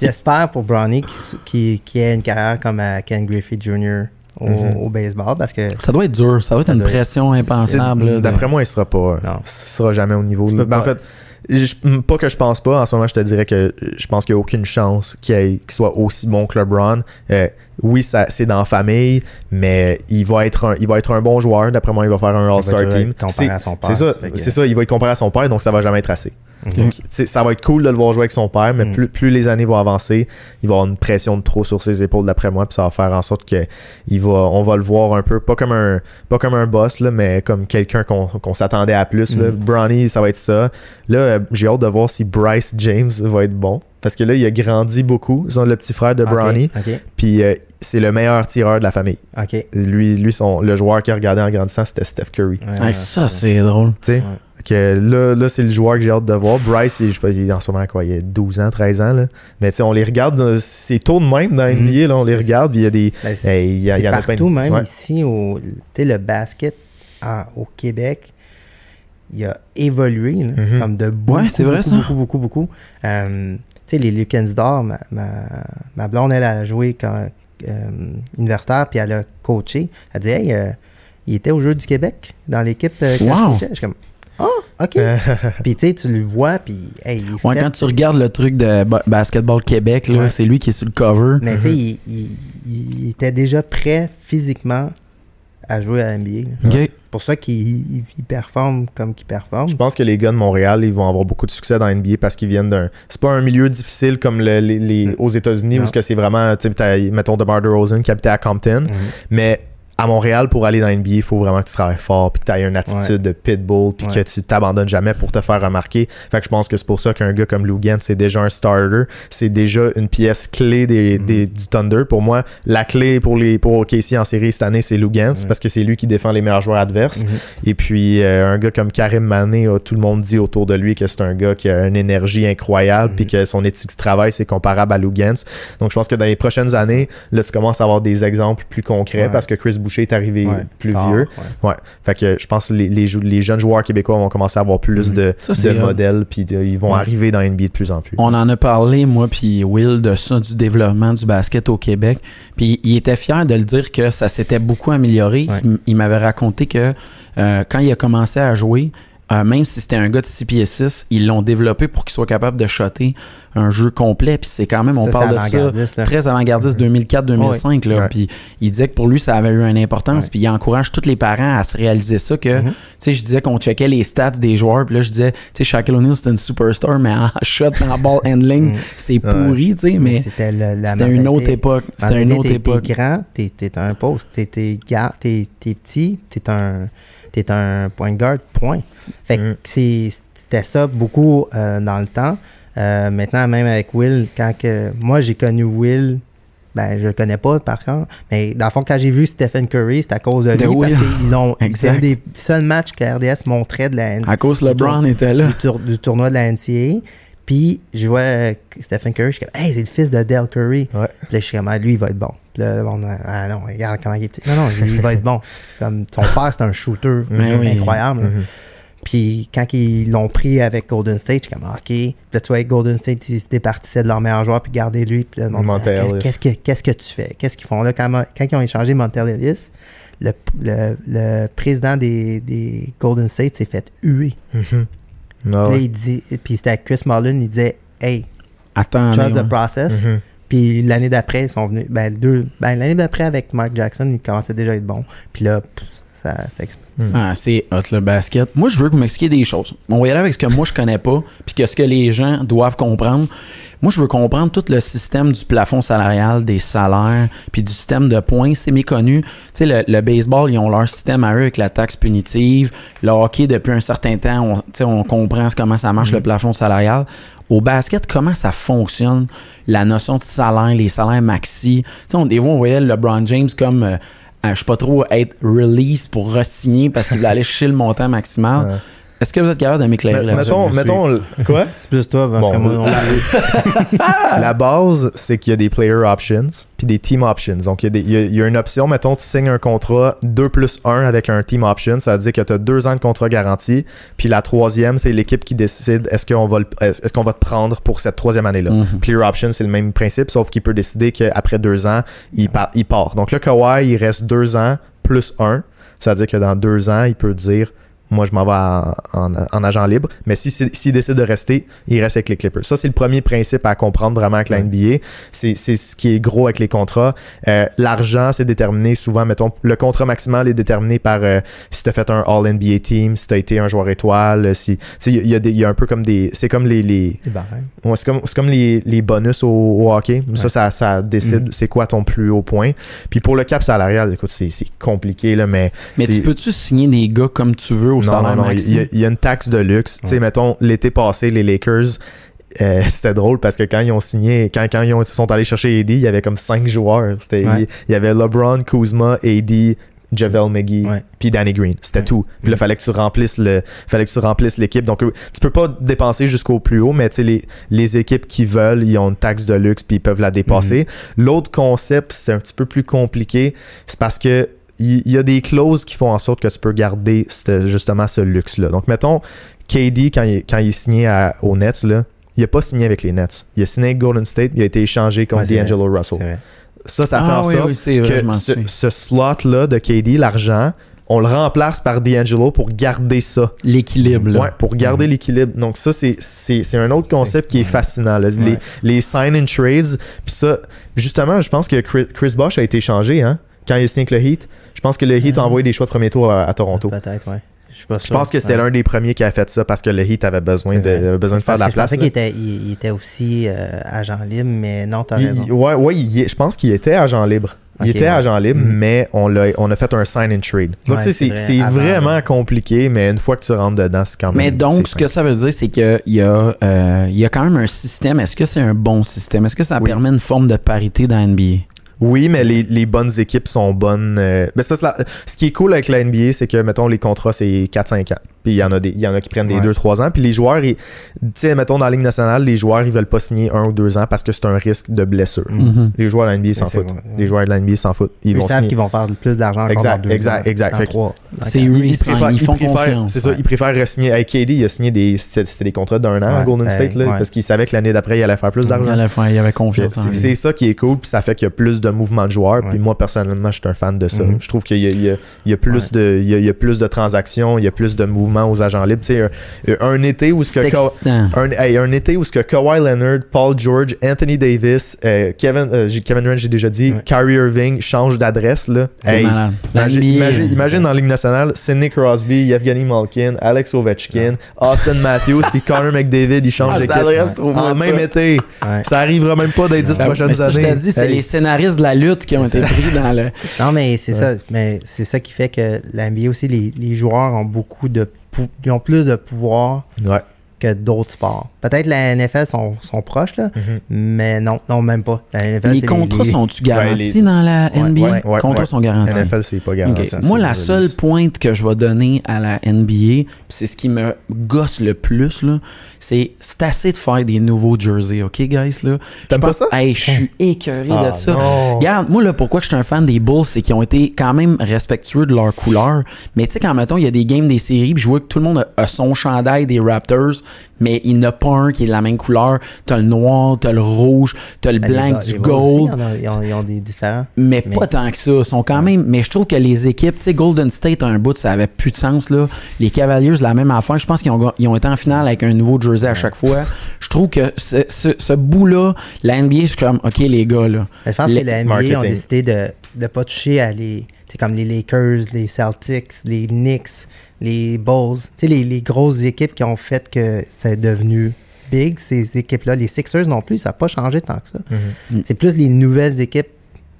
J'espère pour Brownie qui, qui, qui ait une carrière comme Ken Griffey Jr. au, Mhm. au baseball parce que Ça doit être dur. Ça doit être Ça une doit être- pression impensable. de- D'après moi, il sera pas. Non. Il sera jamais au niveau. Ben, en pas- fait, je- pas que je pense pas. En ce moment, je te dirais que je pense qu'il n'y a aucune chance qu'il soit aussi bon que LeBron. Euh, oui, ça, c'est dans la famille, mais il va être un, il va être un bon joueur. D'après moi, il va faire un il va All-Star team. être comparé C'est à son père. c'est ça, fait que- c'est ça. Il va être comparé à son père, donc ça va jamais être assez. Donc, ça va être cool de le voir jouer avec son père, mais Mm. plus, plus les années vont avancer, il va avoir une pression de trop sur ses épaules d'après moi, puis ça va faire en sorte que il va, on va le voir un peu, pas comme un, pas comme un boss, là, mais comme quelqu'un qu'on s'attendait à plus. Là. Mm. Bronny, ça va être ça. Là, euh, j'ai hâte de voir si Bryce James va être bon. Parce que là, il a grandi beaucoup. Ils sont le petit frère de Bronny. Puis euh, c'est le meilleur tireur de la famille. Lui, lui son, le joueur qui a regardé en grandissant, c'était Steph Curry. Ouais, ça, c'est drôle. Tu sais? Ouais. Que là, là c'est le joueur que j'ai hâte de voir. Bryce, il, je sais pas, il est en ce moment quoi, il a 12 ans, 13 ans. Là. Mais tu sais, on les regarde, euh, c'est tôt de même dans Mhm. NBA, là, on les regarde, puis il y a des. Ben, il y, a- il y a plein partout, de- même Ouais. ici, au, tu sais, le basket en- au Québec, il a évolué, là, Mhm. comme de beaucoup, Ouais, c'est vrai, beaucoup, ça. beaucoup, beaucoup, beaucoup. Euh, tu sais, les Lucans d'or, ma, ma, ma blonde, elle a joué comme euh, universitaire, puis elle a coaché. Elle dit, hey, euh, il était au Jeu du Québec, dans l'équipe euh, Wow. coachais. Je suis comme, ah, ok. [laughs] puis tu sais, tu le vois, puis hey, Ouais, fait, quand tu regardes le truc de ba- Basketball Québec, là, Ouais. c'est lui qui est sur le cover. Mais tu sais, il, il- il était déjà prêt physiquement à jouer à la NBA. là. Ok. C'est pour ça qu'il il- il performe comme qu'il performe. Je pense que les gars de Montréal, ils vont avoir beaucoup de succès dans la NBA parce qu'ils viennent d'un. C'est pas un milieu difficile comme le- les, les- Mm. aux États-Unis où Non. ce que c'est vraiment, tu sais, t'as, mettons DeMar DeRozan qui habitait à Compton, Mhm. mais à Montréal, pour aller dans la NBA, il faut vraiment que tu travailles fort, puis que tu aies une attitude Ouais. de pitbull, puis Ouais. que tu t'abandonnes jamais pour te faire remarquer. Fait que je pense que c'est pour ça qu'un gars comme Lou Gant, c'est déjà un starter. C'est déjà une pièce clé des, Mhm. des- du Thunder. Pour moi, la clé pour les pour OKC en série cette année, c'est Lou Gant, Ouais. parce que c'est lui qui défend les meilleurs joueurs adverses. Mhm. Et puis, euh, un gars comme Karim Mané, a tout le monde dit autour de lui que c'est un gars qui a une énergie incroyable, Mhm. puis que son éthique du travail, c'est comparable à Lou Gantz. Donc, je pense que dans les prochaines années, là, tu commences à avoir des exemples plus concrets parce que Chris Boucher est arrivé Ouais. plus Tard, vieux. ouais. Ouais. Fait que je pense que les, les, jeunes joueurs québécois vont commencer à avoir plus Mhm. de, Ça, de modèles, puis de- ils vont Ouais. arriver dans NBA de plus en plus. On en a parlé, moi puis Will, de ça, du développement du basket au Québec. Puis il était fier de le dire que ça s'était beaucoup amélioré. Ouais. Il, il m'avait raconté que euh, quand il a commencé à jouer, euh, même si c'était un gars de 6 pieds 6, ils l'ont développé pour qu'il soit capable de shotter un jeu complet. Puis c'est quand même, on Ça, parle de ça, là. très avant-gardiste 2004-2005. là. Ouais. Puis il disait que pour lui, ça avait eu une importance. Puis il encourage tous les parents à se réaliser ça. Que, Mhm. tu sais, je disais qu'on checkait les stats des joueurs. Puis là, je disais, tu sais, Shaquille O'Neal, c'est une superstar, mais en [laughs] shot, en ball handling, Mhm. c'est pourri, tu sais. Mais c'était une autre époque. C'était une autre époque. T'es grand, t'es un poste, t'es petit, t'es un, t'es un point guard, point. Fait que Mm. c'était ça beaucoup euh, dans le temps. Euh, maintenant, même avec Will, quand que moi j'ai connu Will, ben je le connais pas par contre, mais dans le fond, quand j'ai vu Stephen Curry, c'est à cause de lui, De Will. parce qu'ils l'ont. [laughs] C'est un des seuls matchs que RDS montrait de la À cause LeBron était là. du, tour- du tournoi de la NCAA. Puis, je vois euh, Stephen Curry, je suis comme, hey, c'est le fils de Dale Curry. Ouais. Puis là, je suis comme, ah, lui, il va être bon. Puis là, on a, ah non, regarde comment il est petit. Non, non, il va être bon. [laughs] Comme son père, c'est un shooter incroyable. Mhm. Puis quand ils l'ont pris avec Golden State, je suis comme, OK. Puis là, tu vois, avec Golden State, ils se départissaient de leur meilleur joueur, puis garder lui. Puis là, qu'est-ce que, qu'est-ce que tu fais? Qu'est-ce qu'ils font là? Quand, quand ils ont échangé Montel Ellis, le, le, le président des, des Golden State s'est fait huer. Mhm. Ah Puis là, ouais. il dit, puis c'était à Chris Mullin, il disait, hey, Attends. trust ouais. the process. Mhm. Puis l'année d'après, ils sont venus. Ben, deux, ben, l'année d'après, avec Mark Jackson, il commençait déjà à être bon. Puis là, pff, ça fait exp- Ah, c'est hot le basket. Moi, je veux que vous m'expliquiez des choses. On va y aller avec ce que moi je connais pas, puis que ce que les gens doivent comprendre. Moi, je veux comprendre tout le système du plafond salarial, des salaires, puis du système de points. C'est méconnu. Tu sais, le, le baseball, ils ont leur système à eux avec la taxe punitive. Le hockey, depuis un certain temps, on, tu sais, on comprend comment ça marche le plafond salarial. Au basket, comment ça fonctionne, la notion de salaire, les salaires maxi? Tu sais, on, des fois, on voyait LeBron James comme, euh, je sais pas trop, être release pour re-signer parce qu'il voulait [laughs] aller chercher le montant maximal. Est-ce que vous êtes capable de m'éclairer là-dessus? mettons, mettons, le- quoi? C'est plus toi, parce Bon, que moi, on- [laughs] La base, c'est qu'il y a des player options puis des team options. Donc, il y, a des- il y a- il y a une option, mettons, tu signes un contrat 2 plus 1 avec un team option. Ça veut dire que tu as deux ans de contrat garanti. Puis la troisième, c'est l'équipe qui décide est-ce qu'on va, le- est-ce qu'on va te prendre pour cette troisième année-là. Mhm. Player option, c'est le même principe, sauf qu'il peut décider qu'après deux ans, il, part, il part. Donc là, Kawhi, il reste deux ans plus un. Ça veut dire que dans deux ans, il peut dire moi, je m'en vais en, en- en agent libre. Mais si- si- s'il décide de rester, il reste avec les Clippers. Ça, c'est le premier principe à comprendre vraiment avec la. NBA. C'est c'est ce qui est gros avec les contrats. Euh, L'argent, c'est déterminé souvent, mettons, le contrat maximal est déterminé par euh, si tu as fait un All-NBA team, si tu as été un joueur étoile, si. Tu sais, il y, a- il y a des- il y a un peu comme des. C'est comme les. les. Ouais, c'est comme, c'est comme les, les bonus au, au hockey. Ça, Ouais. ça, ça décide Mm. c'est quoi ton plus haut point. Puis pour le cap salarial, écoute, c'est c'est compliqué, là, mais. Mais tu peux-tu signer des gars comme tu veux non, non, non, il y, a- il y a une taxe de luxe. Tu sais, mettons, l'été passé, les Lakers, euh, [laughs] c'était drôle parce que quand ils ont signé, quand, quand ils ont- sont allés chercher AD, il y avait comme cinq joueurs. C'était, Ouais. il, il y avait LeBron, Kuzma, AD, Javel McGee, puis Danny Green. C'était Ouais. tout. Puis là, Mm. fallait que tu remplisses le, fallait que tu remplisses l'équipe. Donc, euh, tu peux pas dépenser jusqu'au plus haut, mais tu sais, les, les équipes qui veulent, ils ont une taxe de luxe puis ils peuvent la dépasser. Mm. L'autre concept, c'est un petit peu plus compliqué. C'est parce que il y, a des clauses qui font en sorte que tu peux garder ce- justement ce luxe-là. Donc, mettons, KD, quand il, quand il est signé à- aux Nets, là, il n'a pas signé avec les Nets. Il a signé avec Golden State, il a été échangé contre Ouais, D'Angelo Russell. Ça, ça fait ah en oui, sorte oui, vrai, que ce, slot-là de KD, l'argent, on le remplace par D'Angelo pour garder ça. L'équilibre, là. Ouais, pour garder l'équilibre. Donc ça, c'est, c'est, c'est un autre concept qui est Ouais. fascinant. là. Les, Ouais. les sign and trades. Puis ça, justement, je pense que Chris, Chris Bosh a été échangé hein, quand il a signé avec le Heat. Je pense que le Heat a envoyé des choix de premier tour à, à Toronto. Peut-être, ouais. Je suis pas Je sûr. pense que c'était Ouais. l'un des premiers qui a fait ça parce que le Heat avait besoin, de, avait besoin de faire de la que je place. pensais qu'il était, il, il était aussi euh, agent libre, mais non, t'as raison. ouais, ouais, il je pense qu'il était agent libre. Il était ouais. agent libre, Mhm. mais on, l'a, on a fait un sign and trade. Donc, Ouais, tu sais, c'est c'est, vrai, c'est avant, vraiment ouais. compliqué, mais une fois que tu rentres dedans, c'est quand même. Mais donc, ce que ça veut dire, c'est qu'il y, a, euh, il y a quand même un système. Est-ce que c'est un bon système? Est-ce que ça Oui. permet une forme de parité dans NBA? Oui, mais les, les bonnes équipes sont bonnes. euh, c'est parce que ce qui est cool avec la NBA, c'est que, mettons, les contrats, c'est 4-5 ans. Puis il y en a des, il y en a qui prennent des Ouais. 2-3 ans. Puis les joueurs, tu sais, mettons, dans la Ligue nationale, les joueurs, ils veulent pas signer un ou deux ans parce que c'est un risque de blessure. Mhm. Les joueurs de la NBA s'en foutent. vrai, ouais. Les joueurs de la NBA s'en foutent. Ils, Ils, vont savent qu'ils vont faire plus d'argent Exact, dans deux exact, exact. C'est Ils, préfèrent, ils ils font préfèrent- confiance, C'est ça, ils préfèrent signer. Avec KD, il a signé des, c'était des contrats d'un an à Golden ben, State, là, ouais. parce qu'il savait que l'année d'après, il allait faire plus d'argent. il avait confiance C'est ça qui est cool, puis ça fait qu'il y a plus de mouvements de joueurs. Puis moi, personnellement, je suis un fan de ça. Mhm. Je trouve qu'il y a, il y a- il y a plus de, il y a, il y a plus de transactions, il y a plus de mouvements aux agents libres. Tu sais, un, un été où ce C'est que un, hey, un été où ce que Kawhi Leonard, Paul George, Anthony Davis, euh, Kevin, euh, j'ai- Kevin Durant, j'ai déjà dit, Ouais. Kyrie Irving changent d'adresse là. C'est Hey, malade. Imagine, imagine, imagine dans la Ligue nationale, Sidney Crosby, Yevgeny Malkin, Alex Ovechkin, Austin Matthews, puis Connor McDavid, ils changent Ah, d'équipe trouve-moi en même ça. été. Ouais. Ça arrivera même pas dans les 10 Ça- mais prochaines ça, je années. t'ai dit, c'est Hey. les scénaristes de la lutte qui ont été pris dans le. Non, mais c'est Ouais. ça. Mais c'est ça qui fait que la NBA aussi, les, les joueurs ont beaucoup de. Ils ont plus de pouvoir Ouais. Que d'autres sports. Peut-être la NFL sont, sont proches, là, Mhm. mais non, non, même pas. La NFL, Les c'est contrats les- sont-tu garantis les- dans la NBA? ouais, ouais, contrats ouais. sont garantis. NFL, c'est pas garanti. Moi, la seule release. pointe que je vais donner à la NBA, pis c'est ce qui me gosse le plus, là, c'est c'est assez de faire des nouveaux jerseys, OK, guys? Là? Je T'aimes pas pense- ça? Hey, je suis écœuré Ah, de ça. non. Regarde, moi, là, pourquoi je suis un fan des Bulls, c'est qu'ils ont été quand même respectueux de leur couleur. Mais tu sais, quand, mettons, il y a des games des séries, puis je vois que tout le monde a, a son chandail des Raptors, mais il n'y en a pas un qui est de la même couleur. T'as le noir, t'as le rouge, t'as le Ben, les blanc, du les Bulls aussi, gold. Ils ont, ils ont des différents. Mais, Mais- pas tant que ça. Ils sont quand même. Mais je trouve que les équipes, tu sais, Golden State a un bout, ça avait plus de sens, là. Les Cavaliers, la même affaire. Je pense qu'ils ont, ils ont été en finale avec un nouveau jersey à chaque fois. Je trouve que ce, ce- ce bout-là, la NBA, je suis comme, OK, les gars, là. Mais je pense Les- que la NBA marketing. ont décidé de ne pas toucher à les. C'est comme les Lakers, les Celtics, les Knicks, les Bulls. Tu sais, les, les grosses équipes qui ont fait que c'est devenu big, ces équipes-là. Les Sixers non plus, ça n'a pas changé tant que ça. Mhm. C'est plus les nouvelles équipes.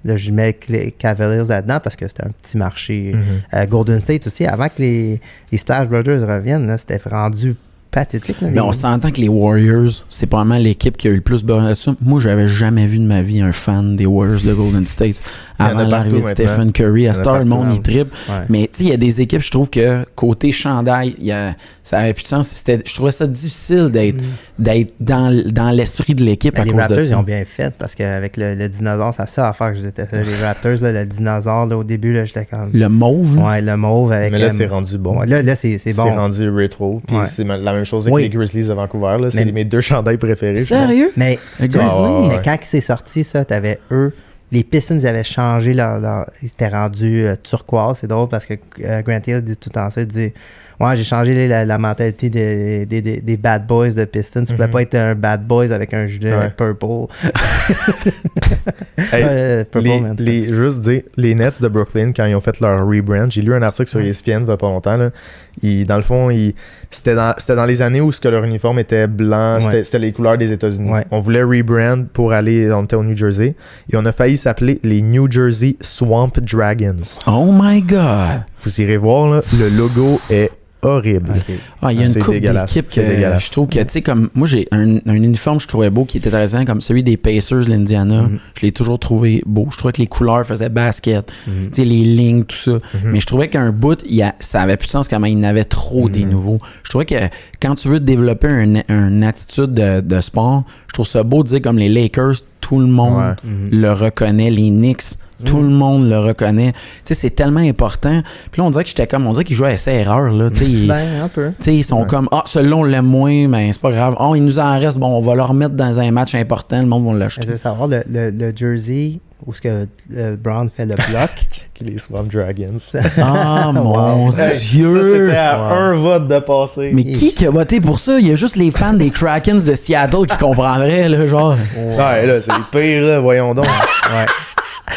Là, je mets les Cavaliers là-dedans parce que c'était un petit marché. Mhm. Euh, Golden State aussi, avant que les, les Splash Brothers reviennent, c'était rendu pathétique. Mais les- on s'entend que les Warriors, c'est probablement l'équipe qui a eu le plus besoin de ça. Moi, j'avais jamais vu de ma vie un fan des Warriors de Golden State y avant l'arrivée de. Stephen Curry. Y À heure, le monde, il tripe. Ouais. Mais tu sais, il y a des équipes, je trouve que côté chandail, il y a, ça avait plus de sens. C'était, je trouvais ça difficile d'être, d'être dans, dans l'esprit de l'équipe Ben, à les cause Raptors, de ils ça. ont bien fait parce qu'avec le, le dinosaure, c'est ça affaire que je détestais. Les Raptors, là, le dinosaure, là, au début, là, j'étais comme. Le mauve. Ouais, le mauve avec. Mais là, euh, c'est rendu bon. là, là, c'est c'est C'est bon. rendu rétro. Puis Ouais. c'est la même chose avec Oui. les Grizzlies de Vancouver. là. C'est Mais- mes deux chandails préférés. je pense. Sérieux? Mais, Le tu vois, Grizzly? Ah, ouais, mais quand c'est sorti, ça, t'avais eux. Les Pistons, ils avaient changé leur. leur ils s'étaient rendus euh, turquoise. C'est drôle parce que euh, Grant Hill dit tout le temps ça. Il dit Ouais, j'ai changé la, la mentalité des, des, des, des bad boys de Pistons. Tu pouvais Mhm. pas être un bad boys avec un gilet Ouais. purple. [laughs] Hey, Euh, purple, les, les- juste dire, les Nets de Brooklyn, quand ils ont fait leur rebrand, j'ai lu un article sur ESPN il y a pas longtemps. Là, ils- dans le fond, c'était dans, les années où ce que leur uniforme était blanc, Ouais. c'était, c'était les couleurs des États-Unis. Ouais. On voulait rebrand pour aller, on était au New Jersey, et on a failli s'appeler les New Jersey Swamp Dragons. Oh my god! Vous irez voir, là, le logo est horrible. Ah, il y a une coupe c'est que je trouve que, tu sais, comme moi, j'ai un, un uniforme que je trouvais beau qui était intéressant, comme celui des Pacers, l'Indiana. Mhm. Je l'ai toujours trouvé beau. Je trouvais que les couleurs faisaient basket, Mhm. tu sais, les lignes, tout ça. Mhm. Mais je trouvais qu'un bout, il y a, ça avait plus de sens comment il y en avait trop des nouveaux. Je trouvais que quand tu veux développer un- une attitude de, de sport, je trouve ça beau de dire comme les Lakers, tout le monde Ouais. Le reconnaît, les Knicks, tout le monde le reconnaît. Tu sais, c'est tellement important. Puis là, on dirait que j'étais comme, on dirait qu'ils jouaient à essai erreur là. Tu sais, [laughs] ils- Ben, un peu. tu sais, ils sont Ouais. comme Ah, celui-là, on l'aime moins, mais c'est pas grave. Oh, il nous en reste, bon, on va le remettre dans un match important, le monde va Je l'acheter. veux savoir le, le, le jersey où ce que euh, Brown fait le bloc. [laughs] Les Swamp Dragons. [laughs] Ah, mon Wow. Dieu! Ça, c'était à Wow. un vote de passer. mais qui qui a voté pour ça? Il y a juste les fans des Krakens de Seattle qui comprendraient, là, genre. Ouais, là, c'est le pire, là, voyons donc. Ouais.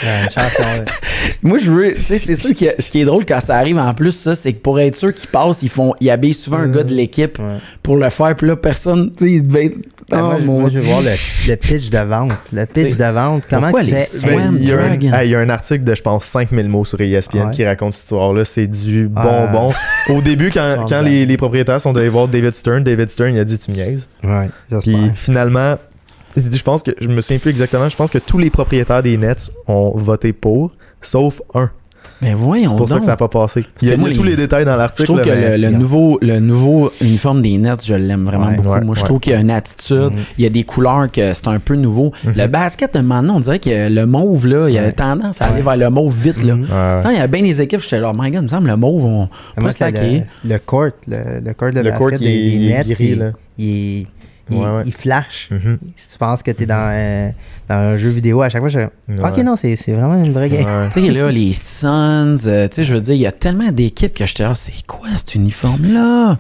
Ouais. [laughs] Moi, je veux. Tu sais, c'est sûr que ce qui est drôle quand ça arrive en plus, ça, c'est que pour être sûr qu'ils passent, ils font. Ils habillent souvent un Mhm. gars de l'équipe Ouais. pour le faire, puis là, personne, tu sais, il devait être. Ben, Oh, moi, mon moi, je veux voir le, le pitch de vente. Le pitch de vente. Comment tu fais. Ben, il, y un, il y a un article de, je pense, 5000 mots sur ESPN qui raconte cette histoire-là. C'est du Ah. bonbon. Au début, quand, quand les, les propriétaires sont allés voir David Stern, David Stern, il a dit Tu me niaises. Ouais, Puis finalement, je pense que, je me souviens plus exactement, je pense que tous les propriétaires des Nets ont voté pour, sauf un. Mais voyons. C'est pour ça que ça n'a pas passé. Il y a, moi, il y a tous les- les détails dans Je l'article. trouve que là, mais- le, nouveau, le nouveau uniforme des Nets, je l'aime vraiment Ouais, beaucoup. ouais, Moi, je ouais. trouve qu'il y a une attitude, Mhm. il y a des couleurs que c'est un peu nouveau. Mhm. Le basket, maintenant, on dirait que le mauve, là, il y a Ouais. tendance à aller Ouais. vers le mauve vite, là. Mhm. Ouais, ouais. Tu sais, Il y a bien des équipes, j'étais genre, my god, il me semble le mauve, on peut slacker. le, le court. Le, le court de Le basket court, des, il est- des il est Nets. gris, il, là. il, il, Ouais, ouais. il flash. Mhm. Si tu penses que tu es dans, un- dans un jeu vidéo, à chaque fois, je Ouais. Ok, non, c'est c'est vraiment une vraie game. Ouais. Tu sais, là, les Suns, euh, tu sais, je veux dire, il y a tellement d'équipes que j'étais là, c'est quoi cet uniforme-là?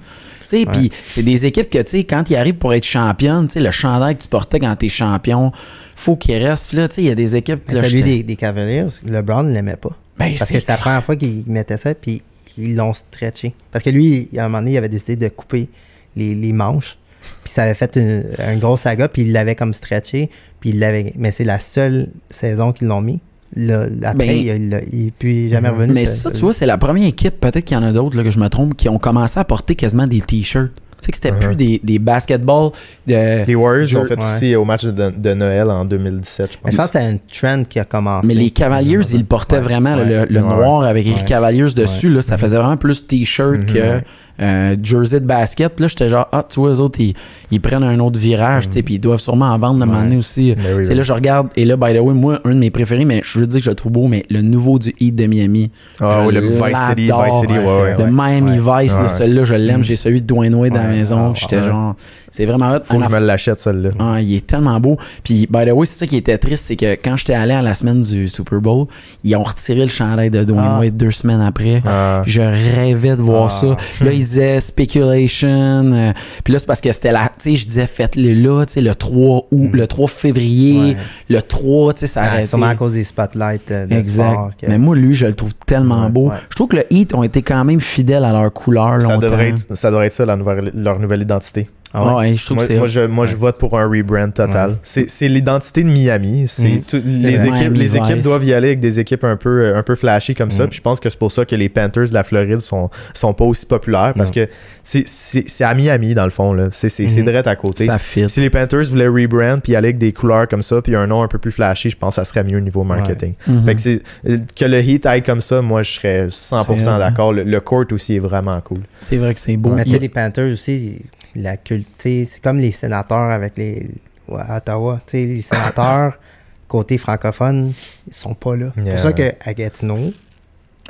Tu sais, puis c'est des équipes que, tu sais, quand ils arrivent pour être championnes, tu sais, le chandail que tu portais quand t'es champion, faut qu'il reste. Puis là, tu sais, il y a des équipes. Là, celui des, des Cavaliers, LeBron ne l'aimait pas. Ben, Parce que c'est la première fois qu'il mettait ça, puis ils l'ont stretché. Parce que lui, à un moment donné, il avait décidé de couper les, les manches. Puis ça avait fait une, un gros saga, puis il l'avait comme stretché. Puis il l'avait. Mais c'est la seule saison qu'ils l'ont mis. Là, après, Ben- il, il, plus jamais revenu. Mais ce- ça, tu vois, c'est la première équipe, peut-être qu'il y en a d'autres, là, que je me trompe, qui ont commencé à porter quasiment des t-shirts. Tu sais que c'était Uh-huh. plus des, des basketballs de. Les Warriors l'ont fait Ouais. aussi au match de, de Noël en 2017, je Mais je pense. pense que c'était un trend qui a commencé. Mais les Cavaliers, ils portaient Ouais. vraiment, Ouais. le, le Ouais. noir avec Ouais. Cavaliers dessus, là, ça faisait vraiment plus t-shirt Mhm. que Ouais. Euh, jersey de basket. Puis là, j'étais genre, ah, tu vois, eux autres, ils, ils prennent un autre virage, tu sais, puis ils doivent sûrement en vendre de Ouais. donné aussi. Oui, sais, oui. là, je regarde, et là, by the way, moi, un de mes préférés, mais je veux dire que je le trouve beau, mais le nouveau du Heat de Miami. Ah oui, le Vice City. Vice City, ouais, Ouais, ouais. Le. Miami. Vice, celui-là, je l'aime. Mm. J'ai celui de Dwayne Wade à la maison. Ah, j'étais genre, c'est vraiment hot. Faut que je me l'achète, celle-là. ah, il est tellement beau. Puis, by the way, c'est ça qui était triste, c'est que quand j'étais allé à la semaine du Super Bowl, ils ont retiré le chandail de Dwayne Ah. Wade deux semaines après. Ah. Je rêvais de voir Ah. ça. Là, il disait speculation. euh, puis là, c'est parce que c'était la. Tu sais, je disais, faites-le là, tu sais, le 3 août, Mm. le 3 février, Ouais. le 3, tu sais, ça arrêtait. sûrement à cause des spotlights euh, de Exact. sport. Mais moi, lui, je le trouve tellement Ouais. beau. Ouais. Je trouve que le Heat ont été quand même fidèles à leur couleur Ça longtemps. devrait, être, ça devrait être ça, nouvelle, leur nouvelle identité. Ah ouais? Ouais, je trouve Moi, que c'est moi, je, moi je vote pour un rebrand total. Ouais. C'est c'est l'identité de Miami. Tout- les équipes, les équipes doivent y aller avec des équipes un peu, euh, un peu flashy comme ça. Mhm. Puis je pense que c'est pour ça que les Panthers de la Floride sont, sont pas aussi populaires parce Non. que c'est- c'est c'est à Miami dans le fond. là. C'est c'est- c'est direct à côté. ça fit. Si les Panthers voulaient rebrand puis aller avec des couleurs comme ça puis un nom un peu plus flashy, je pense que ça serait mieux au niveau marketing. Mhm. Fait que, c'est- euh, que le Heat aille comme ça, moi je serais 100% C'est- d'accord. Le, le court aussi est vraiment cool. C'est vrai que c'est beau. Mais tu Il- sais, les Panthers aussi, la culture, c'est comme les sénateurs avec les. ouais, à Ottawa. Tu sais, les sénateurs, [laughs] côté francophone, ils sont pas là. C'est Yeah. pour ça qu'à Gatineau,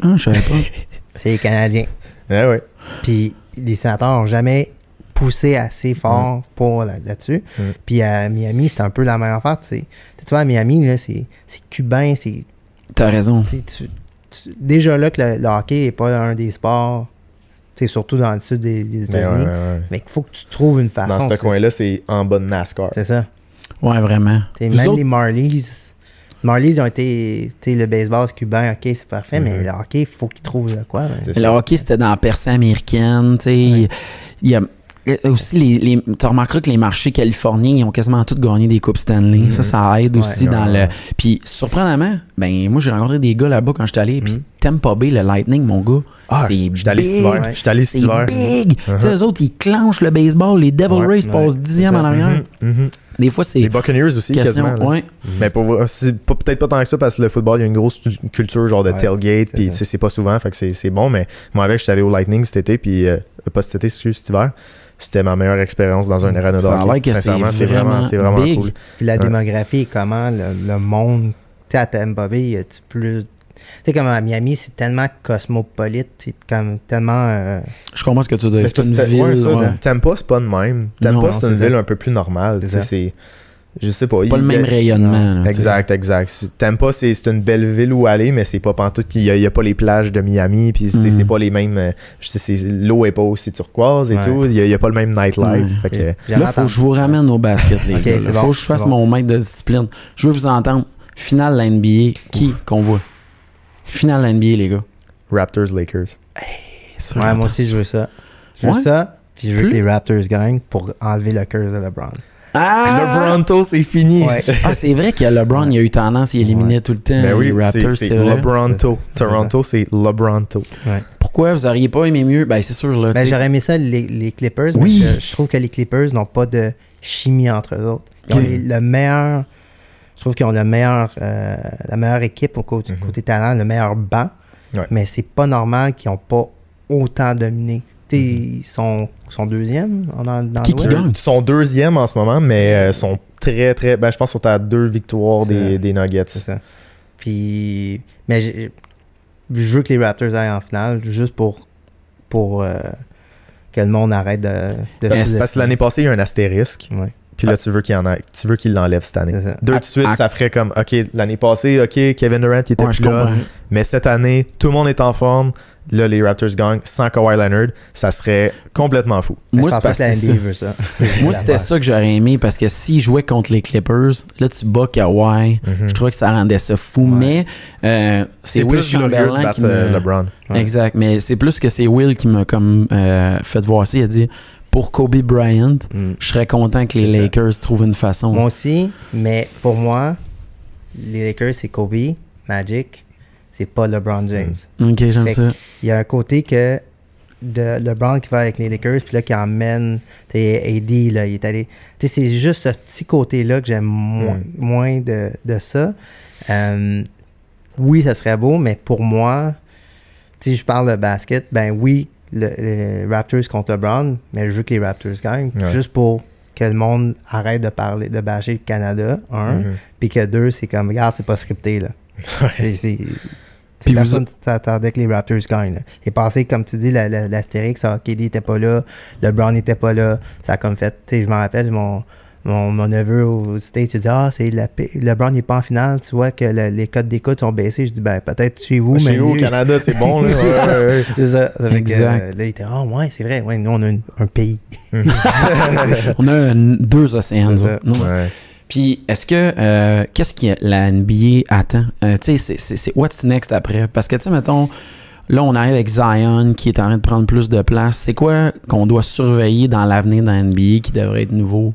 Ah, je savais pas. [laughs] c'est les Canadiens. Ouais, ouais. Puis les sénateurs n'ont jamais poussé assez fort pour là- là-dessus. Mm. Puis à Miami, c'est un peu la même affaire. Tu vois, à Miami, là, c'est c'est cubain, c'est T'as raison. Tu- déjà là que le, le hockey n'est pas un des sports, c'est surtout dans le sud des, des Mais États-Unis, ouais, ouais, ouais. mais il faut que tu trouves une façon. Dans ce coin-là, c'est en bas de NASCAR. C'est ça. Ouais, vraiment. T'sais, même autres- les Marlies, Marlies ils ont été, le baseball c'est cubain, ok, c'est parfait, mais Mhm. le hockey, il faut qu'ils trouvent de quoi. mais- Le hockey, c'était dans la percée américaine. tu sais. Ouais. Il y a euh, aussi les, les tu remarqueras que les marchés californiens ils ont quasiment tous gagné des coupes Stanley Mhm. ça ça aide aussi Ouais. dans Ouais. le puis surprenamment ben moi j'ai rencontré des gars là-bas quand j'étais allé puis Mhm. Tampa Bay le Lightning mon gars Ah, c'est J'étais allé cet big. hiver. J'étais allé cet c'est hiver. big tu sais Uh-huh. eux autres ils clenchent le baseball les Devil Ouais. Rays passent Ouais. dixième C'est en arrière Mhm, mhm. des fois c'est Les Buccaneers aussi, question quasiment. ouais Mais peut-être pas tant que ça parce que le football, il y a une grosse tu- culture genre de Ouais, tailgate, puis tu sais, c'est pas souvent, fait que c'est c'est bon. Mais moi, avec, j'étais allé au Lightning cet été, puis euh, pas cet été, excuse, cet hiver. C'était ma meilleure expérience dans un arena de hockey. Sincèrement, c'est vraiment vraiment, c'est vraiment cool. Puis la démographie comment, le, le monde, sais, à Tampa Bay, y a-tu plus. Tu sais, comme à Miami, c'est tellement cosmopolite, c'est comme tellement. euh, je comprends ce que tu veux dire Mais c'est une ville ouais, ça, ouais. Tampa, c'est pas de même. Tampa, c'est une ville un peu plus normale. C'est tu sais, ça. C'est. Je sais pas. pas il- le même il rayonnement là, tu. Exact, exact. Tampa, c'est c'est une belle ville où aller, mais c'est pas pantoute qu'il y, y a pas les plages de Miami, puis c'est c'est pas les mêmes. euh, je sais, c'est- L'eau est pas aussi turquoise et Ouais. tout. Il y, a- il y a pas le même nightlife. Ouais. Fait que, j'ai Là, faut que je vous ramène au basket, les gars. bon, faut que je fasse bon. mon maître de discipline. Je veux vous entendre. Finale de la NBA, qui qu'on voit? Finale de la NBA, les gars. Raptors, Lakers. Ça, Ouais, moi aussi, je veux ça. Je veux Ouais? ça, puis je veux Plus? que les Raptors gagnent pour enlever le curse de LeBron. Ah! Le Bronto, c'est fini. Ouais. Ah, c'est vrai que LeBron, il a eu tendance, il éliminait tout le temps Ben oui, les c'est Raptors, c'est. LeBronto. Toronto, c'est LeBronto. Pourquoi vous auriez pas aimé mieux? Ben, c'est sûr, là. Ben, j'aurais aimé ça, les, les Clippers, Oui. mais je, je trouve que les Clippers n'ont pas de chimie entre eux autres. Ils ont Ok. les- le meilleur. Je trouve qu'ils ont le meilleur, euh, la meilleure équipe au côté, Mhm. côté talent, le meilleur banc. Ouais. Mais c'est pas normal qu'ils n'ont pas autant dominé. Sais, Ils sont, sont deuxième dans, dans Qui le qui gagne? Ils sont deuxième en ce moment, mais euh, sont très, très. Ben, je pense qu'ils sont à deux victoires des, ça. des Nuggets. C'est ça. Puis, mais je veux que les Raptors aillent en finale juste pour, pour euh, que le monde arrête de. de Parce, que l'année passée, il y a eu un astérisque. Ouais, Puis là, tu veux qu'il en a, tu veux qu'il l'enlève cette année. Deux de suite, à- ça ferait comme, OK, l'année passée, OK, Kevin Durant, il était Ouais, plus là. Mais cette année, tout le monde est en forme. Là, les Raptors gagnent sans Kawhi Leonard. Ça serait complètement fou. Moi, la ça. NBA veut ça. Moi, c'était [laughs] ça que j'aurais aimé parce que s'ils jouaient contre les Clippers, là, tu bats Kawhi. Mhm. Je trouvais que ça rendait ça fou. Ouais. Mais euh, c'est Will Chamberlain battre qui me... euh, LeBron. Ouais. Exact. Mais c'est plus que c'est Will qui m'a comme euh, fait voir ça. Il a dit pour Kobe Bryant, Mm. je serais content que les ça. Lakers trouvent une façon. Moi aussi, mais pour moi, les Lakers, c'est Kobe, Magic, c'est pas LeBron James. Ok, j'aime ça. Il y a un côté que de LeBron qui va avec les Lakers, puis là, qui emmène AD, là, il est allé. Tu sais, c'est juste ce petit côté-là que j'aime moins, Mm. moins de, de ça. Euh, oui, ça serait beau, mais pour moi, si je parle de basket, ben oui, le, les Raptors contre LeBron, mais je veux que les Raptors gagnent, Ouais. juste pour que le monde arrête de parler, de bâcher le Canada, un, Mhm. puis que deux, c'est comme, regarde, c'est pas scripté, là. [laughs] C'est- c'est- Puis personne s'attendait que les Raptors gagnent. là. Et passé, comme tu dis, la- la- l'astérix, ah, KD était pas là, LeBron n'était pas là. Ça a comme fait, tu sais, je me rappelle, mon, mon, mon neveu au States, il dit, ah, c'est la, LeBron n'est pas en finale, tu vois que le- les codes d'écoute sont baissés. Je dis, ben, peut-être chez vous, mais. Chez vous, au Canada, c'est bon, là. [laughs] Ouais, ouais, ouais. c'est ça. Ça fait que, Exact. euh, là, il était, ah, ouais, c'est vrai, ouais, nous, on a une- un pays. [laughs] On a deux océans. nous C'est ça. autres. Non? Ouais. Puis, est-ce que. euh, Qu'est-ce que la NBA attend? Euh, tu sais, c'est- c'est c'est what's next après? Parce que, tu sais, mettons, là, on arrive avec Zion qui est en train de prendre plus de place. C'est quoi qu'on doit surveiller dans l'avenir de la NBA qui devrait être nouveau?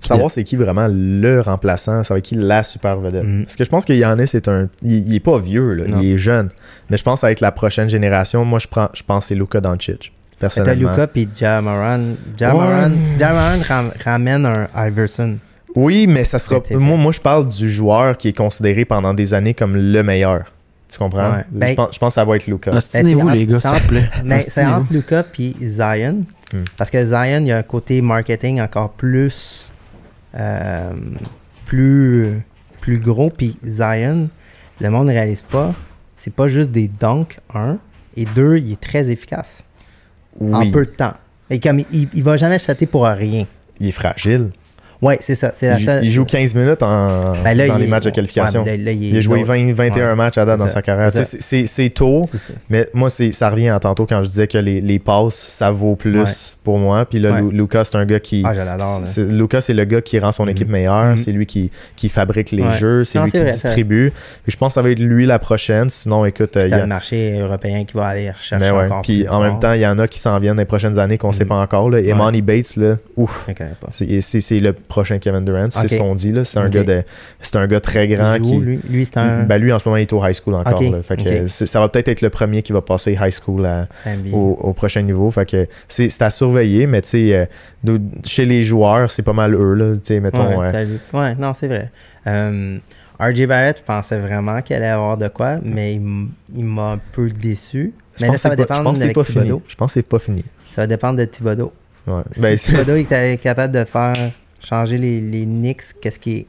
Savoir c'est qui vraiment le remplaçant, ça va être qui la super vedette. Mhm. Parce que je pense que Yannis est un. Il, il est pas vieux, là, il est jeune. Mais je pense avec la prochaine génération, moi je prends je pense que c'est Luka Doncic. T'as Personnellement. Luca puis Jamaran. Jamaran, Ouais. Jamaran ram- ramène un Iverson. Oui, mais ça sera. Moi, moi, je parle du joueur qui est considéré pendant des années comme le meilleur. Tu comprends? Ouais. Ben- je, pense, je pense que ça va être Luka. Ostinez-vous, les gars, c'est s'il vous plaît? [laughs] Mais c'est entre Luca puis Zion. Hmm. Parce que Zion, il y a un côté marketing encore plus. Euh, plus, plus gros. Puis Zion, le monde ne réalise pas. C'est pas juste des dunks, un. Et deux, il est très efficace. En peu de temps. Et comme il, il va jamais sauter pour rien. il est fragile. Ouais, c'est ça. La Il, seule- il joue 15 minutes en, Ben là, dans les est- matchs de qualification. là, là, il a joué 20, 21 Ouais. matchs à date dans ça. sa carrière. C'est tôt, mais moi, ça revient à tantôt quand je disais que les, les passes, ça vaut plus Ouais. pour moi. Puis là, Lucas, c'est un gars qui. Ah, je Lucas, c'est le gars qui rend son Mhm. équipe meilleure. Mhm. C'est lui qui, qui fabrique les jeux. C'est lui qui vrai, distribue. Et je pense que ça va être lui la prochaine. Sinon, écoute, euh, il y T'as a- le marché européen qui va aller rechercher ouais. encore Puis en même temps, il y en a qui s'en viennent les prochaines années qu'on sait Mhm. pas encore. Monty Bates, là, ouf. C'est c'est- prochain Kevin Durant, c'est ce qu'on dit là. C'est un gars de, un gars très grand qui. lui, lui c'est un Ben lui en ce moment il est au high school encore. Là. Fait que ça va peut-être être le premier qui va passer high school à- au, au prochain niveau. Fait que c'est à surveiller, mais tu sais, euh, nous, chez les joueurs, c'est pas mal eux là. Mettons. ouais, euh. Ouais, non, c'est vrai. Euh, RJ Barrett, je pensais vraiment qu'il allait avoir de quoi, mais il m'a un peu déçu. je Mais là, ça va pas- je dépendre pense avec pas fini. Thibodeau. Je pense que c'est pas fini. Ça va dépendre de Thibodeau. Ouais. Si Ben, c'est- Thibodeau est capable de faire changer les, les Knicks, qu'est-ce qui est.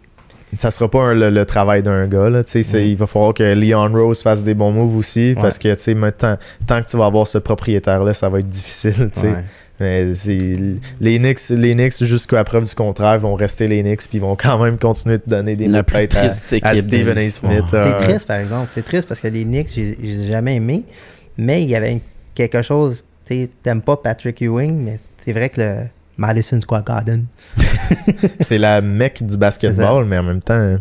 ça sera pas un- le, le travail d'un gars. Là, tu sais, c'est- Mm. Il va falloir que Leon Rose fasse des bons moves aussi. Parce que tu sais, maintenant, tant que tu vas avoir ce propriétaire-là, ça va être difficile. tu sais. Ouais. Mais c'est- les Knicks, les Knicks jusqu'à la preuve du contraire, vont rester les Knicks puis ils vont quand même continuer de donner des La mots plus têtes à, à de Stephen A. Smith. C'est euh, triste, par exemple. C'est triste parce que les Knicks, j'ai j'ai jamais aimé. Mais il y avait une- quelque chose. T'aimes pas Patrick Ewing, mais c'est vrai que le Madison Square Garden. [laughs] C'est la mecque du basketball, mais en même temps,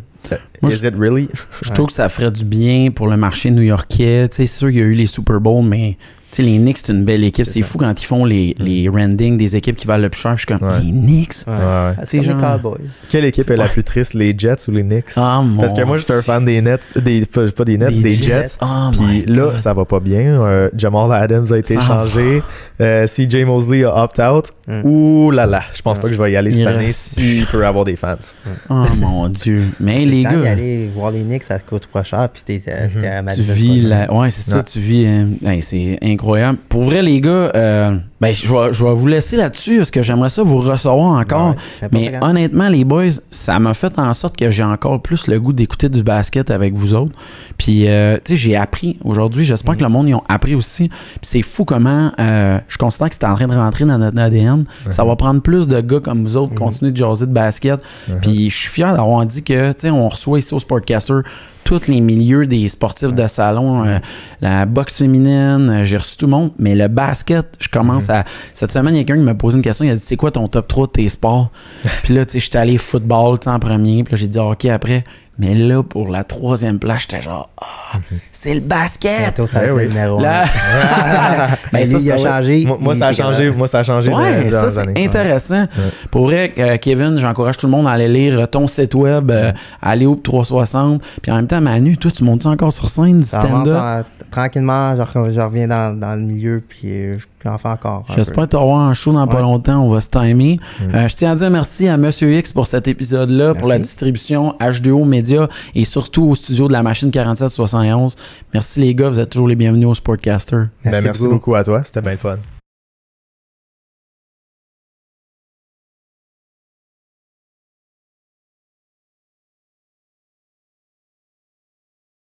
Moi, is it really? Je trouve que ça ferait du bien pour le marché new-yorkais. Tu sais, C'est sûr qu'il y a eu les Super Bowls, mais sais, les Knicks, c'est une belle équipe. C'est fou quand ils font les, les rendings des équipes qui valent le plus cher. Je suis comme, Ouais. les Knicks? Ouais. Ouais. Ah, C'est genre- Cowboys. Quelle équipe est la plus triste, les Jets ou les Knicks? Ah, mon Parce que moi, j'étais un fan des Nets, des, pas, pas des Nets, Des des, Jets. Jets. Oh Puis là, God. ça va pas bien. Euh, Jamal Adams a été Ça changé. Euh, CJ Mosley a opt-out. Mm. Ouh là là, je pense Ouais. pas que je vais y aller cette année reste- s'il peut avoir des fans. Oh mon Dieu. Mais les gars, aller voir les Knicks, ça coûte pas cher, puis t'es Mhm. t'es à tu vis la... Ouais, c'est ça, tu vis... euh, c'est incroyable. Pour vrai, les gars, euh, ben, je vais, je vais vous laisser là-dessus parce que j'aimerais ça vous recevoir encore. Ouais, Mais honnêtement, les boys, ça m'a fait en sorte que j'ai encore plus le goût d'écouter du basket avec vous autres. Puis, euh, tu sais, j'ai appris aujourd'hui. J'espère que le monde y ont appris aussi. Puis c'est fou comment euh, je considère que c'est en train de rentrer dans notre ADN. Ça va prendre plus de gars comme vous autres Mhm. continuer de jaser de basket. Mhm. Puis je suis fier d'avoir dit que, tu sais, on reçoit ici au Sportcaster tous les milieux des sportifs de salon, euh, la boxe féminine, euh, j'ai reçu tout le monde, mais le basket, je commence Mhm. à... Cette semaine, il y a quelqu'un qui m'a posé une question, il a dit, c'est quoi ton top 3 de tes sports? [laughs] puis là, tu sais, j'étais allé football, en premier, puis là, j'ai dit, OK, après, Mais là, pour la troisième place, j'étais genre, ah, c'est le basket! Bientôt, ça va Eh être oui. le numéro Là-. [laughs] [laughs] Ben, Mais ça, lui, il a changé. Moi, ça a changé. Moi, ça a changé. Ouais, ça c'est intéressant. Pour vrai, euh, Kevin, j'encourage tout le monde à aller lire ton site web, euh, Aléoup 360. Puis en même temps, Manu, toi, tu montes encore sur scène du stand-up? en- tranquillement, je, je reviens dans, dans le milieu, puis euh, je en fais encore. J'espère revoir en show dans pas longtemps. On va se timer. Mm. Euh, je tiens à dire merci à Monsieur X pour cet épisode-là, pour la distribution H2O Et surtout au studio de la machine 4771. Merci les gars, vous êtes toujours les bienvenus au Sportcaster. Ben, merci beaucoup. beaucoup à toi. C'était bien fun.